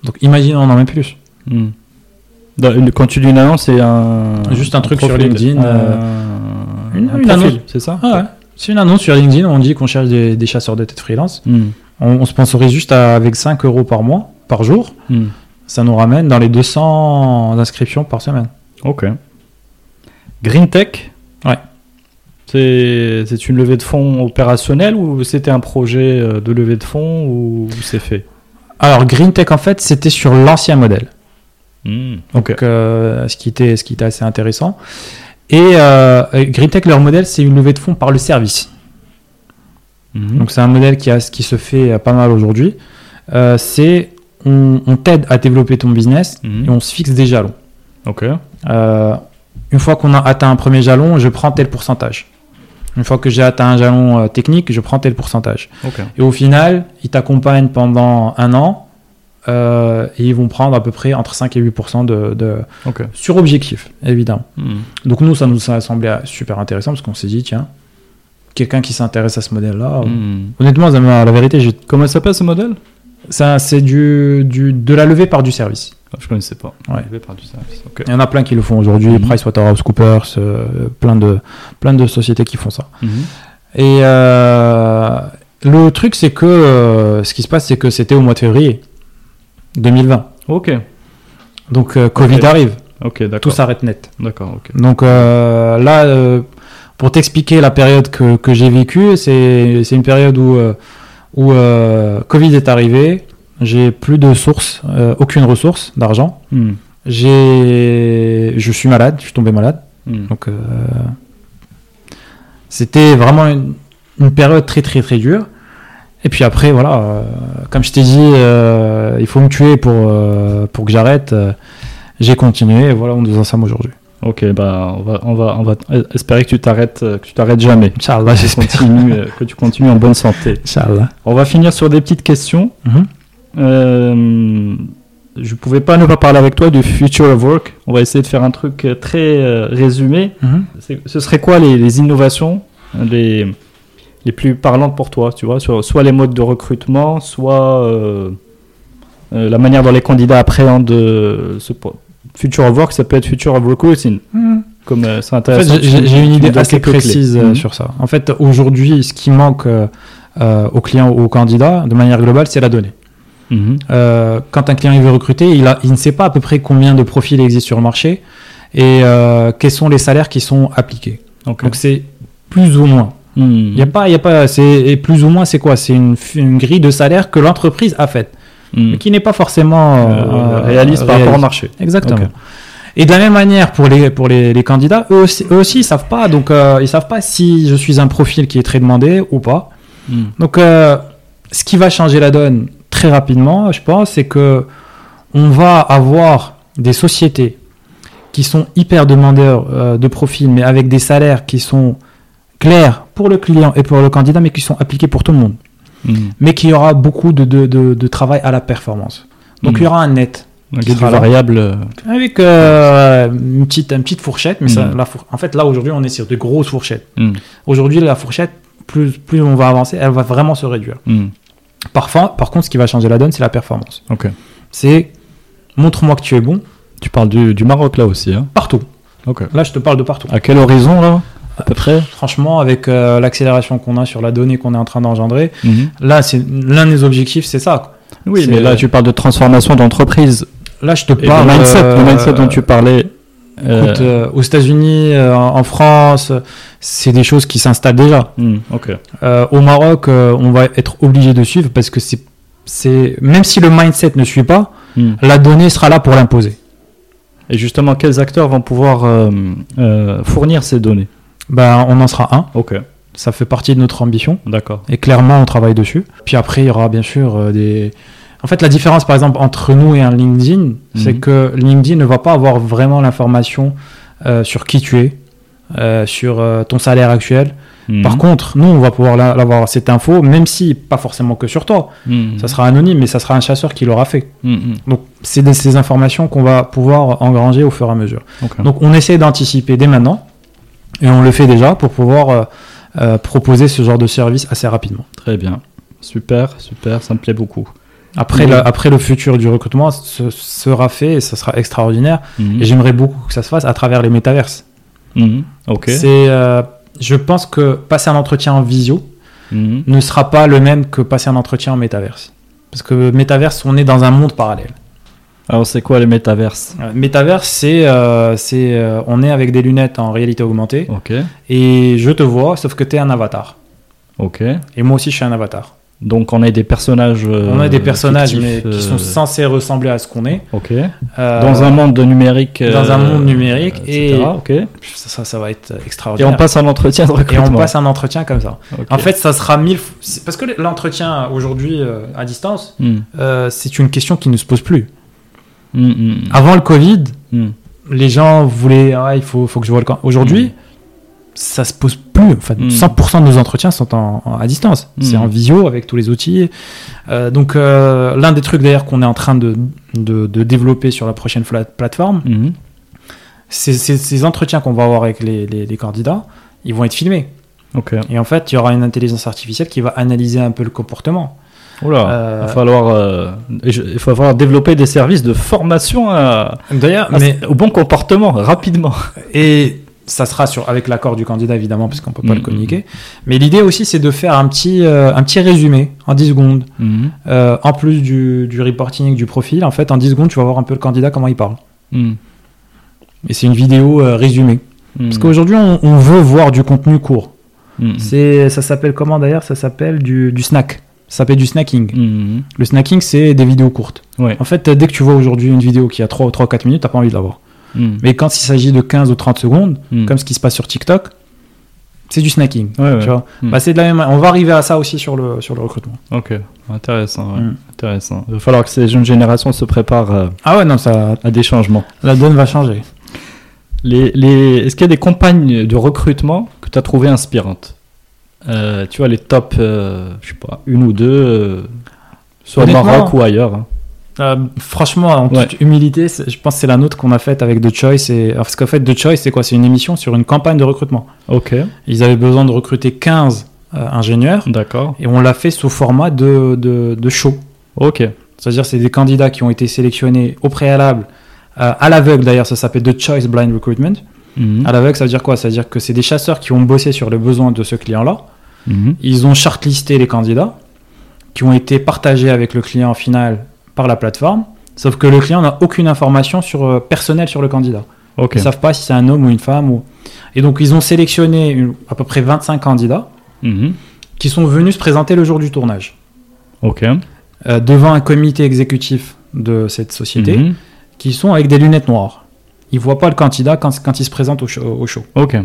Donc imagine, on en met plus. Mhm. Quand tu dis une annonce, c'est un. Juste un truc sur LinkedIn, euh, une- un une profil, annonce. c'est ça Ah ouais. C'est une annonce sur LinkedIn on dit qu'on cherche des, des chasseurs de tête freelance. Mhm. On, on sponsorise juste à- avec 5 euros par mois, par jour. Mhm. Ça nous ramène dans les 200 inscriptions par semaine. Ok. Green Tech Ouais. C'est c'est une levée de fonds opérationnelle ou c'était un projet euh, de levée de fonds ou c'est fait? Alors, Green Tech, en fait, c'était sur l'ancien modèle. Mhm. Donc, euh, ce, qui était, ce qui était assez intéressant. Et euh, Green Tech, leur modèle, c'est une levée de fonds par le service. Mhm. Donc, c'est un modèle qui, a, qui se fait euh, pas mal aujourd'hui. Euh, c'est on, on t'aide à développer ton business Mhm. et on se fixe des jalons. Ok. Euh, une fois qu'on a atteint un premier jalon, je prends tel pourcentage. Une fois que j'ai atteint un jalon technique, je prends tel pourcentage. Ok. Et au final, ils t'accompagnent pendant un an euh, et ils vont prendre à peu près entre 5 et 8% de, de- sur objectif, évidemment. Mhm. Donc nous, ça nous a semblé super intéressant parce qu'on s'est dit, tiens, quelqu'un qui s'intéresse à ce modèle-là, euh, Mhm. honnêtement, la vérité, j'ai- Comment ça s'appelle ce modèle? Ça, c'est du, du, de la levée par du service. Ah, Je connaissais pas. Ouais. Levé par du service. Ok. Il y en a plein qui le font aujourd'hui, Mhm. PricewaterhouseCoopers, euh, plein, de, plein de sociétés qui font ça. Mhm. Et euh, le truc, c'est que ce qui se passe, c'est que c'était au mois de février 2020. Ok. Donc euh, Covid arrive, Ok, tout s'arrête net. D'accord, ok. Donc euh, là, euh, pour t'expliquer la période que, que j'ai vécue, c'est c'est une période où, où Covid est arrivé, j'ai plus de sources, aucune ressource d'argent. Mhm. J'ai, je suis malade, je suis tombé malade. Mhm. Donc c'était vraiment une, une période très très très dure. Et puis après, voilà, euh, comme je t'ai dit, euh, il faut me tuer pour, euh, pour que j'arrête. j'ai continué et voilà, on nous en sommes aujourd'hui. Ok, bah on va, on va, on va espérer que tu t'arrêtes, que tu t'arrêtes jamais. Inch'Allah, euh, que tu continues en bonne santé. Inch'Allah. On va finir sur des petites questions. Mhm. Euh, je pouvais pas ne pas parler avec toi du future of work. On va essayer de faire un truc très résumé. Mhm. Ce serait quoi les, les innovations les, les plus parlantes pour toi, tu vois, sur soit les modes de recrutement, soit euh, euh, la manière dont les candidats appréhendent euh, ce future of work, ça peut être future of recruiting. Comme euh, c'est En intéressant. fait, tu- j'ai une idée assez précise Mhm. sur ça. En fait, aujourd'hui, ce qui manque euh, euh, aux clients ou aux candidats, de manière globale, c'est la donnée. Euh, quand un client il veut recruter, il, a, il ne sait pas à peu près combien de profils existent sur le marché et euh, quels sont les salaires qui sont appliqués. Donc c'est plus ou moins. Il y a pas, il y a pas, c'est et plus ou moins c'est quoi? C'est une, une grille de salaire que l'entreprise a faite, mais qui n'est pas forcément Euh, euh, réaliste par rapport au marché. Exactement. Et de la même manière pour les pour les, les candidats, eux aussi, eux aussi ils savent pas. Donc euh, ils savent pas si je suis un profil qui est très demandé ou pas. Mhm. Donc, euh, ce qui va changer la donne très rapidement, je pense, c'est que on va avoir des sociétés qui sont hyper demandeurs de profils, mais avec des salaires qui sont clairs pour le client et pour le candidat, mais qui sont appliqués pour tout le monde. Mhm. Mais qu'il y aura beaucoup de, de, de, de travail à la performance. Donc, Mhm. il y aura un net. Donc, qui sera variable. euh, Avec euh, une, petite, une petite fourchette, mais ça, Mhm. la four- en fait, là, aujourd'hui, on est sur de grosses fourchettes. Aujourd'hui, la fourchette, plus, plus on va avancer, elle va vraiment se réduire. Parfois, par contre, ce qui va changer la donne, c'est la performance. Ok. C'est montre-moi que tu es bon Tu parles du, du Maroc là aussi. Hein? Partout. ok. Là, je te parle de partout. À quel horizon là? À peu près Franchement, avec euh, l'accélération qu'on a sur la donnée qu'on est en train d'engendrer, Mhm. là, c'est l'un des objectifs, c'est ça. Oui, mais là, tu parles de transformation d'entreprise. Là, je te Et parle. le mindset, euh, le mindset dont tu parlais. euh, écoute, euh, aux États-Unis, euh, en France, c'est des choses qui s'installent déjà. hmm. Euh, au Maroc, on va être obligé de suivre parce que c'est, même si le mindset ne suit pas, Hmm. la donnée sera là pour l'imposer. Et justement, quels acteurs vont pouvoir fournir ces données? Ben, on en sera un. Ok, Ça fait partie de notre ambition. d'accord. Et clairement, on travaille dessus. Puis après, il y aura bien sûr euh, des. En fait, la différence, par exemple, entre nous et un LinkedIn, c'est Mhm. que LinkedIn ne va pas avoir vraiment l'information euh, sur qui tu es, euh, sur euh, ton salaire actuel. Hmm. Par contre, nous, on va pouvoir la- l'avoir cette info, même si pas forcément que sur toi. Hmm. Ça sera anonyme, mais ça sera un chasseur qui l'aura fait. Donc, c'est ces informations qu'on va pouvoir engranger au fur et à mesure. Donc, on essaie d'anticiper dès maintenant, et on le fait déjà pour pouvoir euh, euh, proposer ce genre de service assez rapidement. Très bien. Super, super, ça me plaît beaucoup. Après, la- après le futur du recrutement ce- sera fait et ça sera extraordinaire. Mhm. Et j'aimerais beaucoup que ça se fasse à travers les métaverses. C'est, euh, je pense que passer un entretien en visio Mhm. ne sera pas le même que passer un entretien en métaverse. Parce que métaverse, on est dans un monde parallèle. Alors, c'est quoi les métaverses Euh, Métaverse, c'est, euh, c'est, euh, on est avec des lunettes en réalité augmentée Ok, et je te vois, sauf que tu es un avatar. ok. Et moi aussi, je suis un avatar. Donc, on a des personnages. euh, on a des personnages fictifs, mais qui euh, sont censés ressembler à ce qu'on est. Ok. Euh, Dans un monde numérique. dans un monde numérique etc., et- Ok. Et Ça, ça, ça va être extraordinaire. on passe un entretien de Et recrutement. on passe un entretien comme ça. Ok. En fait, ça sera mille. f- c'est- Parce que l'entretien aujourd'hui euh, à distance, Hmm. euh, c'est une question qui ne se pose plus. Hmm, hmm, Avant le Covid, les gens voulaient. Ah, il faut, faut que je vois le camp. Aujourd'hui, ça se pose plus. Enfin, Mm. 100% de nos entretiens sont en, en- à distance. C'est Mm. en visio avec tous les outils. Euh, donc, euh, l'un des trucs d'ailleurs qu'on est en train de, de, de développer sur la prochaine plateforme, Mhm. c'est ces entretiens qu'on va avoir avec les, les- les candidats, ils vont être filmés. Ok. Et en fait, il y aura une intelligence artificielle qui va analyser un peu le comportement. Oula. Euh, Il va falloir, euh, je- il va falloir développer des services de formation à- D'ailleurs, à- mais au bon comportement rapidement. et ça sera sur avec l'accord du candidat évidemment parce qu'on peut pas Mm, le communiquer. Mais l'idée aussi c'est de faire un petit euh, un petit résumé en 10 secondes Mhm. Euh, en plus du, du reporting du profil. En fait, en 10 secondes, tu vas voir un peu le candidat comment il parle. Mhm. Et c'est une vidéo résumée. Parce Mhm. qu'aujourd'hui, on, on veut voir du contenu court. Mhm. C'est ça s'appelle comment d'ailleurs? Ça s'appelle du, du snack. Ça s'appelle du snacking. Mhm. Le snacking, c'est des vidéos courtes. Ouais. En fait, dès que tu vois aujourd'hui une vidéo qui a 3 ou 4 minutes, t'as pas envie de la voir. Mhm. Mais quand il s'agit de 15 ou 30 secondes, Mhm. comme ce qui se passe sur TikTok, c'est du snacking. Ouais, ouais. Tu vois. Bah, c'est de la même... On va arriver à ça aussi sur le, sur le recrutement. Ok, intéressant. ouais. Intéressant. Il va falloir que ces jeunes générations se préparent euh, Ah ouais, non, ça, à des changements. la donne va changer. Les, les... Est-ce qu'il y a des campagnes de recrutement que tu as trouvées inspirantes? Euh, Tu vois, les top, euh, je sais pas, une ou deux, euh, soit au Maroc ou ailleurs. hein. Euh, franchement, en Ouais. toute humilité, c'est- je pense que c'est la nôtre qu'on a faite avec The Choice. Et... Parce qu'en fait, The Choice, c'est quoi? C'est une émission sur une campagne de recrutement. Ok, Ils avaient besoin de recruter 15 euh, ingénieurs d'accord. et on l'a fait sous format de, de, de show. Ok. C'est-à-dire, c'est des candidats qui ont été sélectionnés au préalable, euh, à l'aveugle d'ailleurs, ça s'appelle The Choice Blind Recruitment. Mhm. À l'aveugle, ça veut dire quoi? Ça veut dire que c'est des chasseurs qui ont bossé sur le besoin de ce client-là. Mhm. Ils ont shortlisté les candidats qui ont été partagés avec le client final par la plateforme. Sauf que le client n'a aucune information sur, euh, personnelle sur le candidat. Ils ne savent pas si c'est un homme ou une femme. Ou... Et donc, ils ont sélectionné une- à peu près 25 candidats Mhm. qui sont venus se présenter le jour du tournage euh, devant un comité exécutif de cette société Mhm. qui sont avec des lunettes noires. Ils voient pas le candidat quand, quand il se présente au show. au show. Ok.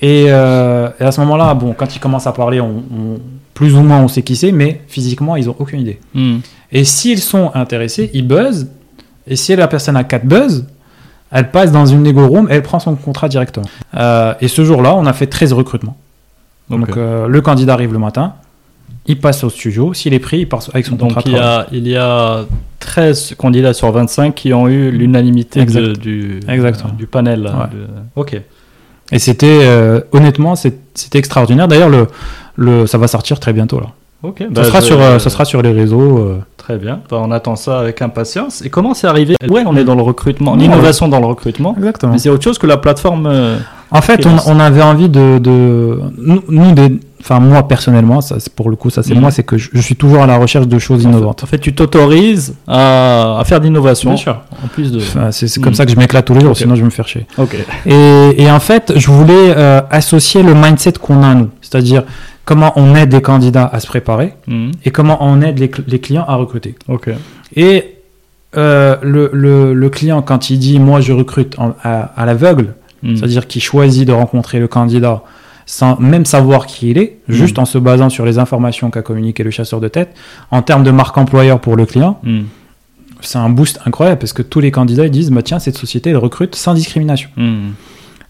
Et, euh, et à ce moment-là, bon, quand ils commencent à parler, on, on- plus ou moins on sait qui c'est, mais physiquement, ils ont aucune idée. Mhm. Et s'ils sont intéressés, ils buzzent. Et si la personne a 4 buzz, elle passe dans une négo room et elle prend son contrat directement. Euh, et ce jour-là, on a fait 13 recrutements. Donc euh, le candidat arrive le matin, il passe au studio, s'il est pris, il part avec son Donc contrat. il y, a, il y a 13 candidats sur 25 qui ont eu l'unanimité du, Exactement. du panel. Ouais. de- Ok. Et c'était, euh, honnêtement, c'était extraordinaire. D'ailleurs, le, le, ça va sortir très bientôt. Là. Ok. ça, bah, sera je- sur, euh, ça sera sur les réseaux. euh. Très bien. Bah, on attend ça avec impatience. Et comment c'est arrivé? Ouais, on est dans le recrutement, l'innovation dans le recrutement. Exactement. Mais c'est autre chose que la plateforme. euh, En fait, on, on avait envie de, de nous, nous, des, enfin moi personnellement, ça c'est pour le coup, ça c'est Mhm. moi, c'est que je, je suis toujours à la recherche de choses innovantes. En fait, tu t'autorises à, à faire de l'innovation. Bien sûr. En plus de. Enfin, c'est comme ça que je m'éclate tous les jours, sinon je vais me faire chier. Ok. Et, et en fait, je voulais euh, associer le mindset qu'on a nous, c'est-à-dire comment on aide les candidats à se préparer Mhm. et comment on aide les, cl- les clients à recruter. Ok. Et euh, le, le, le client, quand il dit moi je recrute en- à, à l'aveugle, Mhm. c'est-à-dire qu'il choisit de rencontrer le candidat sans même savoir qui il est, Mhm. juste en se basant sur les informations qu'a communiqué le chasseur de tête, en termes de marque employeur pour le client, Mhm. c'est un boost incroyable parce que tous les candidats ils disent bah, tiens, cette société elle recrute sans discrimination. Mhm.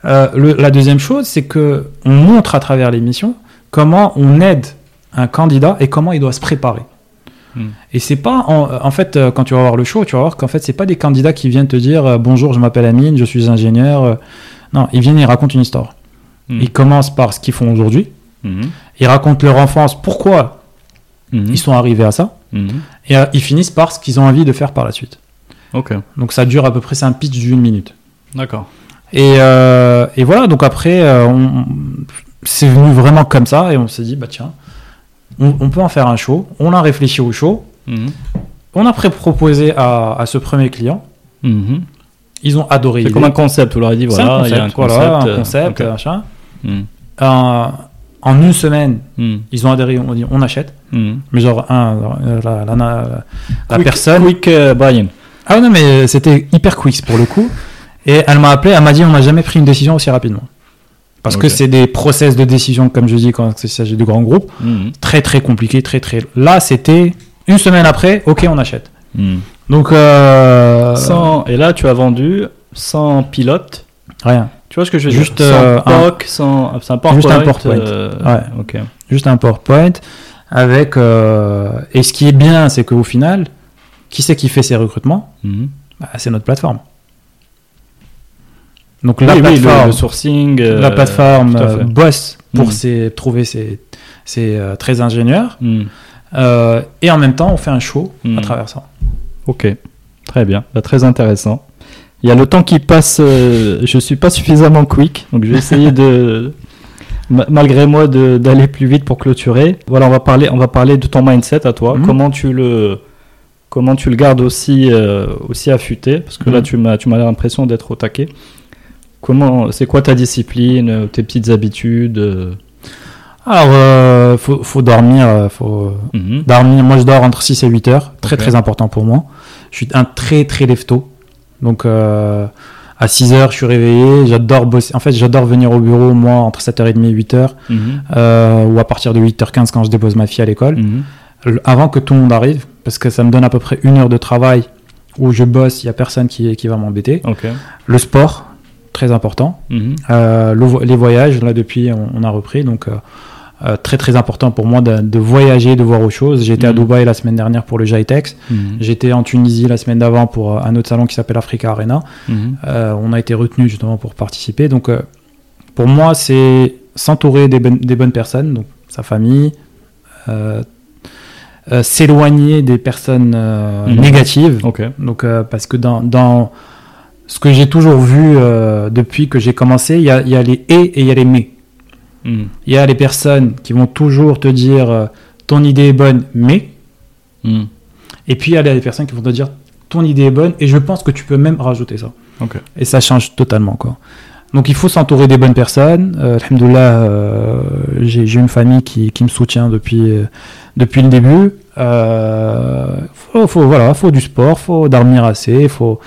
Euh, le- la deuxième chose, c'est que on montre à travers l'émission comment on aide un candidat et comment il doit se préparer. Et c'est pas en, en fait euh, quand tu vas voir le show, tu vas voir qu'en fait c'est pas des candidats qui viennent te dire euh, bonjour, je m'appelle Amine, je suis ingénieur. non, ils viennent, ils racontent une histoire. Mhm. Ils commencent par ce qu'ils font aujourd'hui. Mhm. Ils racontent leur enfance, pourquoi Mhm. ils sont arrivés à ça, et euh, ils finissent par ce qu'ils ont envie de faire par la suite. Ok. Donc ça dure à peu près, c'est un pitch d'une minute. D'accord. Et, euh, et voilà, donc après, euh, on- c'est venu vraiment comme ça, et on s'est dit, bah tiens, on, on peut en faire un show. On a réfléchi au show, on a pré-proposé à, à ce premier client, Mhm. ils ont adoré C'est comme un concept, vous leur avez dit, voilà, un il y a un concept, voilà, concept. un euh, concept, ok. machin. Euh, en une semaine, Mhm. ils ont adhéré, on dit, on achète. Mhm. Mais genre, un, euh, la, la, la- la Quick- personne... Quick euh, buy-in. Ah non, mais c'était hyper quick pour le coup. Et elle m'a appelé, elle m'a dit, on n'a jamais pris une décision aussi rapidement. Parce que c'est des process de décision, comme je dis, quand il s'agit de grands groupes. Mhm. très très compliqué, très très. Là, c'était une semaine après, ok, on achète. Donc, euh, Sans- Et là, tu as vendu sans pilote. rien. Tu vois ce que je veux Juste, dire? Euh, Sans POC, sans. C'est un PowerPoint. Juste un PowerPoint. euh, Ouais. Ok. Juste un PowerPoint avec. euh, Et ce qui est bien, c'est qu'au final, qui c'est qui fait ces recrutements? Mhm. Bah, C'est notre plateforme. Donc la Oui, oui, le- plateforme, le, sourcing. euh, la plateforme euh, bosse pour Mhm. ses- trouver ses, ses, euh, très ingénieurs. Mhm. Et en même temps, on fait un show à travers ça. Ok, très bien, Bah, très intéressant. Il y a le temps qui passe, euh, je suis pas suffisamment quick, donc je vais essayer de, ma- malgré moi, d'aller plus vite pour clôturer. Voilà, on va parler, on va parler de ton mindset à toi. Mhm. Comment tu le, comment tu le gardes aussi, euh, aussi affûté, parce que là Mhm. tu m'as, tu m'as l'impression d'être au taquet. Comment, c'est quoi ta discipline, euh, tes petites habitudes euh? Alors, euh, faut, faut dormir, faut, Mhm. Dormir, moi je dors entre 6 et 8 heures, très très important pour moi. Je suis un très très lève-tôt. Donc euh, à 6 heures je suis réveillé, j'adore bosser. En fait j'adore venir au bureau moi entre 7h30 et 8h Mhm. euh, ou à partir de 8h15 quand je dépose ma fille à l'école. Mhm. Avant que tout le monde arrive, parce que ça me donne à peu près une heure de travail où je bosse, il n'y a personne qui, qui va m'embêter. Le sport, très important. Mhm. Euh, le les voyages, là depuis on, on a repris, donc euh, très très important pour moi de, de voyager, de voir autre chose. J'étais à Mhm. Dubaï la semaine dernière pour le JITEX. Mhm. J'étais en Tunisie la semaine d'avant pour euh, un autre salon qui s'appelle Africa Arena. Mhm. Euh, on a été retenu justement pour participer. Donc euh, pour moi, c'est s'entourer des, bonnes- des bonnes personnes, donc sa famille, s'éloigner des personnes négatives. Donc parce que dans, dans ce que j'ai toujours vu depuis que j'ai commencé, il y y a les et et il y a les mais. Mhm. Il y a les personnes qui vont toujours te dire euh, ton idée est bonne, mais. Mhm. Et puis il y a les personnes qui vont te dire ton idée est bonne et je pense que tu peux même rajouter ça. Et ça change totalement quoi. Donc il faut s'entourer des bonnes personnes. Euh, alhamdoulilah, euh, j'ai j'ai une famille qui, qui me soutient depuis, euh, depuis le début. Euh, faut, faut- voilà, faut du sport, faut dormir assez, faut,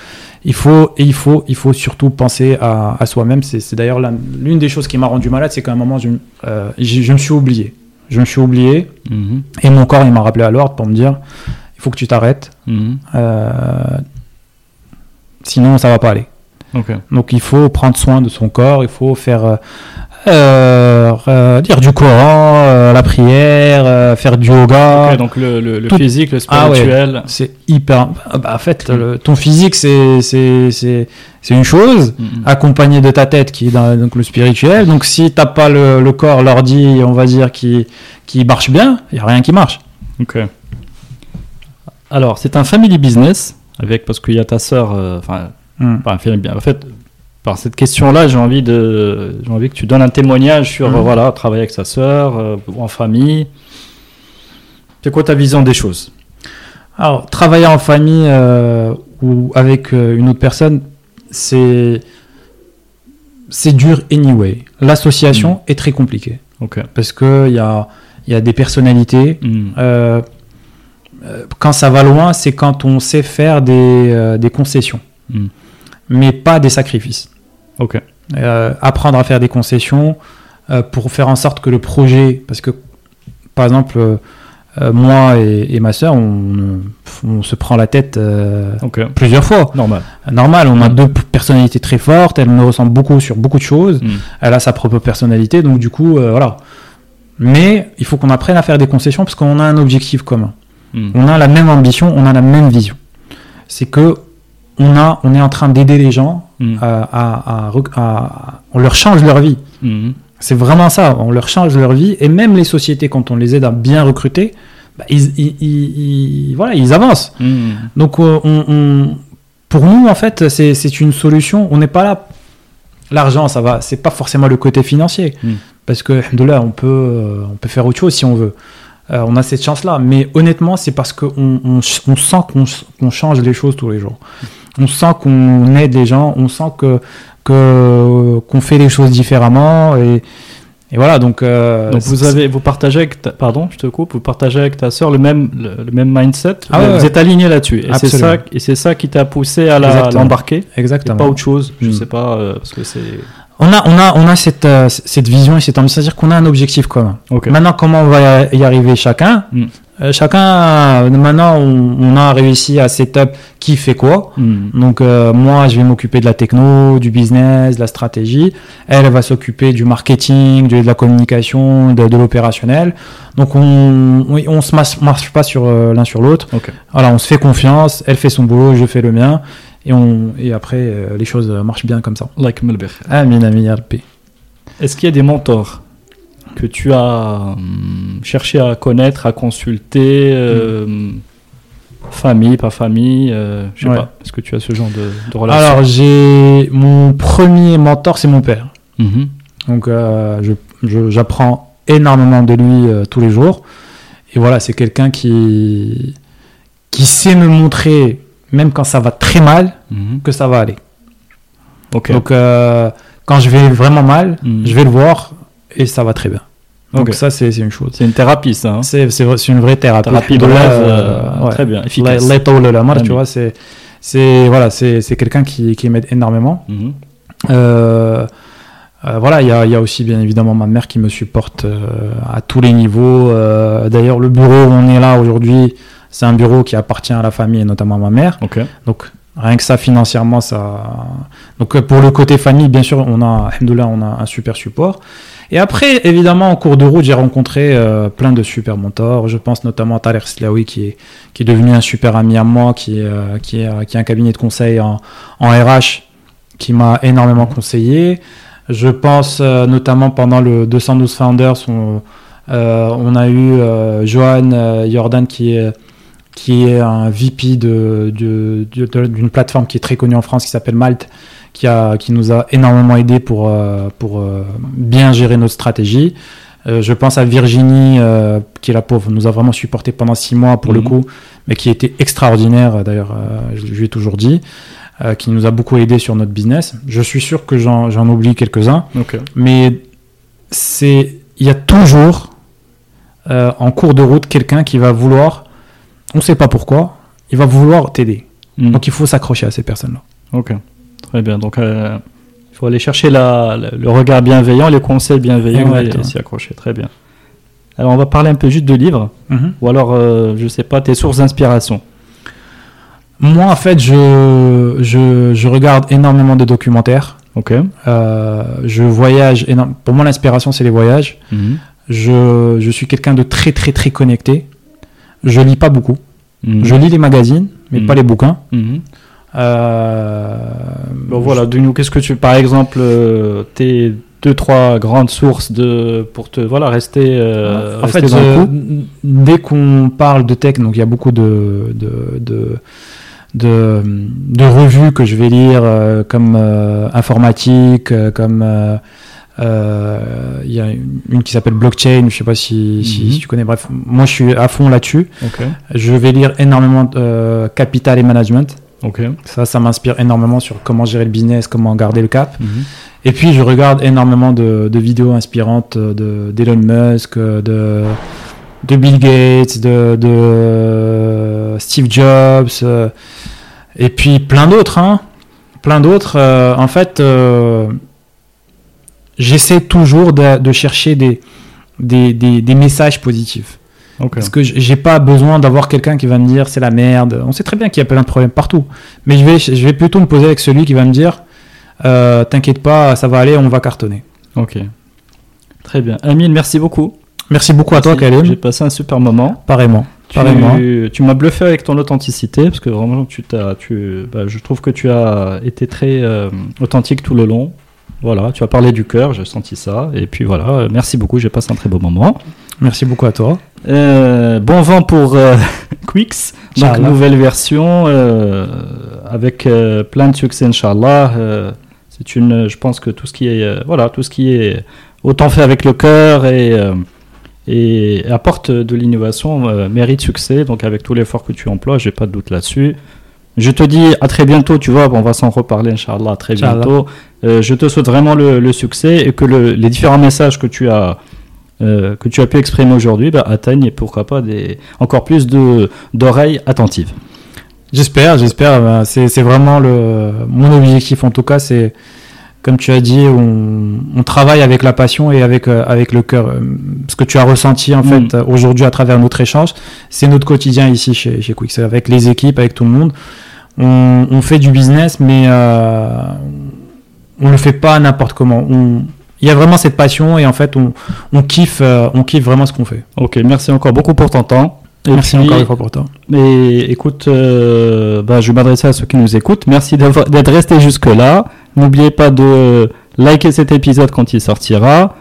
il faut et il faut, il faut surtout penser à, à soi-même. C'est d'ailleurs l'une des choses qui m'a rendu malade, c'est qu'à un moment je, me- euh, je me suis oublié. Je me suis oublié Mhm. et mon corps il m'a rappelé à l'ordre pour me dire il faut que tu t'arrêtes, Mhm. euh, sinon ça va pas aller. Donc il faut prendre soin de son corps, il faut faire euh, euh, euh, lire du Coran, euh, la prière, euh, faire du yoga. Ok, donc le, le, le tout- physique, le Ah ouais. spirituel. C'est hyper. bah, en fait, le- ton physique c'est c'est c'est c'est une chose, Mhm. accompagné de ta tête qui est dans donc le spirituel. Donc si t'as pas le, le corps, l'ordi, on va dire qui qui marche bien, il y a rien qui marche. Ok. Alors, c'est un family business, avec, parce qu'il y a ta sœur, euh, enfin, family- en fait, par cette question-là, j'ai envie de, j'ai envie que tu donnes un témoignage sur Mhm. voilà, travailler avec sa sœur, euh, ou en famille. C'est quoi ta vision des choses? Alors, travailler en famille euh, ou avec euh, une autre personne, c'est c'est dur anyway. L'association est très compliquée Ok. parce que il y a il y a des personnalités. Hmm. Euh, quand ça va loin, c'est quand on sait faire des, des concessions, mais pas des sacrifices. Ok. Euh, apprendre à faire des concessions euh, pour faire en sorte que le projet, parce que par exemple, euh, moi et, et ma soeur, on, on se prend la tête plusieurs fois. Normal. Normal, on a Mm. deux personnalités très fortes, elle me ressemble beaucoup sur beaucoup de choses, Hmm. elle a sa propre personnalité, donc du coup, voilà. Mais il faut qu'on apprenne à faire des concessions parce qu'on a un objectif commun. Hmm. On a la même ambition, on a la même vision. C'est que on, a, on est en train d'aider les gens À, à- à rec- à- On leur change leur vie. Hmm. C'est vraiment ça, on leur change leur vie. Et même les sociétés, quand on les aide à bien recruter, bah, ils, ils- ils- ils- voilà, ils avancent. Hmm. Donc euh, on, on- pour nous, en fait, c'est une solution. On n'est pas là. L'argent, ça va. C'est pas forcément le côté financier. Mm. Parce que de là, on peut, euh, on peut faire autre chose si on veut. Euh, on a cette chance-là. Mais honnêtement, c'est parce qu'on on, on sent qu'on qu'on change les choses tous les jours. On sent qu'on aide les gens. On sent que qu'on fait les choses différemment. Et, et voilà, donc. euh, Donc vous avez, vous partagez avec, ta- pardon, je te coupe, vous partagez avec ta sœur le même, le, le même mindset. Ah ouais, vous ouais. êtes aligné là-dessus. Et c'est ça, et c'est ça qui t'a poussé à Exactement. l'embarquer. Exactement. pas autre chose. Je Mm. sais pas, euh, parce que c'est. On a, on a, on a cette, euh, cette vision et cette ambition, c'est-à-dire qu'on a un objectif commun. Ok. Maintenant, comment on va y arriver chacun? Mm. Euh, Chacun, euh, maintenant, on, a réussi à setup qui fait quoi. Hmm. Donc, euh, moi, je vais m'occuper de la techno, du business, de la stratégie. Elle, elle va s'occuper du marketing, de, de la communication, de, de l'opérationnel. Donc, on, on, on se marche, marche pas sur euh, l'un sur l'autre. Voilà, on se fait confiance. Elle fait son boulot, je fais le mien. Et, on, et après, euh, les choses marchent bien comme ça. Like. Amin, amin. Est-ce qu'il y a des mentors? Que tu as hum, cherché à connaître, à consulter, euh, famille, pas famille, euh, je sais Ouais. pas. Est-ce que tu as ce genre de, de relation Alors, j'ai mon premier mentor, c'est mon père. Mhm. Donc, euh, j'apprends énormément de lui euh, tous les jours. Et voilà, c'est quelqu'un qui, qui sait me montrer, même quand ça va très mal, Mhm. que ça va aller. Donc, euh, quand je vais vraiment mal, Mhm. je vais le voir et ça va très bien. Donc, ça, c'est une chose. C'est une thérapie, ça. hein. C'est une vraie thérapie. Thérapie de euh, euh, ouais. très bien, efficace. La- la tawla la mar, Très tu vois, c'est c'est voilà, c'est c'est quelqu'un qui, qui m'aide énormément. Mhm. Euh, euh, voilà, il y a, y a aussi bien évidemment ma mère qui me supporte à tous les niveaux. D'ailleurs, le bureau où on est là aujourd'hui, c'est un bureau qui appartient à la famille et notamment à ma mère. Donc rien que ça financièrement, ça. Donc pour le côté famille, bien sûr, on a, on a un super support. Et après, évidemment, en cours de route, j'ai rencontré euh, plein de super mentors. Je pense notamment à Tariq Slaoui, qui est, qui est devenu un super ami à moi, qui, euh, qui, est, qui a un cabinet de conseil en, en RH, qui m'a énormément conseillé. Je pense euh, notamment pendant le 212 Founders, on, a eu Johan Jordan, qui est qui est un VP de- de- de- d'une plateforme qui est très connue en France qui s'appelle Malte, qui, a, qui nous a énormément aidé pour, euh, pour euh, bien gérer notre stratégie. Euh, je pense à Virginie, euh, qui est la pauvre, nous a vraiment supporté pendant six mois pour le Mhm. coup, mais qui était extraordinaire, d'ailleurs, euh, je, je lui ai toujours dit, qui nous a beaucoup aidé sur notre business. Je suis sûr que j'en oublie quelques-uns, mais c'est il y a toujours en cours de route quelqu'un qui va vouloir, on ne sait pas pourquoi, il va vouloir t'aider. Mhm. Donc il faut s'accrocher à ces personnes-là. Ok. Très bien. Donc, euh, il faut aller chercher la, le regard bienveillant, les conseils bienveillants et, s'y accrocher. Très bien. Alors, on va parler un peu juste de livres. Ou alors, euh, je sais pas, tes sources d'inspiration. Moi, en fait, je, je, je regarde énormément de documentaires. Ok. Euh, je voyage énorme. Pour moi, l'inspiration, c'est les voyages. Mhm. Je, je suis quelqu'un de très, très, très connecté. Je lis pas beaucoup. Mhm. Je lis les magazines, mais Mhm. pas les bouquins. Euh, Bon, voilà, dis-nous, qu'est-ce que tu, par exemple, euh, tes deux, trois grandes sources de, pour te, voilà, rester, euh, en rester fait, dans le euh, coup. dès qu'on parle de tech, donc il y a beaucoup de, de, de, de, de revues que je vais lire euh, comme euh, informatique, euh, comme il y a une, qui s'appelle blockchain, je sais pas si, si, Mhm. tu connais. Bref, moi je suis à fond là-dessus. Je vais lire énormément capital et management. Ça, ça m'inspire énormément sur comment gérer le business, comment garder le cap. Mhm. Et puis, je regarde énormément de, de vidéos inspirantes de d'Elon Musk, de, de Bill Gates, de, de Steve Jobs, euh, et puis plein d'autres. Hein. Plein d'autres. Euh, en fait, euh, j'essaie toujours de, de chercher des, des, des, des messages positifs. Parce que j'ai pas besoin d'avoir quelqu'un qui va me dire c'est la merde. On sait très bien qu'il y a plein de problèmes partout. Mais je vais, je vais plutôt me poser avec celui qui va me dire euh, t'inquiète pas, ça va aller, on va cartonner. Ok. Très bien. Amine, merci beaucoup. Merci beaucoup à toi, Merci. J'ai Kalim. passé un super moment. Pareillement. Pareillement. Tu, tu m'as bluffé avec ton authenticité parce que vraiment tu t'as, tu, bah, je trouve que tu as été très euh, authentique tout le long. Voilà, tu as parlé du cœur, j'ai senti ça. Et puis voilà, merci beaucoup, j'ai passé un très beau moment. Merci beaucoup à toi. Euh, bon vent pour euh, Quix, donc Inch'Allah. nouvelle version euh, avec euh, plein de succès, Inch'Allah. C'est une, je pense que tout ce qui est, voilà, tout ce qui est autant fait avec le cœur et, et apporte de l'innovation mérite succès. Donc avec tout l'effort que tu emploies, j'ai pas de doute là-dessus. Je te dis à très bientôt, tu vois, on va s'en reparler, Inch'Allah, très Inch'Allah. bientôt. Je te souhaite vraiment le, le succès et que le- les différents messages que tu as euh, que tu as pu exprimer aujourd'hui bah, atteignent pourquoi pas des, encore plus d'oreilles attentives. J'espère, j'espère. Ben, C'est vraiment le, mon objectif. En tout cas, c'est comme tu as dit, on, on travaille avec la passion et avec, euh, avec le cœur. Ce que tu as ressenti en Mm. fait aujourd'hui à travers notre échange, c'est notre quotidien ici chez, chez Quick. C'est avec les équipes, avec tout le monde. On, on fait du business, mais euh, on le fait pas n'importe comment. On- Il y a vraiment cette passion et en fait, on, on kiffe, euh, on kiffe vraiment ce qu'on fait. Ok, merci encore beaucoup pour ton temps. Et Merci puis- encore une fois pour toi. Mais écoute, euh, bah, je vais m'adresser à ceux qui nous écoutent. Merci d'avoir- d'être resté jusque-là. N'oubliez pas de liker cet épisode quand il sortira,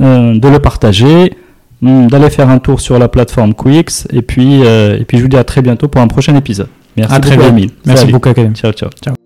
euh, de le partager, hum, d'aller faire un tour sur la plateforme Quix. Et puis, euh, et puis je vous dis à très bientôt pour un prochain épisode. Merci À très beaucoup. Emile. Merci Salut. beaucoup, Kalim. Ciao, ciao. Merci